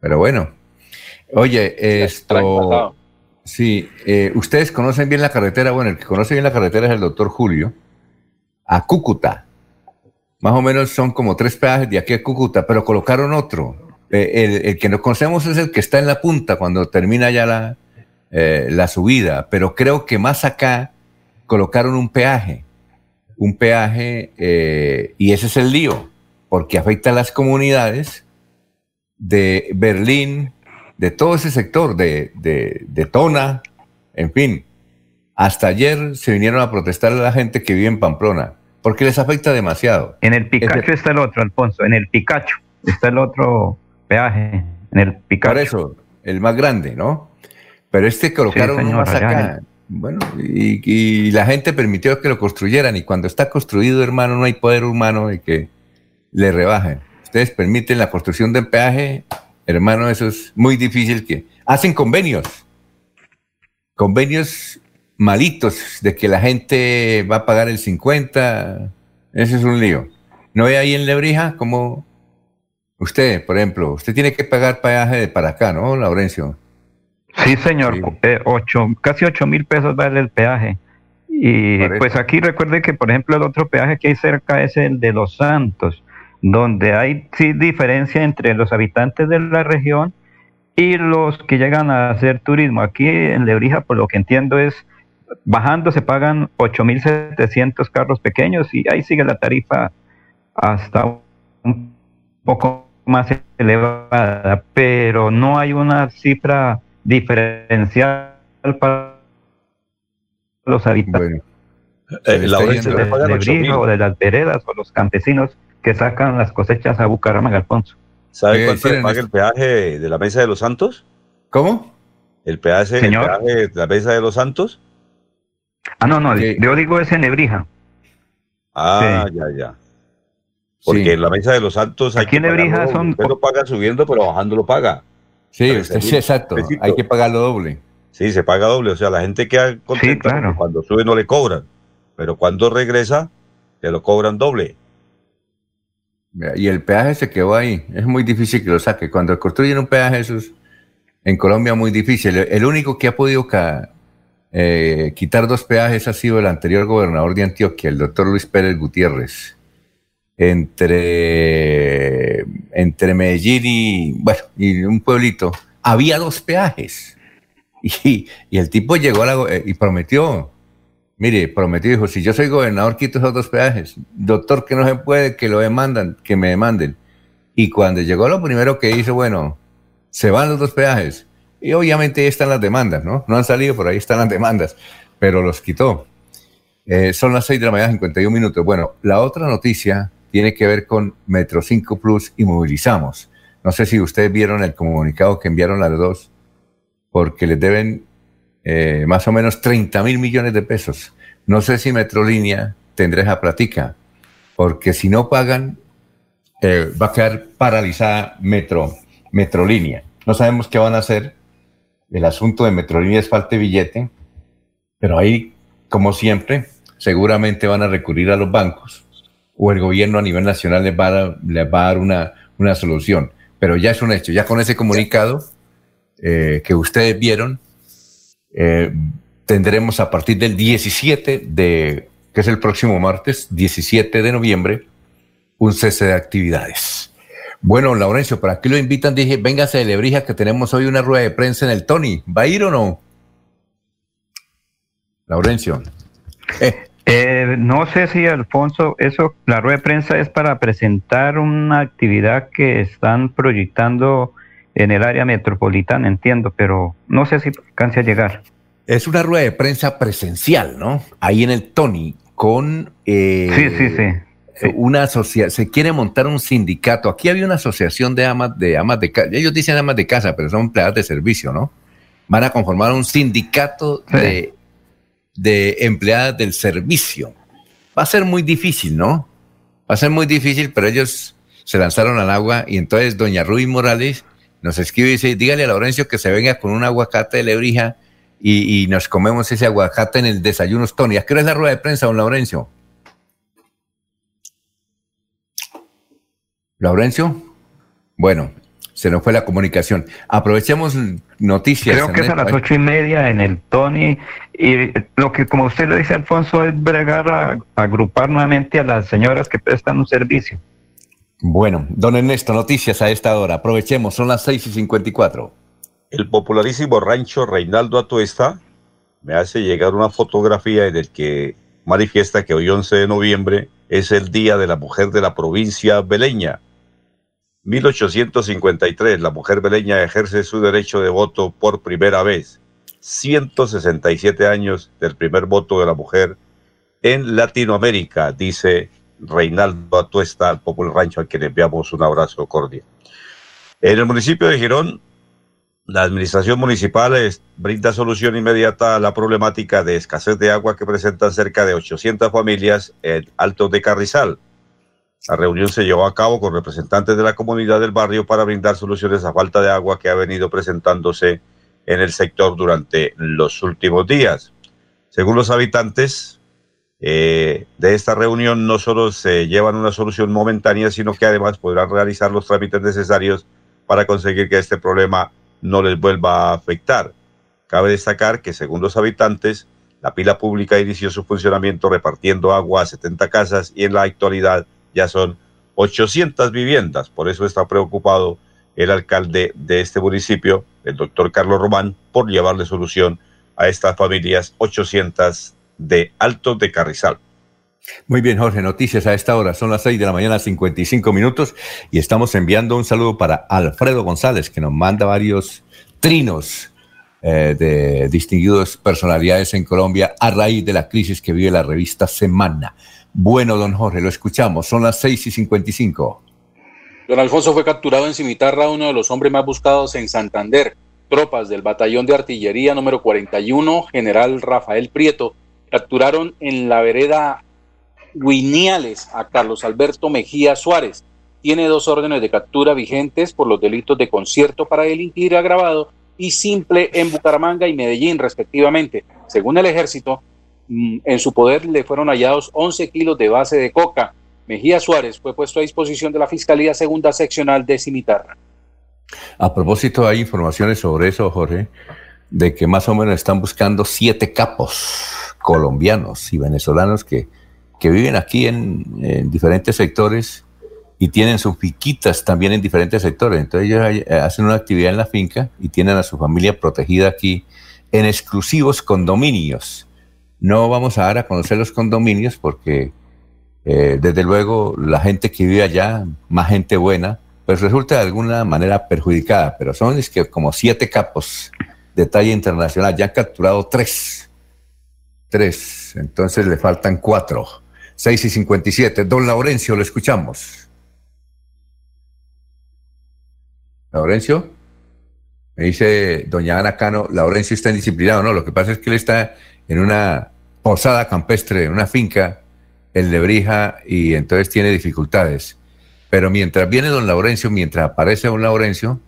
Pero bueno. Oye, esto. Sí, eh, ustedes conocen bien la carretera. Bueno, el que conoce bien la carretera es el doctor Julio. A Cúcuta. Más o menos son como tres peajes de aquí a Cúcuta, pero colocaron otro. Eh, el, que no conocemos es el que está en la punta cuando termina ya la, eh, la subida, pero creo que más acá colocaron un peaje un peaje eh, y ese es el lío, porque afecta a las comunidades de Berlín, de todo ese sector, de, de, de Tona, en fin. Hasta ayer se vinieron a protestar a la gente que vive en Pamplona, porque les afecta demasiado. En el Picacho está el otro, Alfonso. En el Picacho está el otro peaje. En el Picacho. Por eso, el más grande, ¿no? Pero este colocaron Sí, señor, más allá acá. Bueno, y, y la gente permitió que lo construyeran y cuando está construido, hermano, no hay poder humano de que le rebajen. Ustedes permiten la construcción del peaje, hermano, eso es muy difícil que... Hacen convenios, convenios malitos de que la gente va a pagar el 50, ese es un lío. ¿No ve ahí en Lebrija como usted, por ejemplo, usted tiene que pagar peaje de para acá, ¿no, Laurencio? Sí, señor. Eh, ocho, casi ocho mil pesos vale el peaje. Y pues aquí recuerde que, por ejemplo, el otro peaje que hay cerca es el de Los Santos, donde hay sí diferencia entre los habitantes de la región y los que llegan a hacer turismo. Aquí en Lebrija, por lo que entiendo, es bajando se pagan 8.700 carros pequeños y ahí sigue la tarifa hasta un poco más elevada, pero no hay una cifra diferencial para los habitantes Eh, Laurencio, de, de 8.000. Brija o de las veredas o los campesinos que sacan las cosechas a Bucaramanga, Alfonso. ¿Sabe Eh, cuánto sí, le paga el peaje de la Mesa de los Santos? ¿Cómo? ¿El peaje, el Señor. peaje de la Mesa de los Santos? Ah, no, no, yo digo es en Nebrija. Ah, Sí. ya, ya. Porque Sí. en la Mesa de los Santos hay Aquí en Nebrija son- Usted lo paga subiendo, pero bajando lo paga. Sí, usted, sí, exacto. Hay que pagarlo doble. Sí, se paga doble. O sea, la gente queda contenta porque cuando sube no le cobran. Pero cuando regresa, se lo cobran doble. Y el peaje se quedó ahí. Es muy difícil que lo saque. Cuando construyen un peaje, eso es en Colombia muy difícil. El, único que ha podido eh, quitar dos peajes ha sido el anterior gobernador de Antioquia, el doctor Luis Pérez Gutiérrez. Entre, entre Medellín y, bueno, y un pueblito, había dos peajes. Y, y el tipo llegó eh, y prometió, Mire, prometió, dijo, si yo soy gobernador, quito esos dos peajes. Doctor, que no se puede, que lo demandan, que me demanden. Y cuando llegó lo primero que hizo, bueno, se van los dos peajes. Y obviamente ahí están las demandas, ¿no? No han salido, por ahí están las demandas, pero los quitó. Eh, son las 6 de la mañana, 51 minutos. Bueno, la otra noticia tiene que ver con Metro 5 Plus y Movilizamos. No sé si ustedes vieron el comunicado que enviaron las dos, porque les deben eh, más o menos 30 mil millones de pesos. No sé si Metrolínea tendrá esa platica, porque si no pagan, eh, va a quedar paralizada Metro, Metrolínea. No sabemos qué van a hacer. El asunto de Metrolínea es falta de billete Pero ahí, como siempre, seguramente van a recurrir a los bancos o el gobierno a nivel nacional les va a les va a dar una, una solución. Pero ya es un hecho, ya con ese comunicado eh, que ustedes vieron, eh, tendremos a partir del 17 de, que es el próximo martes, 17 de noviembre, un cese de actividades. Bueno, Laurencio, ¿para qué lo invitan? Dije, véngase de Lebrija que tenemos hoy una rueda de prensa en el Tony. ¿Va a ir o no? Laurencio. Eh. Eh, no sé si, Alfonso, eso, la rueda de prensa es para presentar una actividad que están proyectando en el área metropolitana, entiendo, pero no sé si alcance a llegar. Es una rueda de prensa presencial, ¿no? Ahí en el Tony, con... Eh, sí, sí, sí. Una asociación, se quiere montar un sindicato. Aquí había una asociación de amas de amas de casa. Ellos dicen amas de casa, pero son empleadas de servicio, ¿no? Van a conformar un sindicato de de empleadas del servicio. Va a ser muy difícil, ¿no? Va a ser muy difícil, pero ellos se lanzaron al agua y entonces doña Ruby Morales nos escribe y dice, dígale a Laurencio que se venga con un aguacate de lebrija y, nos comemos ese aguacate en el desayuno Tony. ¿A qué hora es la rueda de prensa, don Laurencio? ¿Laurencio? Bueno, se nos fue la comunicación. Aprovechemos noticias. Creo que es a las ocho y media en el Tony. Y lo que, como usted le dice, Alfonso, es bregar a, agrupar nuevamente a las señoras que prestan un servicio. Bueno, don Ernesto, noticias a esta hora. Aprovechemos, son las seis y cincuenta y cuatro. El popularísimo rancho Reinaldo Atuesta me hace llegar una fotografía en el que manifiesta que hoy 11 de noviembre es el Día de la Mujer de la provincia beleña 1853, la mujer beleña ejerce su derecho de voto por primera vez. 167 años del primer voto de la mujer en Latinoamérica, dice Reinaldo Atuesta, al Popular Rancho, a quien enviamos un abrazo cordial. En el municipio de Girón, la administración municipal brinda solución inmediata a la problemática de escasez de agua que presentan cerca de 800 familias en Alto de Carrizal. La reunión se llevó a cabo con representantes de la comunidad del barrio para brindar soluciones a falta de agua que ha venido presentándose en el sector durante los últimos días. Según los habitantes eh, de esta reunión, no solo se llevan una solución momentánea, sino que además podrán realizar los trámites necesarios para conseguir que este problema no les vuelva a afectar. Cabe destacar que, según los habitantes, la pila pública inició su funcionamiento repartiendo agua a 70 casas y en la actualidad ya son 800 viviendas. Por eso está preocupado el alcalde de este municipio, el doctor Carlos Román, por llevarle solución a estas familias 800 de Alto de Carrizal. Muy bien, Jorge, noticias a esta hora. Son las 6 de la mañana, 55 minutos, y estamos enviando un saludo para Alfredo González, que nos manda varios trinos eh, de distinguidos personalidades en Colombia a raíz de la crisis que vive la revista Semana. Bueno, don Jorge, lo escuchamos. Son las 6 y 55. Don Alfonso fue capturado en Cimitarra, uno de los hombres más buscados en Santander. Tropas del Batallón de Artillería número 41, general Rafael Prieto, capturaron en la vereda Guiniales a Carlos Alberto Mejía Suárez. Tiene dos órdenes de captura vigentes por los delitos de concierto para delinquir agravado y simple en Bucaramanga y Medellín, respectivamente. Según el ejército, Mm, en su poder le fueron hallados 11 kilos de base de coca. Mejía Suárez fue puesto a disposición de la Fiscalía Segunda Seccional de Cimitarra. A propósito, hay informaciones sobre eso, Jorge, de que más o menos están buscando siete capos colombianos y venezolanos que, que viven aquí en, diferentes sectores y tienen sus piquitas también en diferentes sectores. Entonces ellos eh, hacen una actividad en la finca y tienen a su familia protegida aquí en exclusivos condominios. No vamos a dar a conocer los condominios porque eh, desde luego la gente que vive allá, más gente buena, pues resulta de alguna manera perjudicada, pero son es que como siete capos de talla internacional, ya han capturado tres, tres, entonces le faltan cuatro, seis y cincuenta y siete. Don Laurencio, lo escuchamos. Laurencio, me dice doña Ana Cano, Laurencio está indisciplinado, no, lo que pasa es que él está en una posada campestre, en una finca en Lebrija y entonces tiene dificultades. Pero mientras viene don Laurencio, mientras aparece don Laurencio,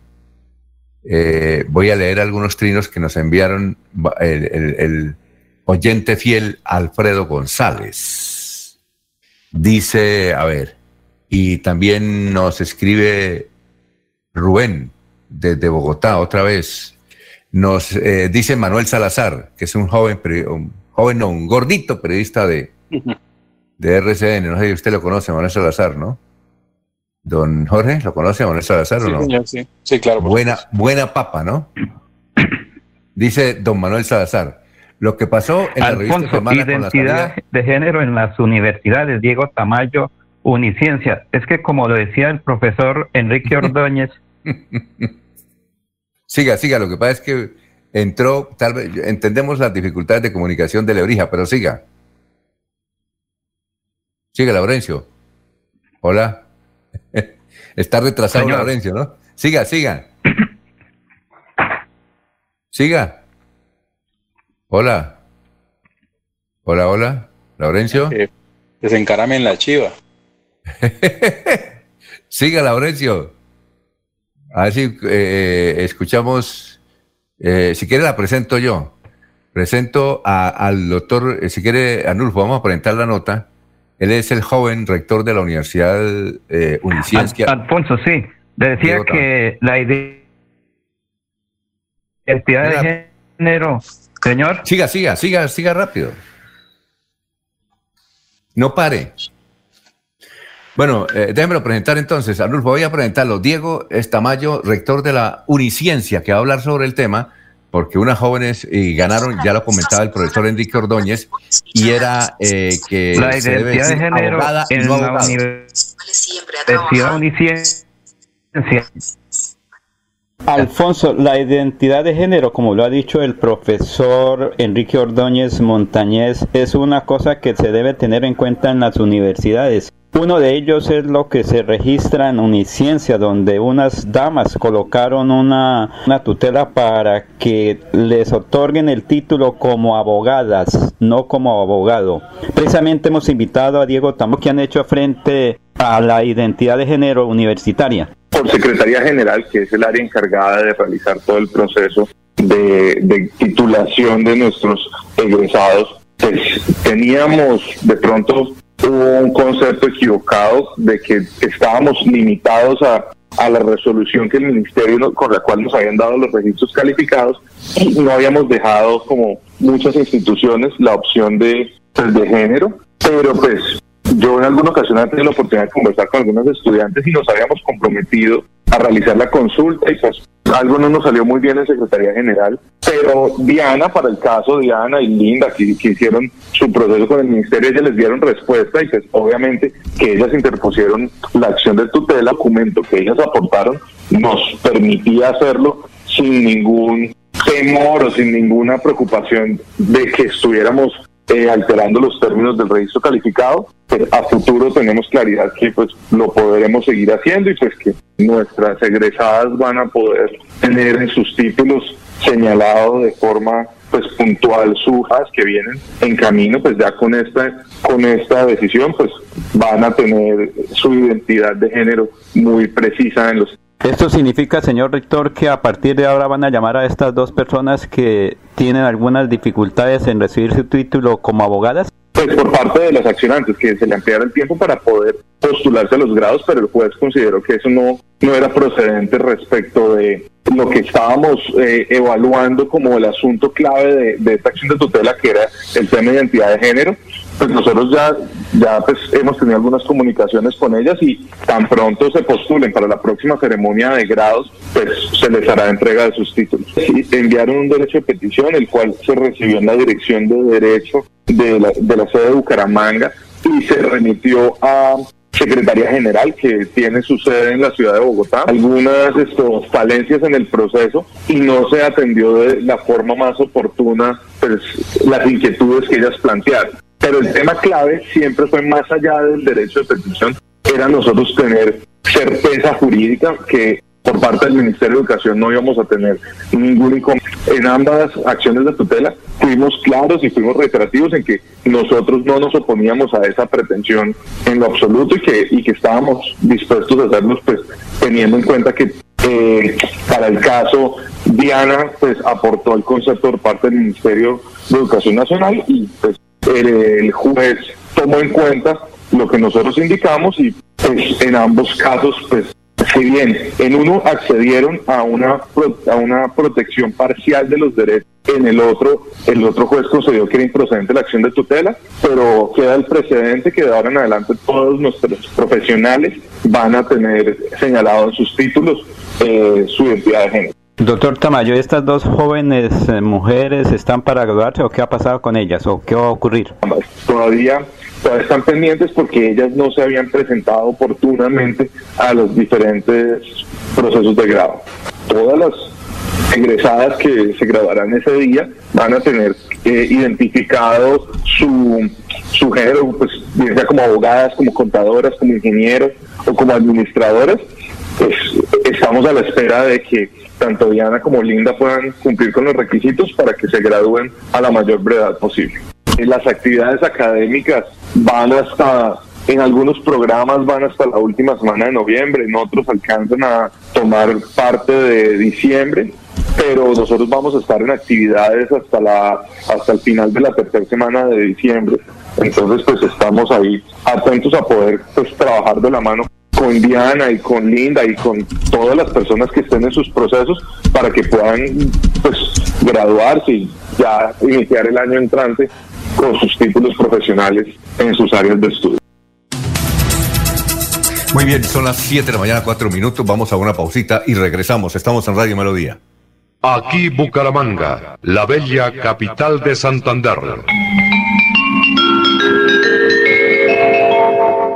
eh, voy a leer algunos trinos que nos enviaron el, oyente fiel Alfredo González. Dice, a ver, y también nos escribe Rubén desde Bogotá otra vez. Nos eh, dice Manuel Salazar, que es un joven, un joven, no, un gordito periodista de, de RCN. No sé si usted lo conoce, Manuel Salazar, ¿no? Don Jorge, ¿lo conoce Manuel Salazar o no? Señor, sí. sí, claro. Buena, buena papa, ¿no? Dice don Manuel Salazar. Lo que pasó en la Alfonso, con la identidad salida- de género en las universidades, Diego Tamayo, Uniciencia. Es que como lo decía el profesor Enrique Ordóñez, Siga, siga. Lo que pasa es que entró, tal vez, entendemos las dificultades de comunicación de Lebrija, pero siga. Siga, Laurencio. Hola. Está retrasado Señor. Laurencio, ¿no? Siga, siga. Siga. Hola. Hola, hola. Laurencio. Desencarame en la chiva. Siga, Laurencio. A ver si eh, escuchamos. eh, si quiere, la presento yo. Presento a- al doctor, eh, si quiere, Anulfo, vamos a presentar la nota. Él es el joven rector de la Universidad eh, Uniciencia. Al- Alfonso, sí, le decía que la ide- identidad de género, señor. Siga, siga, siga, siga rápido. No pare. Bueno, eh, déjemelo presentar entonces. Arnulfo, voy a presentarlo. Diego Estamayo, rector de la Uniciencia, que va a hablar sobre el tema, porque unas jóvenes y ganaron, ya lo comentaba el profesor Enrique Ordóñez, y era eh, que La se debe de género abogada y en no la abogado. Universidad Uniciencia. Alfonso, la identidad de género, como lo ha dicho el profesor Enrique Ordóñez Montañez, es una cosa que se debe tener en cuenta en las universidades. Uno de ellos es lo que se registra en Uniciencia, donde unas damas colocaron una, una tutela para que les otorguen el título como abogadas, no como abogado. Precisamente hemos invitado a Diego Tamo, que han hecho frente a la identidad de género universitaria. Por Secretaría General, que es el área encargada de realizar todo el proceso de, de titulación de nuestros egresados, pues teníamos de pronto un concepto equivocado de que estábamos limitados a, a la resolución que el ministerio con la cual nos habían dado los registros calificados y no habíamos dejado como muchas instituciones la opción de, pues, de género, pero pues yo en alguna ocasión he tenido la oportunidad de conversar con algunos estudiantes y nos habíamos comprometido a realizar la consulta y pues algo no nos salió muy bien en Secretaría General, pero Diana, para el caso Diana y Linda, que, hicieron su proceso con el ministerio, ellas les dieron respuesta y pues obviamente que ellas interpusieron la acción de tutela, documento que ellas aportaron, nos permitía hacerlo sin ningún temor o sin ninguna preocupación de que estuviéramos eh, alterando los términos del registro calificado. A futuro tenemos claridad que pues lo podremos seguir haciendo y pues que nuestras egresadas van a poder tener en sus títulos señalado de forma pues puntual sus hojas que vienen en camino pues ya con esta con esta decisión pues van a tener su identidad de género muy precisa en los Esto significa, señor rector, que a partir de ahora van a llamar a estas dos personas que tienen algunas dificultades en recibir su título como abogadas. pues por parte de las accionantes que se le ampliara el tiempo para poder postularse a los grados, pero el juez consideró que eso no, no era procedente respecto de lo que estábamos eh, evaluando como el asunto clave de, de esta acción de tutela, que era el tema de identidad de género. Pues nosotros ya, ya pues hemos tenido algunas comunicaciones con ellas y tan pronto se postulen para la próxima ceremonia de grados, pues se les hará entrega de sus títulos. Y enviaron un derecho de petición, el cual se recibió en la Dirección de Derecho de la, de la sede de Bucaramanga y se remitió a Secretaría General, que tiene su sede en la ciudad de Bogotá, algunas esto, falencias en el proceso y no se atendió de la forma más oportuna pues, las inquietudes que ellas plantearon. Pero el tema clave siempre fue más allá del derecho de petición, era nosotros tener certeza jurídica que por parte del Ministerio de Educación no íbamos a tener ningún inconveniente. En ambas acciones de tutela fuimos claros y fuimos reiterativos en que nosotros no nos oponíamos a esa pretensión en lo absoluto y que, y que estábamos dispuestos a hacerlos pues teniendo en cuenta que eh, para el caso Diana pues aportó el concepto por parte del Ministerio de Educación Nacional y pues el, el juez tomó en cuenta lo que nosotros indicamos y pues, en ambos casos pues si bien. En uno accedieron a una a una protección parcial de los derechos en el otro el otro juez concedió que era improcedente la acción de tutela pero queda el precedente que de ahora en adelante todos nuestros profesionales van a tener señalado en sus títulos eh, su identidad de género Doctor Tamayo, ¿estas dos jóvenes eh, mujeres están para graduarse o qué ha pasado con ellas o qué va a ocurrir? todavía, están pendientes porque ellas no se habían presentado oportunamente a los diferentes procesos de grado. Todas las egresadas que se graduarán ese día van a tener eh, identificado su, su género, pues bien como abogadas, como contadoras, como ingenieros o como administradoras. Pues, estamos a la espera de que tanto Diana como Linda puedan cumplir con los requisitos para que se gradúen a la mayor brevedad posible. Las actividades académicas van hasta, en algunos programas van hasta la última semana de noviembre, en otros alcanzan a tomar parte de diciembre, pero nosotros vamos a estar en actividades hasta la hasta el final de la tercera semana de diciembre. Entonces, pues estamos ahí atentos a poder pues trabajar de la mano con Diana y con Linda y con todas las personas que estén en sus procesos para que puedan pues graduarse y ya iniciar el año entrante con sus títulos profesionales en sus áreas de estudio. Muy bien, son las 7 de la mañana, 4 minutos. Vamos a una pausita y regresamos. Estamos en Radio Melodía. Aquí Bucaramanga, la bella capital de Santander.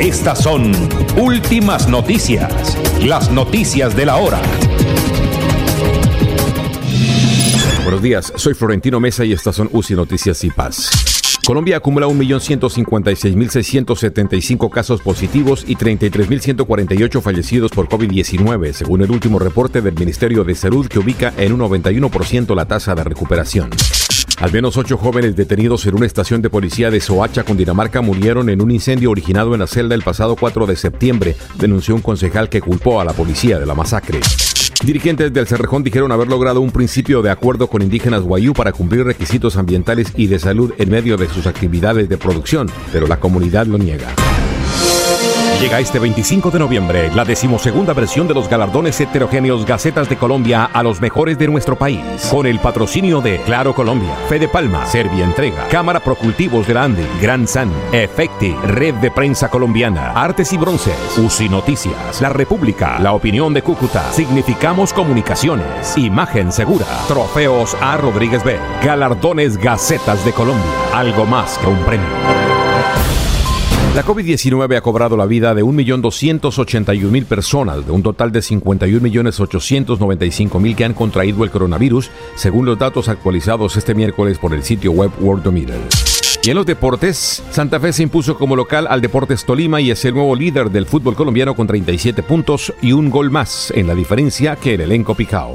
Estas son últimas noticias, las noticias de la hora. Buenos días, soy Florentino Mesa y estas son UCI Noticias y Paz. Colombia acumula 1.156.675 casos positivos y 33.148 fallecidos por COVID-19, según el último reporte del Ministerio de Salud que ubica en un 91% la tasa de recuperación. Al menos ocho jóvenes detenidos en una estación de policía de Soacha, Cundinamarca, murieron en un incendio originado en la celda el pasado 4 de septiembre, denunció un concejal que culpó a la policía de la masacre. Dirigentes del Cerrejón dijeron haber logrado un principio de acuerdo con indígenas guayú para cumplir requisitos ambientales y de salud en medio de sus actividades de producción, pero la comunidad lo niega. Llega este 25 de noviembre la decimosegunda versión de los galardones heterogéneos Gacetas de Colombia a los mejores de nuestro país. Con el patrocinio de Claro Colombia, Fede Palma, Serbia Entrega, Cámara Procultivos de la Ande, Gran San, Efecti, Red de Prensa Colombiana, Artes y Bronces, UCI Noticias, La República, La Opinión de Cúcuta, Significamos Comunicaciones, Imagen Segura, Trofeos A. Rodríguez B, Galardones Gacetas de Colombia, algo más que un premio. La COVID-19 ha cobrado la vida de 1.281.000 personas, de un total de 51.895.000 que han contraído el coronavirus, según los datos actualizados este miércoles por el sitio web Worldometer. Y en los deportes, Santa Fe se impuso como local al Deportes Tolima y es el nuevo líder del fútbol colombiano con 37 puntos y un gol más en la diferencia que el elenco Picao.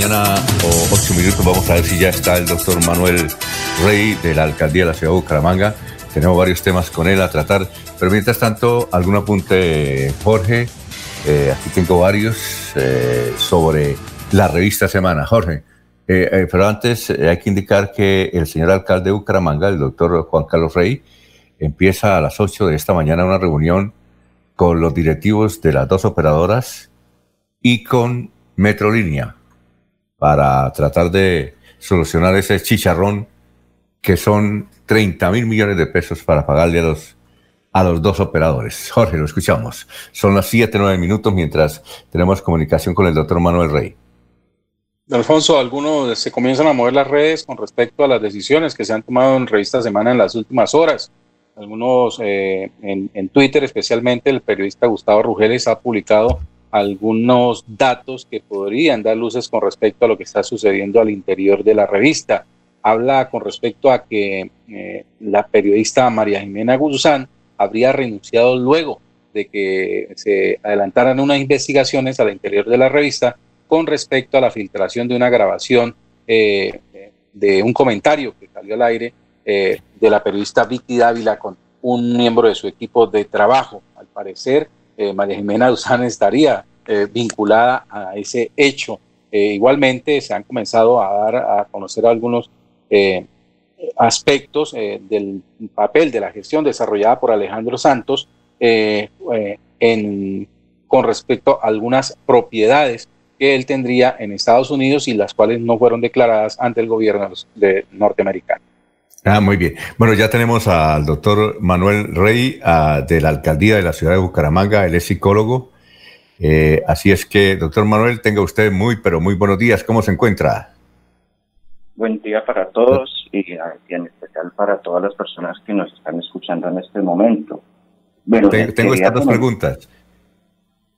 Mañana o ocho minutos vamos a ver si ya está el doctor Manuel Rey de la alcaldía de la ciudad de Bucaramanga. Tenemos varios temas con él a tratar, pero mientras tanto, algún apunte, Jorge. Eh, aquí tengo varios eh, sobre la revista Semana. Jorge, eh, pero antes hay que indicar que el señor alcalde de Bucaramanga, el doctor Juan Carlos Rey, empieza a las 8 de esta mañana una reunión con los directivos de las dos operadoras y con Metrolínea para tratar de solucionar ese chicharrón que son 30 mil millones de pesos para pagarle a los, a los dos operadores. Jorge, lo escuchamos. Son las 7, 9 minutos mientras tenemos comunicación con el doctor Manuel Rey. Alfonso, algunos se comienzan a mover las redes con respecto a las decisiones que se han tomado en Revista Semana en las últimas horas. Algunos eh, en, en Twitter, especialmente el periodista Gustavo Rugeles, ha publicado algunos datos que podrían dar luces con respecto a lo que está sucediendo al interior de la revista. Habla con respecto a que eh, la periodista María Jimena Guzán habría renunciado luego de que se adelantaran unas investigaciones al interior de la revista con respecto a la filtración de una grabación eh, de un comentario que salió al aire eh, de la periodista Vicky Dávila con un miembro de su equipo de trabajo. Al parecer, eh, María Jimena Duzán estaría eh, vinculada a ese hecho. Eh, igualmente se han comenzado a dar a conocer algunos aspectos del papel de la gestión desarrollada por Alejandro Santos con respecto a algunas propiedades que él tendría en Estados Unidos y las cuales no fueron declaradas ante el gobierno de norteamericano. Ah, muy bien. Bueno, ya tenemos al doctor Manuel Rey de la alcaldía de la ciudad de Bucaramanga, él es psicólogo. Eh, así es que, doctor Manuel, tenga usted muy, pero muy buenos días. ¿Cómo se encuentra? Buen día para todos y, en especial para todas las personas que nos están escuchando en este momento. Bueno, tengo estas dos preguntas.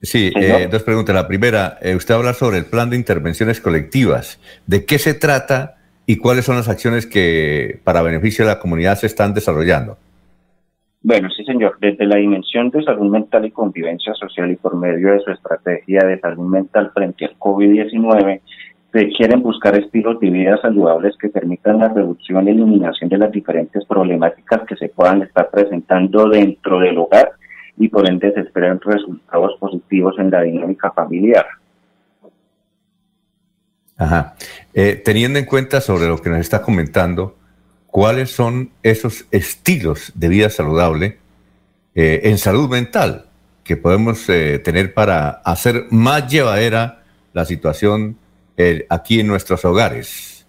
Sí, eh, dos preguntas. La primera, eh, usted habla sobre el plan de intervenciones colectivas. ¿De qué se trata? Y cuáles son las acciones que para beneficio de la comunidad se están desarrollando. Bueno, sí, señor. Desde la dimensión de salud mental y convivencia social y por medio de su estrategia de salud mental frente al COVID-19, se quieren buscar estilos de vida saludables que permitan la reducción y eliminación de las diferentes problemáticas que se puedan estar presentando dentro del hogar y por ende se esperan resultados positivos en la dinámica familiar. Ajá. Eh, teniendo en cuenta sobre lo que nos está comentando, ¿cuáles son esos estilos de vida saludable eh, en salud mental que podemos eh, tener para hacer más llevadera la situación aquí en nuestros hogares?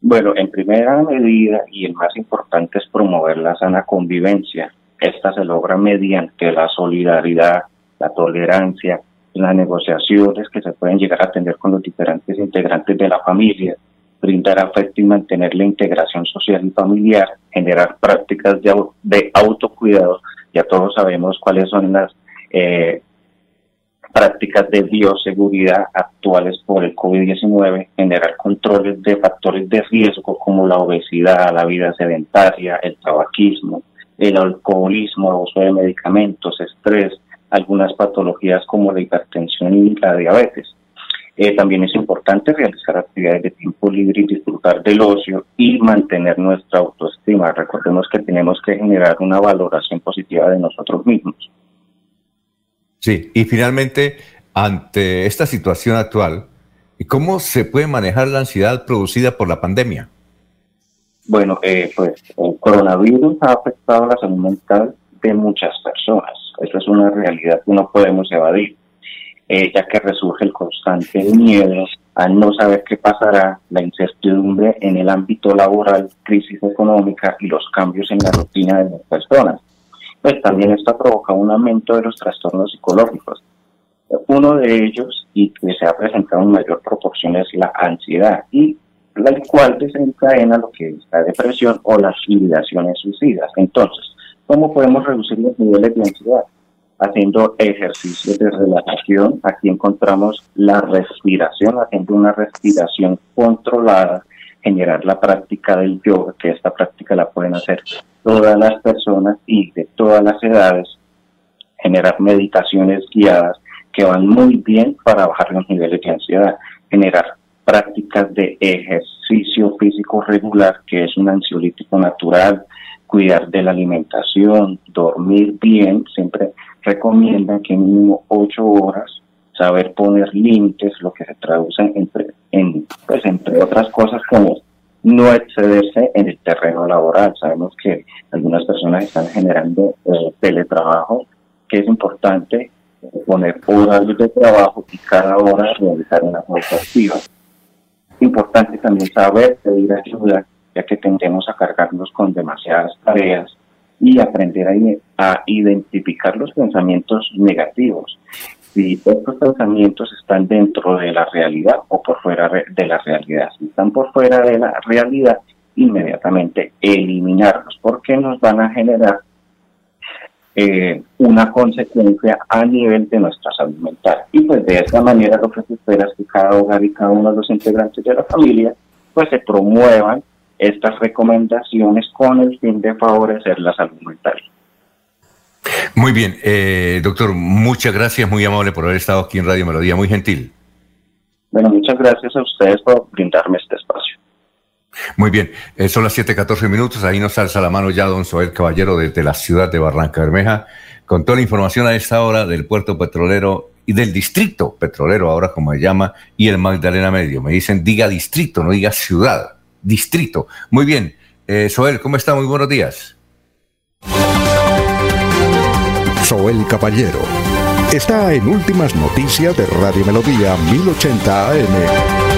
Bueno, en primera medida y el más importante es promover la sana convivencia. Esta se logra mediante la solidaridad, la tolerancia, las negociaciones que se pueden llegar a tener con los diferentes integrantes de la familia, brindar afecto y mantener la integración social y familiar, generar prácticas de, de autocuidado. Ya todos sabemos cuáles son las eh, prácticas de bioseguridad actuales por el COVID-19, generar controles de factores de riesgo como la obesidad, la vida sedentaria, el tabaquismo, el alcoholismo, el uso de medicamentos, estrés, algunas patologías como la hipertensión y la diabetes. Eh, también es importante realizar actividades de tiempo libre y disfrutar del ocio y mantener nuestra autoestima. Recordemos que tenemos que generar una valoración positiva de nosotros mismos. Sí, y finalmente, ante esta situación actual, ¿cómo se puede manejar la ansiedad producida por la pandemia? Bueno, eh, pues el coronavirus ha afectado la salud mental de muchas personas. Esa es una realidad que no podemos evadir. Eh, ya que resurge el constante miedo a no saber qué pasará, la incertidumbre en el ámbito laboral, crisis económica y los cambios en la rutina de las personas. Pues también esto provoca un aumento de los trastornos psicológicos. Uno de ellos, y que se ha presentado en mayor proporción, es la ansiedad, y la cual desencadena lo que es la depresión o las ideaciones suicidas. Entonces, ¿cómo podemos reducir los niveles de ansiedad? haciendo ejercicios de relajación. Aquí encontramos la respiración, haciendo una respiración controlada, generar la práctica del yoga, que esta práctica la pueden hacer todas las personas y de todas las edades, generar meditaciones guiadas que van muy bien para bajar los niveles de ansiedad, generar prácticas de ejercicio físico regular, que es un ansiolítico natural, cuidar de la alimentación, dormir bien, siempre recomiendan que mínimo ocho horas, saber poner límites, lo que se traduce entre, en, pues entre otras cosas como no excederse en el terreno laboral. Sabemos que algunas personas están generando eh, teletrabajo, que es importante poner horarios de trabajo y cada hora realizar una pausa activa. Importante también saber pedir ayuda, ya que tendemos a cargarnos con demasiadas tareas y aprender a, identificar los pensamientos negativos. Si estos pensamientos están dentro de la realidad o por fuera de la realidad. Si están por fuera de la realidad, inmediatamente eliminarlos porque nos van a generar eh, una consecuencia a nivel de nuestra salud mental. Y pues de esta manera lo que se espera es que cada hogar y cada uno de los integrantes de la familia pues se promuevan estas recomendaciones con el fin de favorecer la salud mental. Muy bien, eh, doctor, muchas gracias, muy amable por haber estado aquí en Radio Melodía, muy gentil. Bueno, muchas gracias a ustedes por brindarme este espacio. Muy bien, eh, son las 7:14 minutos, ahí nos alza la mano ya don Soel Caballero desde la ciudad de Barranca Bermeja, con toda la información a esta hora del puerto petrolero y del distrito petrolero, ahora como se llama, y el Magdalena Medio. Me dicen, diga distrito, no diga ciudad distrito. Muy bien. Eh, Soel, ¿cómo está? Muy buenos días. Soel Caballero está en Últimas Noticias de Radio Melodía 1080 AM.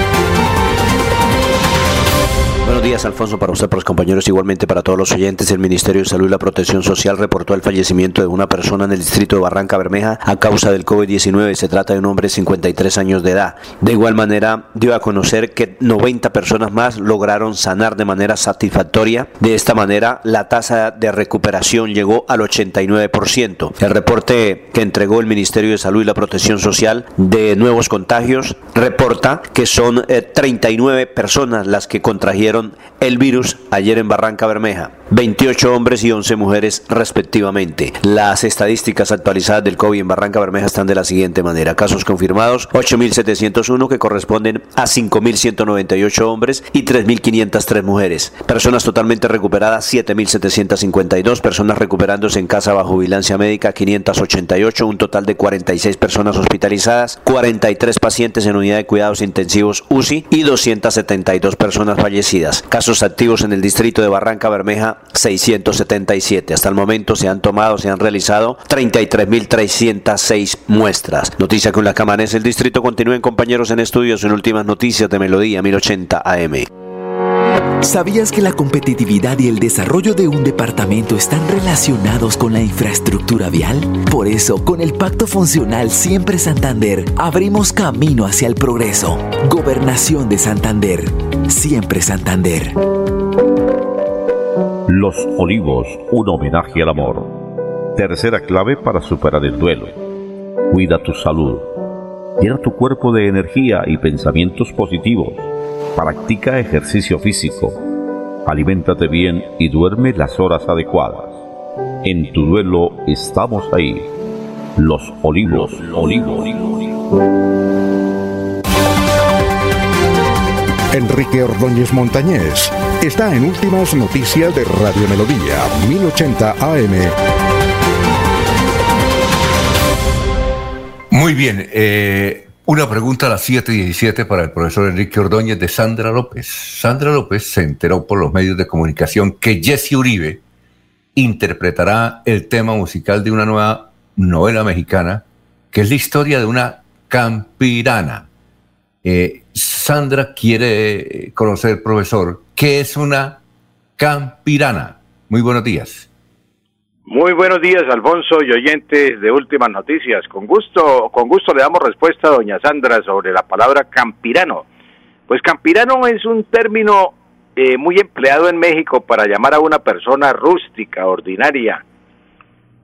Buenos días, Alfonso, para usted, para los compañeros, igualmente para todos los oyentes. El Ministerio de Salud y la Protección Social reportó el fallecimiento de una persona en el distrito de Barranca Bermeja a causa del COVID-19. Se trata de un hombre de 53 años de edad. De igual manera, dio a conocer que 90 personas más lograron sanar de manera satisfactoria. De esta manera, la tasa de recuperación llegó al 89%. El reporte que entregó el Ministerio de Salud y la Protección Social de nuevos contagios reporta que son 39 eh, personas las que contrajeron el virus ayer en Barranca Bermeja. 28 hombres y 11 mujeres respectivamente. Las estadísticas actualizadas del COVID en Barranca Bermeja están de la siguiente manera. Casos confirmados 8.701 que corresponden a 5.198 hombres y 3.503 mujeres. Personas totalmente recuperadas 7.752. Personas recuperándose en casa bajo vigilancia médica 588. Un total de 46 personas hospitalizadas. 43 pacientes en unidad de cuidados intensivos UCI y 272 personas fallecidas. Casos activos en el distrito de Barranca Bermeja 677. Hasta el momento se han tomado, se han realizado 33.306 muestras. Noticia con la es el distrito. Continúen compañeros en estudios en últimas noticias de Melodía 1080 AM. ¿Sabías que la competitividad y el desarrollo de un departamento están relacionados con la infraestructura vial? Por eso, con el Pacto Funcional Siempre Santander, abrimos camino hacia el progreso. Gobernación de Santander. Siempre Santander. Los Olivos, un homenaje al amor. Tercera clave para superar el duelo. Cuida tu salud. Llena tu cuerpo de energía y pensamientos positivos. Practica ejercicio físico. Aliméntate bien y duerme las horas adecuadas. En tu duelo estamos ahí. Los Olivos, Olivos. Enrique Ordóñez Montañés está en Últimas Noticias de Radio Melodía, 1080 AM. Muy bien, eh, una pregunta a las 7:17 para el profesor Enrique Ordóñez de Sandra López. Sandra López se enteró por los medios de comunicación que Jesse Uribe interpretará el tema musical de una nueva novela mexicana, que es la historia de una campirana. Eh, Sandra quiere conocer, profesor, qué es una campirana. Muy buenos días. Muy buenos días, Alfonso y oyentes de Últimas Noticias. Con gusto, con gusto le damos respuesta a doña Sandra sobre la palabra campirano. Pues campirano es un término eh, muy empleado en México para llamar a una persona rústica, ordinaria,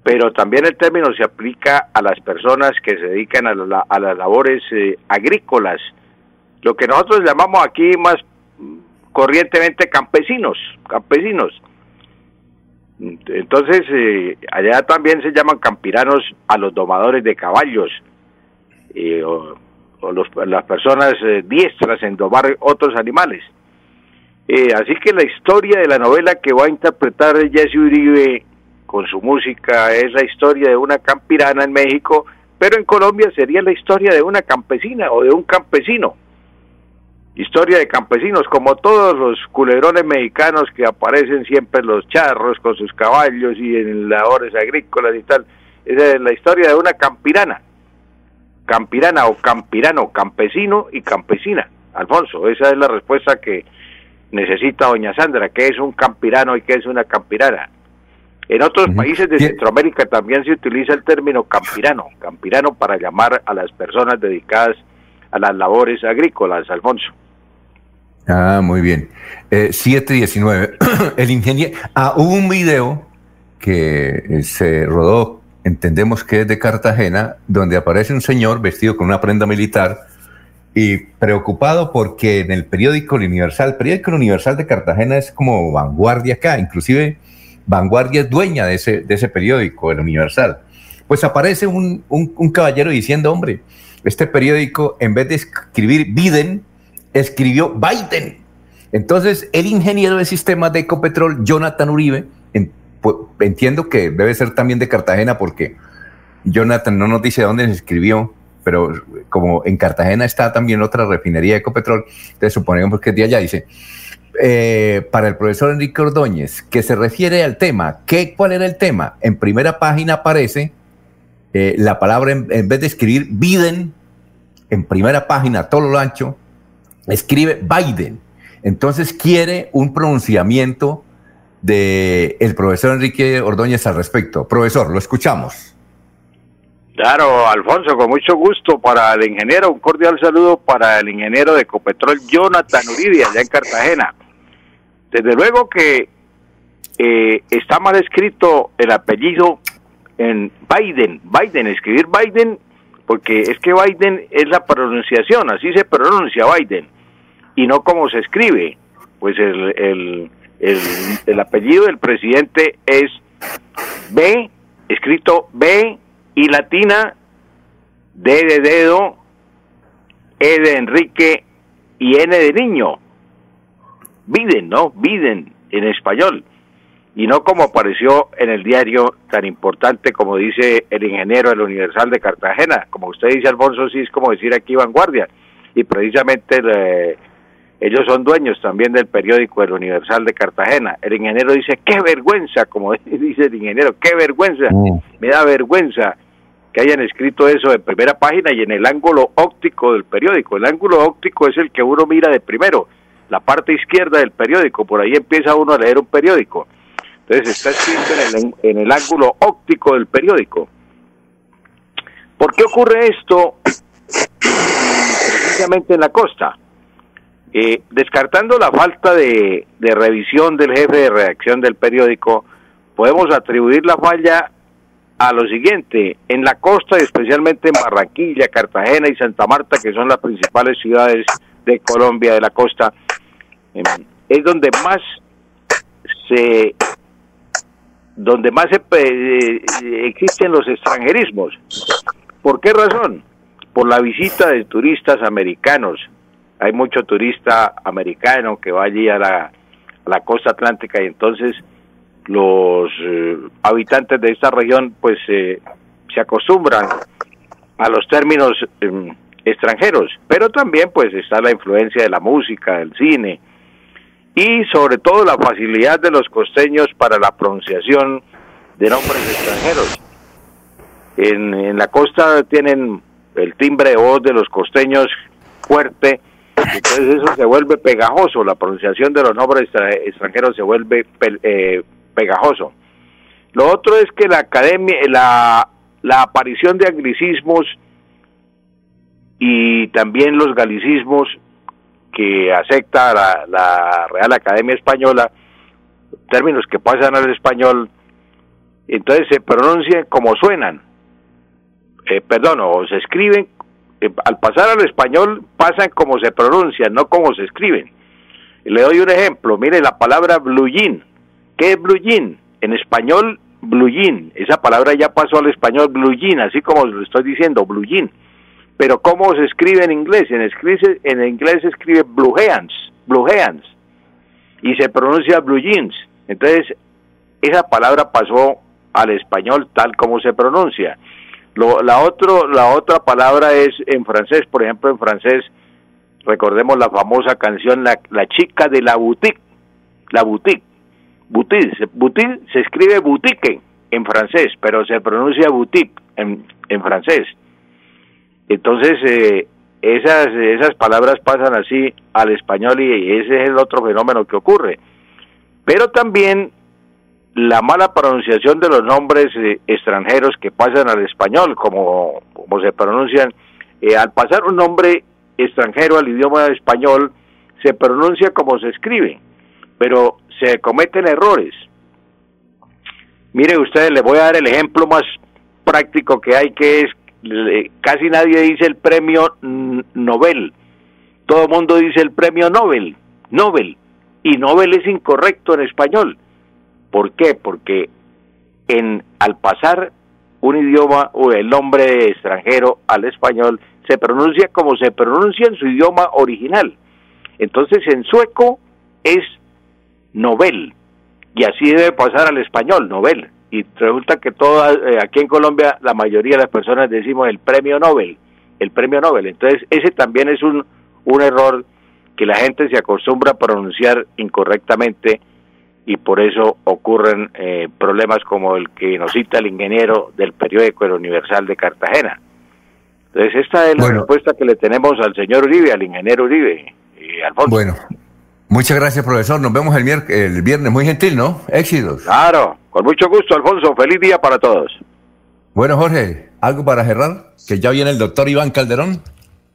pero también el término se aplica a las personas que se dedican a, las labores eh, agrícolas, lo que nosotros llamamos aquí más corrientemente campesinos, campesinos. Entonces, eh, allá también se llaman campiranos a los domadores de caballos eh, o, las personas diestras en domar otros animales. así que la historia de la novela que va a interpretar Jesse Uribe con su música es la historia de una campirana en México, pero en Colombia sería la historia de una campesina o de un campesino. Historia de campesinos, como todos los culebrones mexicanos que aparecen siempre los charros con sus caballos y en labores agrícolas y tal. Esa es la historia de una campirana. Campirana o campirano, campesino y campesina. Alfonso, esa es la respuesta que necesita doña Sandra, que es un campirano y que es una campirana. En otros países de Centroamérica también se utiliza el término campirano, campirano para llamar a las personas dedicadas a las labores agrícolas, Alfonso. Ah, muy bien. Eh, 719. el ingeniero. Ah, hubo un video que eh, se rodó, entendemos que es de Cartagena, donde aparece un señor vestido con una prenda militar y preocupado porque en el periódico Universal, el periódico Universal de Cartagena es como vanguardia acá, inclusive Vanguardia es dueña de ese, de ese periódico, el Universal. Pues aparece un, caballero diciendo, hombre, este periódico en vez de escribir Biden, escribió Biden. Entonces, el ingeniero de sistemas de Ecopetrol, Jonathan Uribe, entiendo que debe ser también de Cartagena porque Jonathan no nos dice dónde se escribió, pero como en Cartagena está también otra refinería de Ecopetrol, entonces suponemos que es de allá, dice, eh, para el profesor Enrique Ordóñez, que se refiere al tema. ¿Qué, ¿Cuál era el tema? En primera página aparece eh, la palabra, en, vez de escribir Biden, en primera página, todo lo ancho, escribe Biden. Entonces quiere un pronunciamiento del el profesor Enrique Ordóñez al respecto. Profesor, lo escuchamos. Claro, Alfonso, con mucho gusto para el ingeniero, un cordial saludo para el ingeniero de Copetrol, Jonathan Uribe, allá en Cartagena. Desde luego que eh, está mal escrito el apellido en Biden, Biden, escribir Biden, porque es que Biden es la pronunciación, así se pronuncia Biden, y no como se escribe. Pues el, el, el, el apellido del presidente es B, escrito B y latina, D de dedo, E de Enrique y N de niño. Biden, ¿no? Biden en español. Y no como apareció en el diario tan importante como dice el ingeniero del Universal de Cartagena. Como usted dice, Alfonso, sí es como decir aquí vanguardia. Y precisamente eh, ellos son dueños también del periódico El Universal de Cartagena. El ingeniero dice, qué vergüenza, como dice el ingeniero, qué vergüenza, mm. me da vergüenza que hayan escrito eso en primera página y en el ángulo óptico del periódico. El ángulo óptico es el que uno mira de primero la parte izquierda del periódico, por ahí empieza uno a leer un periódico. Entonces está escrito en el, ángulo óptico del periódico. ¿Por qué ocurre esto precisamente en la costa? Eh, descartando la falta de, de, revisión del jefe de redacción del periódico, podemos atribuir la falla a lo siguiente, en la costa, especialmente en Barranquilla, Cartagena y Santa Marta, que son las principales ciudades de Colombia de la costa, es donde más se donde más se, eh, existen los extranjerismos. ¿Por qué razón? Por la visita de turistas americanos. Hay mucho turista americano que va allí a la, costa atlántica y entonces los eh, habitantes de esta región pues eh, se acostumbran a los términos em, extranjeros, pero también pues está la influencia de la música, del cine y sobre todo la facilidad de los costeños para la pronunciación de nombres extranjeros. En, en la costa tienen el timbre de voz de los costeños fuerte, entonces eso se vuelve pegajoso, la pronunciación de los nombres extranjeros se vuelve eh, pegajoso. Lo otro es que la academia, la, la aparición de anglicismos y también los galicismos que acepta la, Real Academia Española, términos que pasan al español, entonces se pronuncian como suenan, eh, perdón, o se escriben, eh, al pasar al español pasan como se pronuncian, no como se escriben. Le doy un ejemplo, mire la palabra blue jean, ¿Qué es blue jean? En español, blue jean. Esa palabra ya pasó al español blue jean, así como lo estoy diciendo, blue jean. Pero ¿cómo se escribe en inglés? En, inglés se escribe blue jeans, blue. Y se pronuncia blue jeans. Entonces, esa palabra pasó al español tal como se pronuncia. La, otro, la otra palabra es en francés, por ejemplo, en francés, recordemos la famosa canción La, la chica de la boutique, la boutique Boutique, boutique se escribe boutique en francés, pero se pronuncia boutique en, en francés. Entonces, eh, esas, esas palabras pasan así al español y ese es el otro fenómeno que ocurre. Pero también la mala pronunciación de los nombres eh, extranjeros que pasan al español, como, se pronuncian, eh, al pasar un nombre extranjero al idioma español, se pronuncia como se escribe, pero se cometen errores. Mire usted, le voy a dar el ejemplo más práctico que hay, que es, casi nadie dice el premio Nobel, todo el mundo dice el premio Nobel, Nobel, y Nobel es incorrecto en español. ¿Por qué? Porque en, al pasar un idioma o el nombre extranjero al español, se pronuncia como se pronuncia en su idioma original. Entonces en sueco es Nobel. Y así debe pasar al español, Nobel. Y resulta que todo, eh, aquí en Colombia la mayoría de las personas decimos el premio Nobel, el premio Nobel. Entonces ese también es un, un error que la gente se acostumbra a pronunciar incorrectamente y por eso ocurren eh, problemas como el que nos cita el ingeniero del periódico El Universal de Cartagena. Entonces esta es la respuesta que le tenemos al señor Uribe, al ingeniero Uribe. Y Alfonso. Bueno, Muchas gracias, profesor. Nos vemos el, el viernes. Muy gentil, ¿no? Éxitos. Claro, con mucho gusto, Alfonso. Feliz día para todos. Bueno, Jorge, ¿algo para cerrar? Que ya viene el doctor Iván Calderón.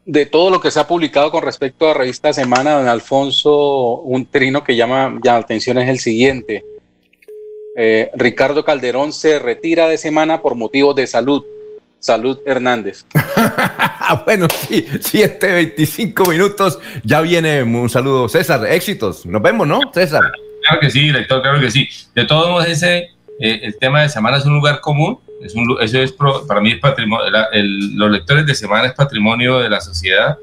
De todo lo que se ha publicado con respecto a Revista Semana, don Alfonso, un trino que llama ya la atención es el siguiente. Eh, Ricardo Calderón se retira de semana por motivos de salud. Salud Hernández. bueno, sí, 7, 25 minutos. Ya viene un saludo. César, éxitos. Nos vemos, ¿no, César? Claro que sí, director, claro que sí. De todos modos, ese, eh, el tema de semana es un lugar común. Es un, eso es para mí es patrimonio. los lectores de semana es patrimonio de la sociedad.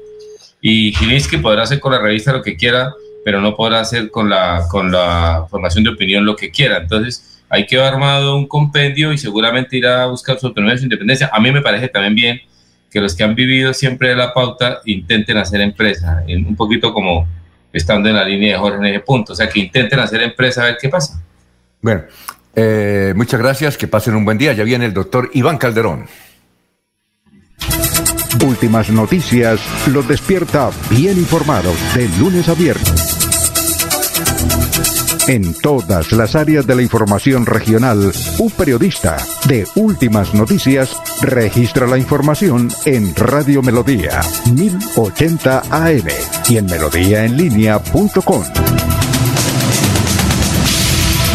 Y que podrá hacer con la revista lo que quiera, pero no podrá hacer con la, con la formación de opinión lo que quiera. Entonces, hay que haber armado un compendio y seguramente irá a buscar su autonomía y su independencia. A mí me parece también bien que los que han vivido siempre de la pauta intenten hacer empresa, un poquito como estando en la línea de Jorge en ese punto, o sea, que intenten hacer empresa a ver qué pasa. Bueno, eh, muchas gracias, que pasen un buen día. Ya viene el doctor Iván Calderón. Últimas noticias los despierta bien informados de lunes a viernes. En todas las áreas de la información regional, un periodista de Últimas Noticias registra la información en Radio Melodía 1080 AM y en melodíaenlínea.com.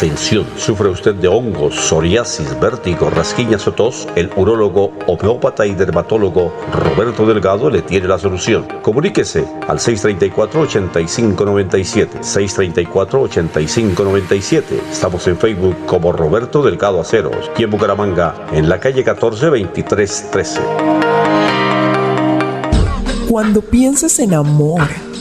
Atención, ¿sufre usted de hongos, psoriasis, vértigo, rasquiñas o tos? El urólogo, homeópata y dermatólogo Roberto Delgado le tiene la solución. Comuníquese al 634-8597. 634-8597. Estamos en Facebook como Roberto Delgado Aceros y en Bucaramanga, en la calle 14 2313. Cuando pienses en amor,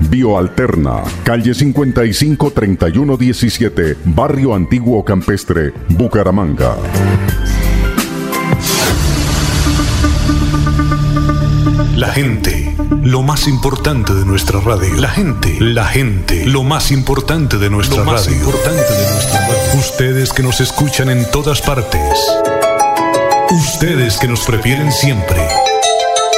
Bioalterna, calle 55 3117, Barrio Antiguo Campestre, Bucaramanga. La gente, lo más importante de nuestra radio. La gente, la gente, lo más importante de nuestra Lo más radio. importante de nuestra radio. Ustedes que nos escuchan en todas partes. Ustedes que nos prefieren siempre.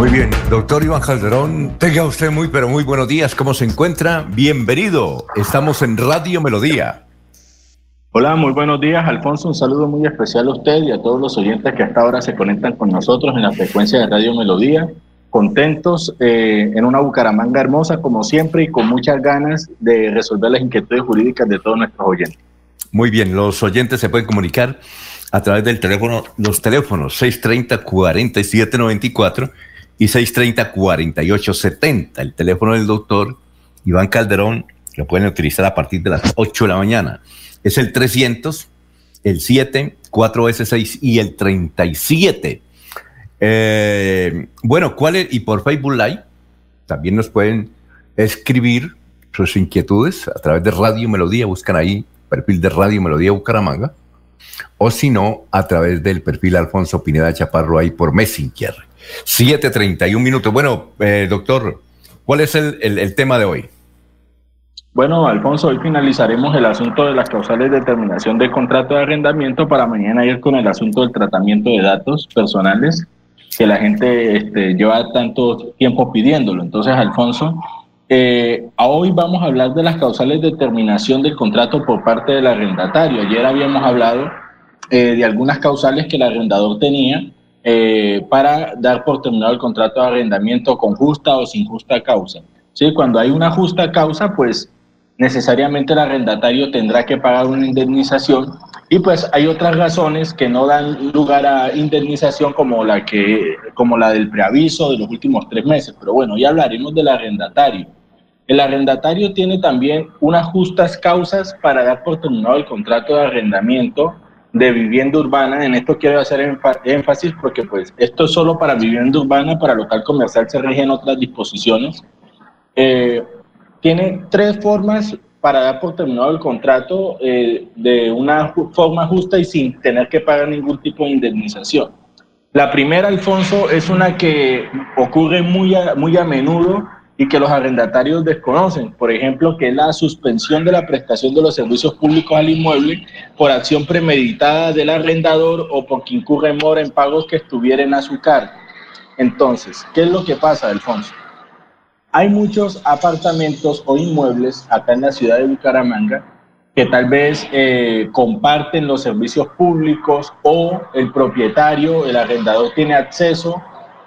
Muy bien, doctor Iván Calderón, tenga usted muy, pero muy buenos días. ¿Cómo se encuentra? Bienvenido. Estamos en Radio Melodía. Hola, muy buenos días, Alfonso. Un saludo muy especial a usted y a todos los oyentes que hasta ahora se conectan con nosotros en la frecuencia de Radio Melodía. Contentos eh, en una Bucaramanga hermosa, como siempre, y con muchas ganas de resolver las inquietudes jurídicas de todos nuestros oyentes. Muy bien, los oyentes se pueden comunicar a través del teléfono, los teléfonos 630-4794 y 630-4870. El teléfono del doctor Iván Calderón lo pueden utilizar a partir de las 8 de la mañana. Es el 300, el 7, 4S6 y el 37. Eh, bueno, ¿cuál es? Y por Facebook Live también nos pueden escribir sus inquietudes a través de Radio Melodía. Buscan ahí perfil de Radio Melodía Bucaramanga. O si no, a través del perfil Alfonso Pineda Chaparro ahí por Messenger. 7.31 minutos. Bueno, eh, doctor, ¿cuál es el, el, tema de hoy? Bueno, Alfonso, hoy finalizaremos el asunto de las causales de terminación del contrato de arrendamiento para mañana ir con el asunto del tratamiento de datos personales que la gente este, lleva tanto tiempo pidiéndolo. Entonces, Alfonso, eh, hoy vamos a hablar de las causales de terminación del contrato por parte del arrendatario. Ayer habíamos hablado eh, de algunas causales que el arrendador tenía eh, para dar por terminado el contrato de arrendamiento con justa o sin justa causa. ¿Sí? Cuando hay una justa causa, pues necesariamente el arrendatario tendrá que pagar una indemnización Y pues hay otras razones que no dan lugar a indemnización como la, que, como la del preaviso de los últimos tres meses. Pero bueno, ya hablaremos del arrendatario. El arrendatario tiene también unas justas causas para dar por terminado el contrato de arrendamiento de vivienda urbana. En esto quiero hacer énfasis porque pues esto es solo para vivienda urbana, para local comercial se rigen otras disposiciones. Eh, tiene tres formas para dar por terminado el contrato eh, de una forma justa y sin tener que pagar ningún tipo de indemnización. La primera, Alfonso, es una que ocurre muy muy a menudo y que los arrendatarios desconocen. Por ejemplo, que la suspensión de la prestación de los servicios públicos al inmueble por acción premeditada del arrendador o porque incurre mora en pagos que estuvieran a su cargo. Entonces, ¿qué es lo que pasa, Alfonso? Hay muchos apartamentos o inmuebles acá en la ciudad de Bucaramanga que tal vez eh, comparten los servicios públicos o el propietario, el arrendador tiene acceso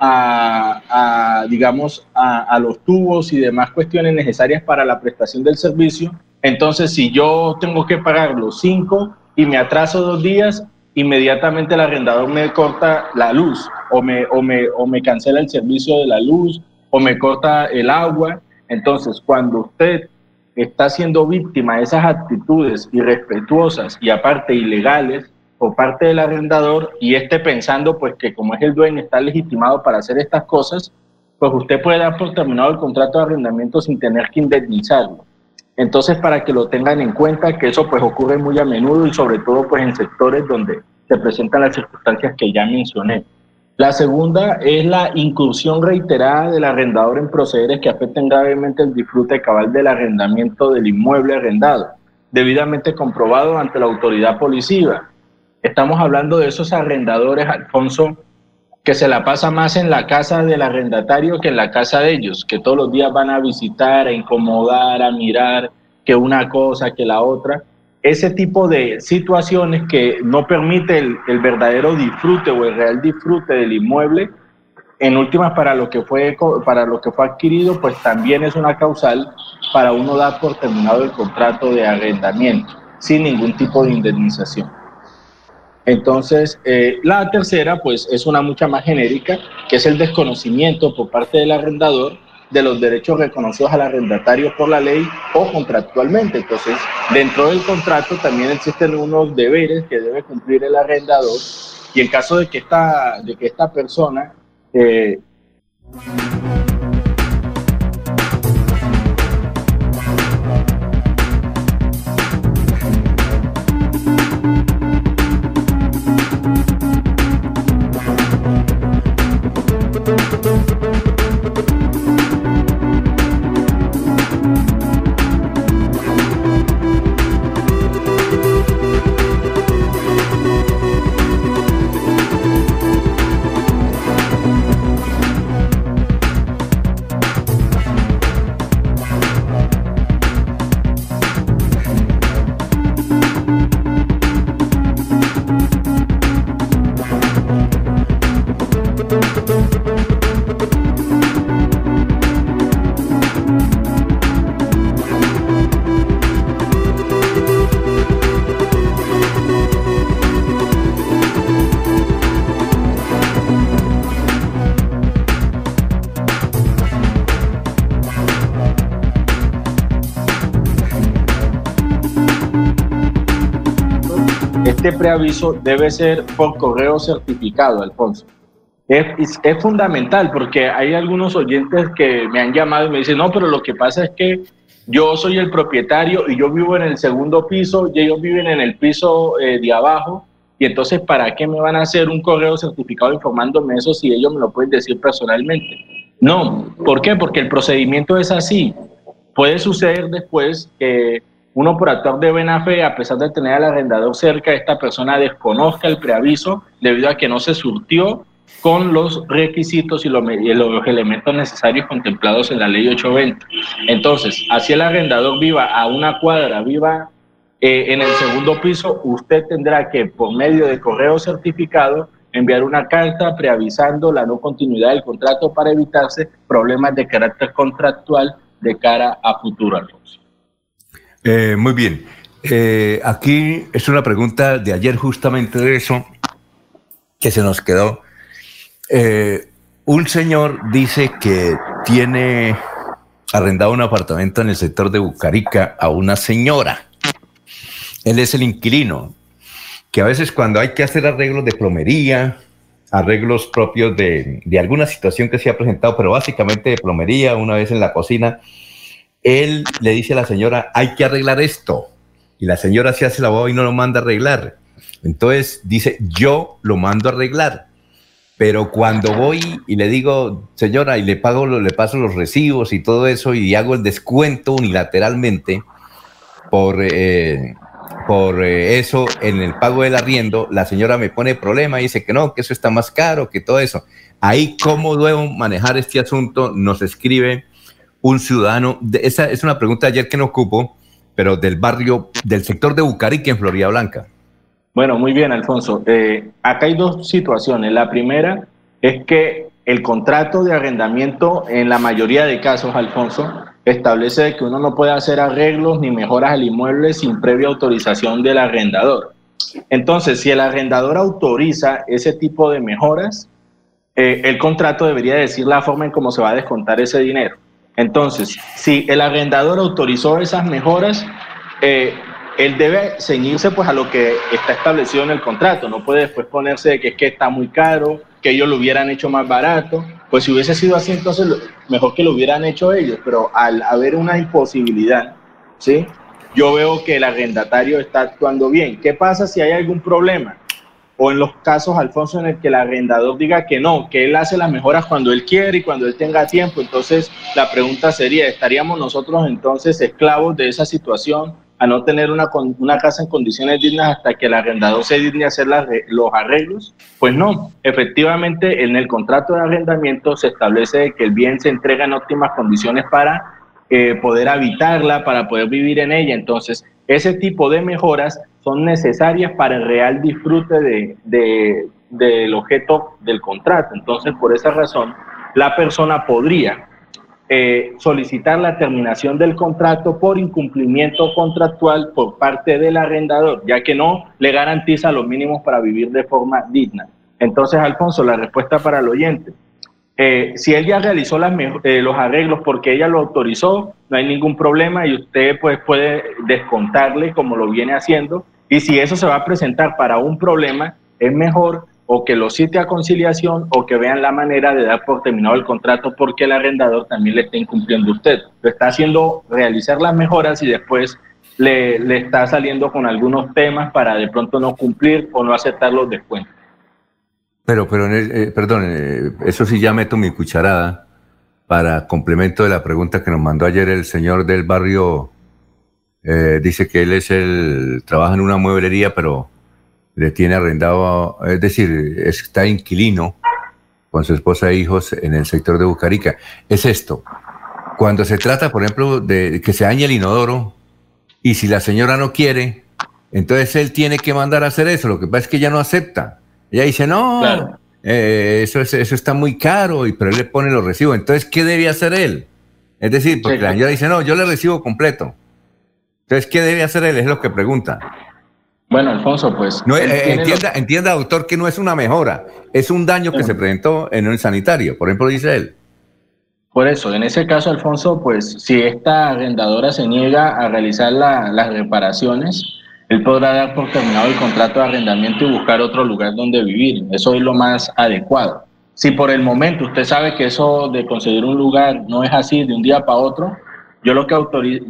a, digamos, a, los tubos y demás cuestiones necesarias para la prestación del servicio. Entonces, si yo tengo que pagar los cinco y me atraso dos días, inmediatamente el arrendador me corta la luz o me, o me, o me cancela el servicio de la luz o me corta el agua. Entonces, cuando usted está siendo víctima de esas actitudes irrespetuosas y aparte ilegales por parte del arrendador y esté pensando pues que como es el dueño está legitimado para hacer estas cosas, pues usted puede dar por terminado el contrato de arrendamiento sin tener que indemnizarlo. Entonces, para que lo tengan en cuenta, que eso pues ocurre muy a menudo y sobre todo pues en sectores donde se presentan las circunstancias que ya mencioné. La segunda es la incursión reiterada del arrendador en procederes que afecten gravemente el disfrute cabal del arrendamiento del inmueble arrendado, debidamente comprobado ante la autoridad policiva. Estamos hablando de esos arrendadores, Alfonso, que se la pasa más en la casa del arrendatario que en la casa de ellos, que todos los días van a visitar, a incomodar, a mirar, que una cosa, que la otra ese tipo de situaciones que no permite el, verdadero disfrute o el real disfrute del inmueble, en últimas para lo que fue para lo que fue adquirido, pues también es una causal para uno dar por terminado el contrato de arrendamiento sin ningún tipo de indemnización. Entonces, eh, la tercera, pues, es una mucha más genérica, que es el desconocimiento por parte del arrendador de los derechos reconocidos al arrendatario por la ley o contractualmente. Entonces, dentro del contrato también existen unos deberes que debe cumplir el arrendador y en caso de que esta, de que esta persona eh, preaviso debe ser por correo certificado, Alfonso. Es, es, fundamental porque hay algunos oyentes que me han llamado y me dicen, no, pero lo que pasa es que yo soy el propietario y yo vivo en el segundo piso y ellos viven en el piso eh, de abajo. Y entonces, ¿para qué me van a hacer un correo certificado informándome eso si ellos me lo pueden decir personalmente? No, ¿por qué? Porque el procedimiento es así. Puede suceder después que uno por actuar de buena fe, a pesar de tener al arrendador cerca, esta persona desconozca el preaviso debido a que no se surtió con los requisitos y los, elementos necesarios contemplados en la ley 820. Entonces, así el arrendador viva a una cuadra, viva eh, en el segundo piso, usted tendrá que, por medio de correo certificado, enviar una carta preavisando la no continuidad del contrato para evitarse problemas de carácter contractual de cara a futuro, eh, muy bien. Eh, aquí es una pregunta de ayer justamente de eso que se nos quedó. Eh, un señor dice que tiene arrendado un apartamento en el sector de Bucarica a una señora. Él es el inquilino, que a veces cuando hay que hacer arreglos de plomería, arreglos propios de, de alguna situación que se ha presentado, pero básicamente de plomería, una vez en la cocina, él le dice a la señora, hay que arreglar esto. Y la señora se hace la boba y no lo manda a arreglar. Entonces dice, yo lo mando a arreglar. Pero cuando voy y le digo, señora, y le pago, le paso los recibos y todo eso y hago el descuento unilateralmente por, eh, por eh, eso en el pago del arriendo, la señora me pone problema y dice que no, que eso está más caro, que todo eso. Ahí, ¿cómo debo manejar este asunto? Nos escribe un ciudadano. esa es una pregunta ayer que no ocupo, pero del barrio, del sector de Bucarique en Florida Blanca. Bueno, muy bien, Alfonso. Eh, acá hay dos situaciones. La primera es que el contrato de arrendamiento, en la mayoría de casos, Alfonso, establece que uno no puede hacer arreglos ni mejoras al inmueble sin previa autorización del arrendador. Entonces, si el arrendador autoriza ese tipo de mejoras, eh, el contrato debería decir la forma en cómo se va a descontar ese dinero. Entonces, si el arrendador autorizó esas mejoras, eh, él debe ceñirse pues a lo que está establecido en el contrato. No puede después ponerse de que es que está muy caro, que ellos lo hubieran hecho más barato. Pues si hubiese sido así, entonces mejor que lo hubieran hecho ellos. Pero al haber una imposibilidad, ¿sí? Yo veo que el arrendatario está actuando bien. ¿Qué pasa si hay algún problema? O en los casos, Alfonso, en el que el arrendador diga que no, que él hace las mejoras cuando él quiere y cuando él tenga tiempo. Entonces, la pregunta sería, ¿estaríamos nosotros entonces esclavos de esa situación? a no tener una, una casa en condiciones dignas hasta que el arrendador se digne a hacer los arreglos? Pues no, efectivamente en el contrato de arrendamiento se establece que el bien se entrega en óptimas condiciones para eh, poder habitarla, para poder vivir en ella. Entonces, ese tipo de mejoras son necesarias para el real disfrute de, de, del objeto del contrato. Entonces, por esa razón, la persona podría eh, solicitar la terminación del contrato por incumplimiento contractual por parte del arrendador, ya que no le garantiza los mínimos para vivir de forma digna. Entonces, Alfonso, la respuesta para el oyente. Eh, si él ya realizó las, eh, los arreglos porque ella lo autorizó, no hay ningún problema y usted pues, puede descontarle como lo viene haciendo. Y si eso se va a presentar para un problema, es mejor o que lo cite a conciliación o que vean la manera de dar por terminado el contrato porque el arrendador también le está incumpliendo a usted. Lo está haciendo realizar las mejoras y después le, le está saliendo con algunos temas para de pronto no cumplir o no aceptar los descuentos. Pero, pero, eh, perdón, eh, eso sí ya meto mi cucharada para complemento de la pregunta que nos mandó ayer el señor del barrio. Eh, dice que él es el, trabaja en una mueblería, pero le tiene arrendado, es decir, está inquilino con su esposa e hijos en el sector de Bucarica. Es esto, cuando se trata, por ejemplo, de que se dañe el inodoro y si la señora no quiere, entonces él tiene que mandar a hacer eso. Lo que pasa es que ella no acepta. Ella dice, no, eh, eso, eso está muy caro, y, pero él le pone los recibos. Entonces, ¿qué debe hacer él? Es decir, porque la señora dice, no, yo le recibo completo. Entonces, ¿qué debe hacer él? Es lo que pregunta. Bueno, Alfonso, pues... No, eh, entienda, entienda, doctor, que no es una mejora, es un daño que se presentó en el sanitario, por ejemplo, dice él. Por eso, en ese caso, Alfonso, pues si esta arrendadora se niega a realizar las reparaciones, él podrá dar por terminado el contrato de arrendamiento y buscar otro lugar donde vivir. Eso es lo más adecuado. Si por el momento usted sabe que eso de conseguir un lugar no es así de un día para otro, yo lo que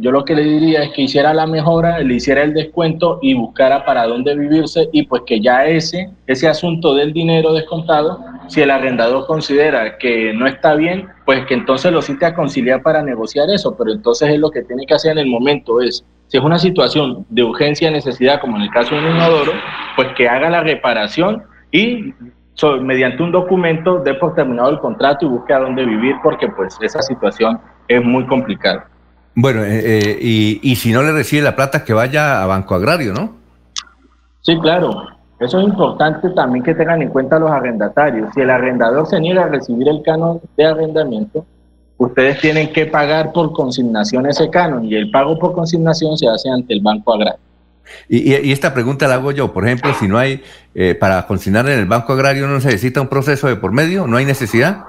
yo lo que le diría es que hiciera la mejora, le hiciera el descuento y buscara para dónde vivirse y pues que ya ese ese asunto del dinero descontado, si el arrendador considera que no está bien, pues que entonces lo cite a conciliar para negociar eso, pero entonces es lo que tiene que hacer en el momento es si es una situación de urgencia necesidad como en el caso de un inodoro, pues que haga la reparación y mediante un documento dé por terminado el contrato y busque a dónde vivir porque pues esa situación es muy complicada. Bueno, eh, eh, y, y, si no le recibe la plata, que vaya a Banco Agrario, ¿no? Sí, claro. Eso es importante también que tengan en cuenta los arrendatarios. Si el arrendador se niega a recibir el canon de arrendamiento, ustedes tienen que pagar por consignación ese canon y el pago por consignación se hace ante el Banco Agrario. Y, y, esta pregunta la hago yo. Por ejemplo, si no hay, eh, para consignar en el Banco Agrario no se necesita un proceso de por medio, ¿no hay necesidad?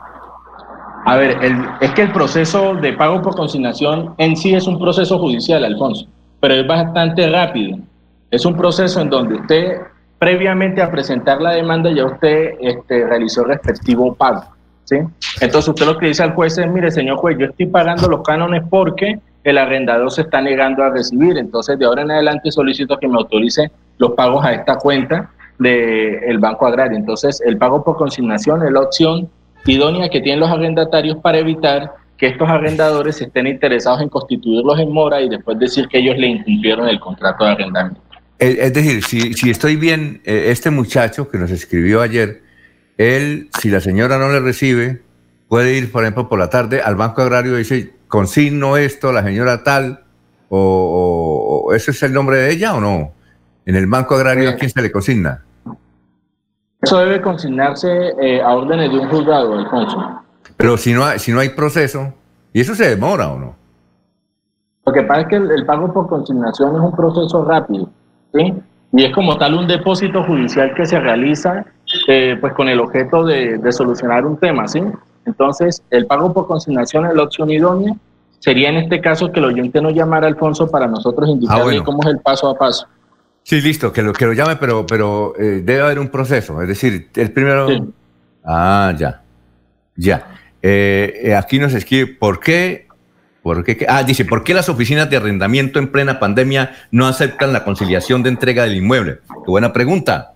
A ver, es que el proceso de pago por consignación en sí es un proceso judicial, Alfonso, pero es bastante rápido. Es un proceso en donde usted, previamente a presentar la demanda, ya usted este, realizó el respectivo pago. Entonces usted lo que dice al juez es, mire, señor juez, yo estoy pagando los cánones porque el arrendador se está negando a recibir. Entonces, de ahora en adelante solicito que me autorice los pagos a esta cuenta del Banco Agrario. Entonces, el pago por consignación es la opción idónea que tienen los arrendatarios para evitar que estos arrendadores estén interesados en constituirlos en mora y después decir que ellos le incumplieron el contrato de arrendamiento. Es decir, si, si estoy bien, eh, este muchacho que nos escribió ayer, él, si la señora no le recibe, puede ir, por ejemplo, por la tarde al Banco Agrario y dice, consigno esto, la señora tal, o, ese es el nombre de ella o no? En el Banco Agrario, ¿a quién se le consigna? Eso debe consignarse eh, a órdenes de un juzgado, Alfonso. Pero si no hay, si no hay proceso, ¿y eso se demora o no? Lo que pasa es que el, pago por consignación es un proceso rápido, ¿sí? Y es como tal un depósito judicial que se realiza eh, pues con el objeto de, de, solucionar un tema, ¿sí? Entonces, el pago por consignación es la opción idónea. Sería en este caso que el oyente nos llamara Alfonso para nosotros indicarle ah, cómo es el paso a paso. Sí, listo, que lo, que lo llame, pero, pero eh, debe haber un proceso. Es decir, el primero. Ah, ya. Ya. Eh, eh, aquí nos escribe, ¿por qué? ¿Por qué? Ah, dice, ¿por qué las oficinas de arrendamiento en plena pandemia no aceptan la conciliación de entrega del inmueble? Qué buena pregunta.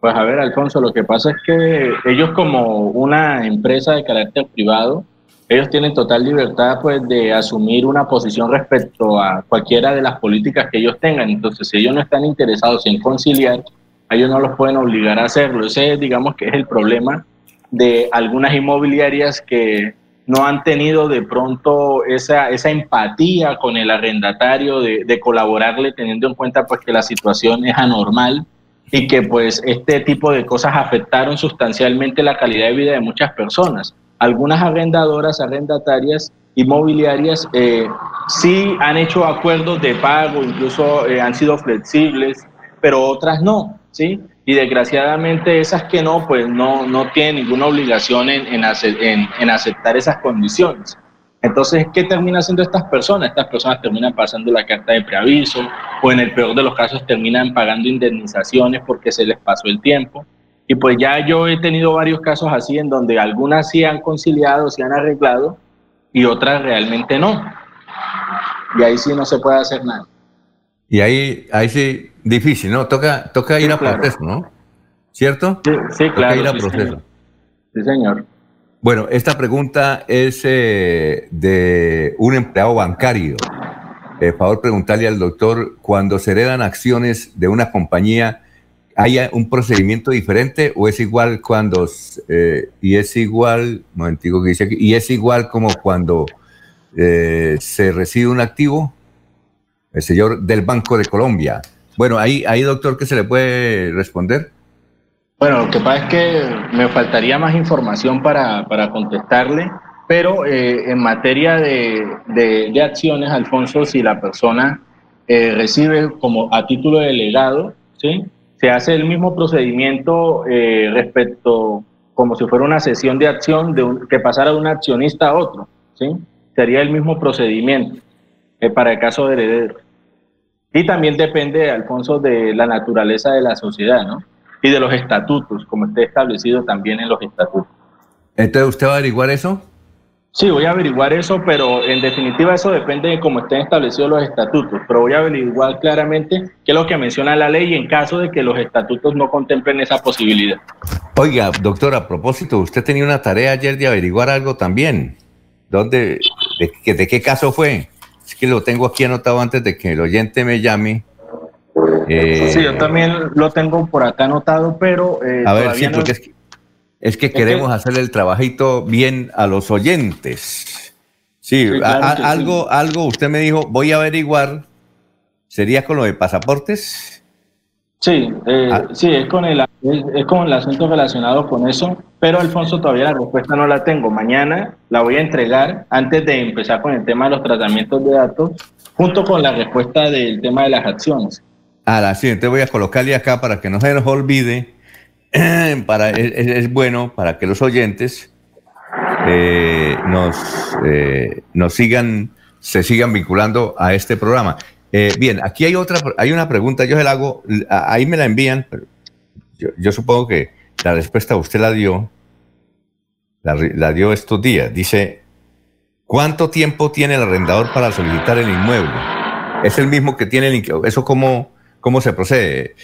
Pues a ver, Alfonso, lo que pasa es que ellos como una empresa de carácter privado, ellos tienen total libertad pues de asumir una posición respecto a cualquiera de las políticas que ellos tengan. Entonces, si ellos no están interesados en conciliar, ellos no los pueden obligar a hacerlo. Ese, digamos que es el problema de algunas inmobiliarias que no han tenido de pronto esa, esa empatía con el arrendatario de, colaborarle teniendo en cuenta pues que la situación es anormal y que pues este tipo de cosas afectaron sustancialmente la calidad de vida de muchas personas. Algunas arrendadoras, arrendatarias, inmobiliarias eh, sí han hecho acuerdos de pago, incluso eh, han sido flexibles, pero otras no, ¿sí? Y desgraciadamente esas que no, pues no, no tienen ninguna obligación en, en, en aceptar esas condiciones. Entonces, ¿qué termina haciendo estas personas? Estas personas terminan pasando la carta de preaviso o en el peor de los casos terminan pagando indemnizaciones porque se les pasó el tiempo. Y pues ya yo he tenido varios casos así en donde algunas sí han conciliado, sí han arreglado y otras realmente no. Y ahí sí no se puede hacer nada. Y ahí, ahí sí, difícil, ¿no? Toca, toca ir a proceso, ¿no? ¿Cierto? Sí, claro. Toca ir a sí, proceso. Señor. Sí, señor. Bueno, esta pregunta es eh, de un empleado bancario. Por favor, preguntarle al doctor, cuando se heredan acciones de una compañía, ¿hay un procedimiento diferente o es igual cuando, eh, y es igual, momentico que dice aquí, y es igual como cuando eh, se recibe un activo? El señor del Banco de Colombia. Bueno, ahí, ahí doctor, ¿qué se le puede responder? Bueno, lo que pasa es que me faltaría más información para, para contestarle, pero eh, en materia de, de, acciones, Alfonso, si la persona eh, recibe como a título de legado, ¿sí? se hace el mismo procedimiento eh, respecto como si fuera una sesión de acción de que pasara de un accionista a otro, ¿sí? sería el mismo procedimiento para el caso de heredero. Y también depende, Alfonso, de la naturaleza de la sociedad, ¿no? Y de los estatutos, como esté establecido también en los estatutos. Entonces, ¿usted va a averiguar eso? Sí, voy a averiguar eso, pero en definitiva eso depende de cómo estén establecidos los estatutos. Pero voy a averiguar claramente qué es lo que menciona la ley en caso de que los estatutos no contemplen esa posibilidad. Oiga, doctor, a propósito, usted tenía una tarea ayer de averiguar algo también. ¿Dónde, de, de qué caso fue? Es que lo tengo aquí anotado antes de que el oyente me llame eh, sí, yo también lo tengo por acá anotado, pero... Eh, a ver, sí, porque es que, queremos hacer el trabajito bien a los oyentes. Sí, algo, algo, usted me dijo, voy a averiguar, ¿sería con lo de pasaportes? Sí, eh, ah. sí, es con, el, es, con el asunto relacionado con eso, pero Alfonso todavía la respuesta no la tengo. Mañana la voy a entregar antes de empezar con el tema de los tratamientos de datos junto con la respuesta del tema de las acciones. A la siguiente voy a colocarle acá para que no se nos olvide, para, es, bueno para que los oyentes eh, nos, eh, nos sigan, se sigan vinculando a este programa. Eh, bien, aquí hay otra, hay una pregunta, yo se la hago, ahí me la envían, pero yo, supongo que la respuesta usted la dio, la, dio estos días. Dice, ¿cuánto tiempo tiene el arrendador para solicitar el inmueble? Es el mismo que tiene el ¿Eso cómo, cómo se procede?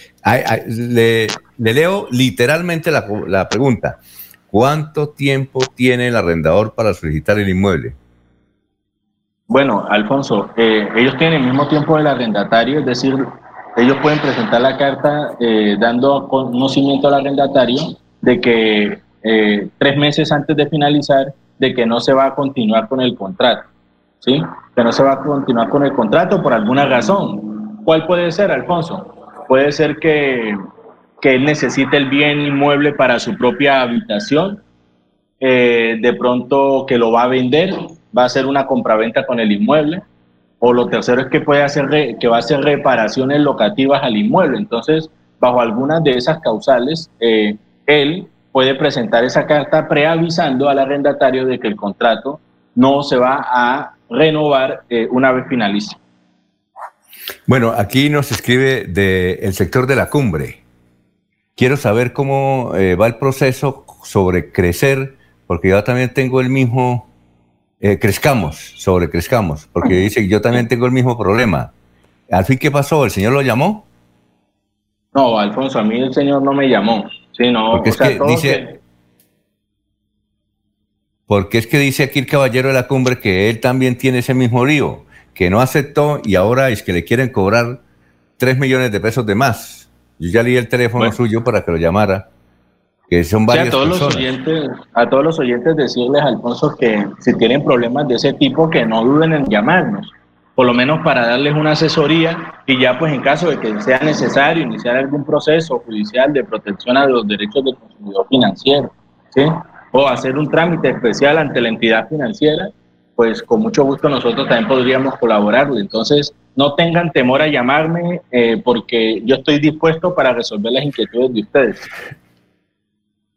le, leo literalmente la, la pregunta. ¿Cuánto tiempo tiene el arrendador para solicitar el inmueble? Bueno, Alfonso, eh, ellos tienen el mismo tiempo del arrendatario, es decir, ellos pueden presentar la carta eh, dando conocimiento al arrendatario de que eh, tres meses antes de finalizar, de que no se va a continuar con el contrato, ¿sí? Que no se va a continuar con el contrato por alguna razón. ¿Cuál puede ser, Alfonso? Puede ser que, que él necesite el bien inmueble para su propia habitación, de pronto que lo va a vender va a hacer una compraventa con el inmueble, o lo tercero es que puede hacer que va a hacer reparaciones locativas al inmueble. Entonces, bajo algunas de esas causales, eh, él puede presentar esa carta preavisando al arrendatario de que el contrato no se va a renovar eh, una vez finalice. Bueno, aquí nos escribe del sector de la cumbre. Quiero saber cómo eh, va el proceso sobre crecer, porque yo también tengo el mismo eh, crezcamos, sobrecrezcamos, porque dice, yo también tengo el mismo problema. Al fin, ¿qué pasó? ¿El Señor lo llamó? No, Alfonso, a mí el Señor no me llamó. Sí, no, porque es que dice, porque es que dice aquí el caballero de la cumbre que él también tiene ese mismo lío, que no aceptó y ahora es que le quieren cobrar 3 millones de pesos de más. Yo ya leí el teléfono suyo para que lo llamara que son varias a todos los oyentes a todos los oyentes decirles Alfonso que si tienen problemas de ese tipo que no duden en llamarnos por lo menos para darles una asesoría y ya pues en caso de que sea necesario iniciar algún proceso judicial de protección a los derechos del consumidor financiero ¿sí? o hacer un trámite especial ante la entidad financiera pues con mucho gusto nosotros también podríamos colaborarle entonces no tengan temor a llamarme eh, porque yo estoy dispuesto para resolver las inquietudes de ustedes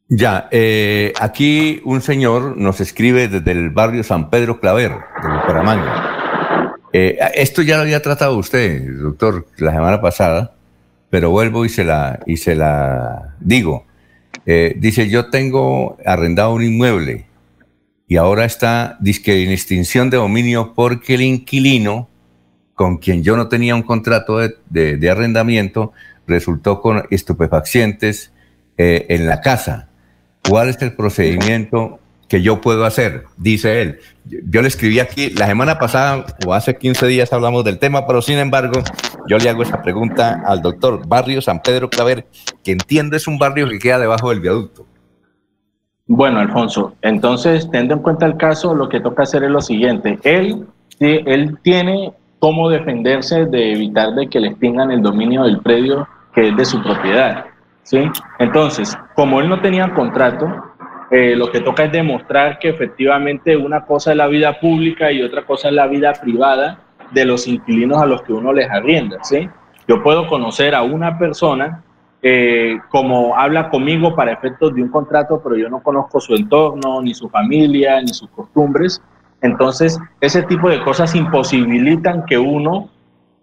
ya, eh, aquí un señor nos escribe desde el barrio San Pedro Claver, de Bucaramanga. Eh, esto ya lo había tratado usted, doctor, la semana pasada, pero vuelvo y se la, y se la digo. Eh, dice, yo tengo arrendado un inmueble y ahora está disque en extinción de dominio porque el inquilino, con quien yo no tenía un contrato de, arrendamiento, resultó con estupefacientes en la casa ¿Cuál es el procedimiento que yo puedo hacer? Dice él. Yo le escribí aquí, la semana pasada o hace 15 días hablamos del tema, pero sin embargo, yo le hago esta pregunta al doctor. Barrio San Pedro Claver, que entiendo es un barrio que queda debajo del viaducto. Bueno, Alfonso, entonces, teniendo en cuenta el caso, lo que toca hacer es lo siguiente. Él, él tiene cómo defenderse de evitar de que le extingan el dominio del predio que es de su propiedad. ¿sí? Entonces, como él no tenía contrato, eh, lo que toca es demostrar que efectivamente una cosa es la vida pública y otra cosa es la vida privada de los inquilinos a los que uno les arrienda, ¿sí? Yo puedo conocer a una persona eh, como habla conmigo para efectos de un contrato, pero yo no conozco su entorno, ni su familia, ni sus costumbres. Entonces, ese tipo de cosas imposibilitan que uno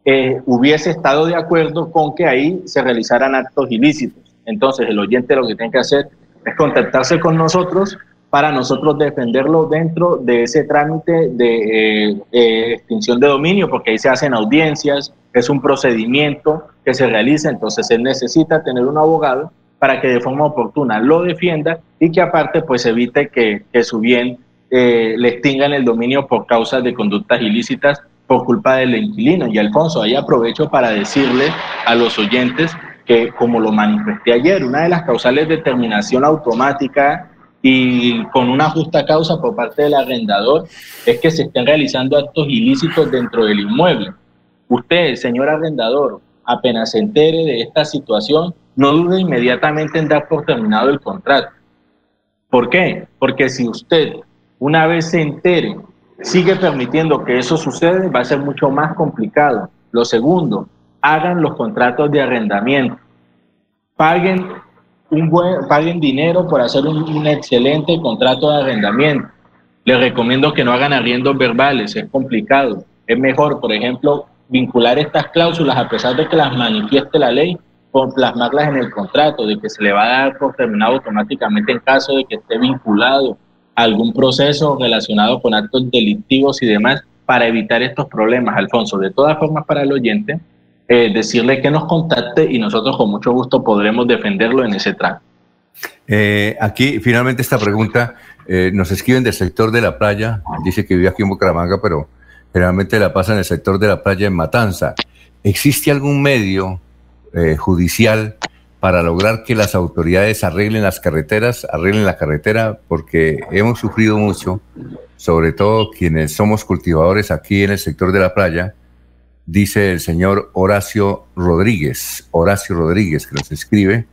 eh, hubiese estado de acuerdo con que ahí se realizaran actos ilícitos. Entonces el oyente lo que tiene que hacer es contactarse con nosotros para nosotros defenderlo dentro de ese trámite de eh, extinción de dominio, porque ahí se hacen audiencias, es un procedimiento que se realiza, entonces él necesita tener un abogado para que de forma oportuna lo defienda y que aparte pues evite que, su bien eh, le extingan el dominio por causa de conductas ilícitas por culpa del inquilino. Y Alfonso, ahí aprovecho para decirle a los oyentes que, como lo manifesté ayer, una de las causales de terminación automática y con una justa causa por parte del arrendador es que se estén realizando actos ilícitos dentro del inmueble. Usted, señor arrendador, apenas se entere de esta situación, no dude inmediatamente en dar por terminado el contrato. ¿Por qué? Porque si usted una vez se entere sigue permitiendo que eso suceda, va a ser mucho más complicado. Lo segundo, hagan los contratos de arrendamiento. Paguen, un buen, paguen dinero por hacer un, un excelente contrato de arrendamiento. Les recomiendo que no hagan arriendos verbales, es complicado. Es mejor, por ejemplo, vincular estas cláusulas, a pesar de que las manifieste la ley, con plasmarlas en el contrato, de que se le va a dar por terminado automáticamente en caso de que esté vinculado a algún proceso relacionado con actos delictivos y demás, para evitar estos problemas, Alfonso. De todas formas, para el oyente, eh, decirle que nos contacte y nosotros con mucho gusto podremos defenderlo en ese trato. Eh, aquí, finalmente, esta pregunta, eh, nos escriben del sector de la playa, dice que vive aquí en Bucaramanga, pero generalmente la pasa en el sector de la playa en Matanza. ¿Existe algún medio eh, judicial para lograr que las autoridades arreglen las carreteras, arreglen la carretera, porque hemos sufrido mucho, sobre todo quienes somos cultivadores aquí en el sector de la playa, dice el señor Horacio Rodríguez, Horacio Rodríguez que nos escribe,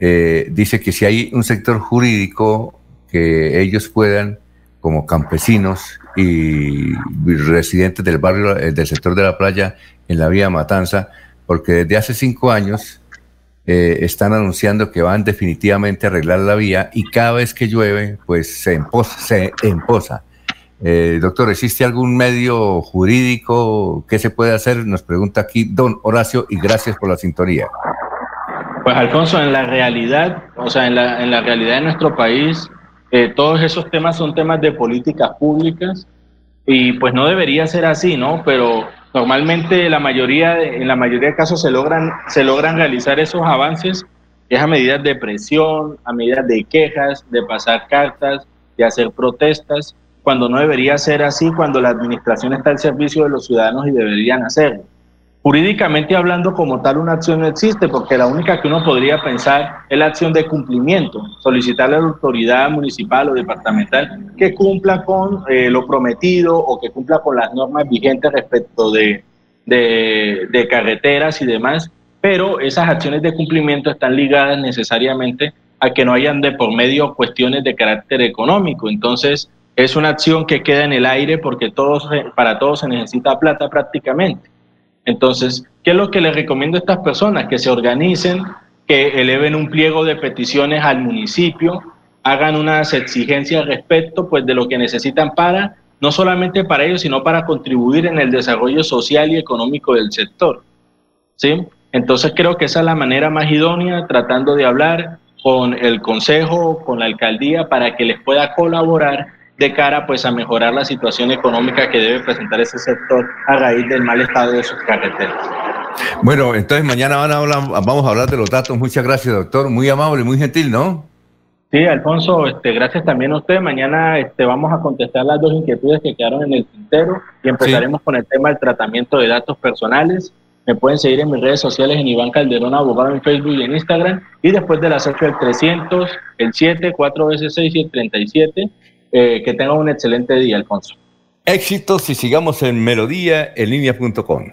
eh, dice que si hay un sector jurídico que ellos puedan, como campesinos y residentes del barrio, eh, del sector de la playa, en la vía Matanza, porque desde hace cinco años eh, están anunciando que van definitivamente a arreglar la vía y cada vez que llueve, pues se emposa. Se emposa. Eh, doctor, ¿existe algún medio jurídico? ¿Qué se puede hacer? Nos pregunta aquí don Horacio y gracias por la sintonía. Pues Alfonso, en la realidad, o sea, en la, en la realidad de nuestro país, eh, todos esos temas son temas de políticas públicas y pues no debería ser así, ¿no? Pero Normalmente la mayoría, en la mayoría de casos se logran, se logran realizar esos avances es a medida de presión, a medida de quejas, de pasar cartas, de hacer protestas, cuando no debería ser así, cuando la administración está al servicio de los ciudadanos y deberían hacerlo. Jurídicamente hablando, como tal, una acción no existe, porque la única que uno podría pensar es la acción de cumplimiento, solicitarle a la autoridad municipal o departamental que cumpla con eh, lo prometido o que cumpla con las normas vigentes respecto de, de, carreteras y demás, pero esas acciones de cumplimiento están ligadas necesariamente a que no hayan de por medio cuestiones de carácter económico. Entonces, es una acción que queda en el aire porque todos, para todos se necesita plata prácticamente. Entonces, ¿qué es lo que les recomiendo a estas personas? Que se organicen, que eleven un pliego de peticiones al municipio, hagan unas exigencias respecto pues, de lo que necesitan para, no solamente para ellos, sino para contribuir en el desarrollo social y económico del sector. ¿sí? Entonces creo que esa es la manera más idónea, tratando de hablar con el consejo, con la alcaldía, para que les pueda colaborar de cara pues a mejorar la situación económica que debe presentar ese sector a raíz del mal estado de sus carreteras. Bueno, entonces mañana van a hablar, vamos a hablar de los datos. Muchas gracias, doctor. Muy amable, muy gentil, ¿no? Sí, Alfonso, este, gracias también a usted. Mañana este, vamos a contestar las dos inquietudes que quedaron en el tintero y empezaremos con el tema del tratamiento de datos personales. Me pueden seguir en mis redes sociales en Iván Calderón, abogado en Facebook y en Instagram. Y después de las 8 el 300, el 7, 4 veces 6 y el 37 eh, que tenga un excelente día, Alfonso. Éxitos y sigamos en melodíaenlínea.com.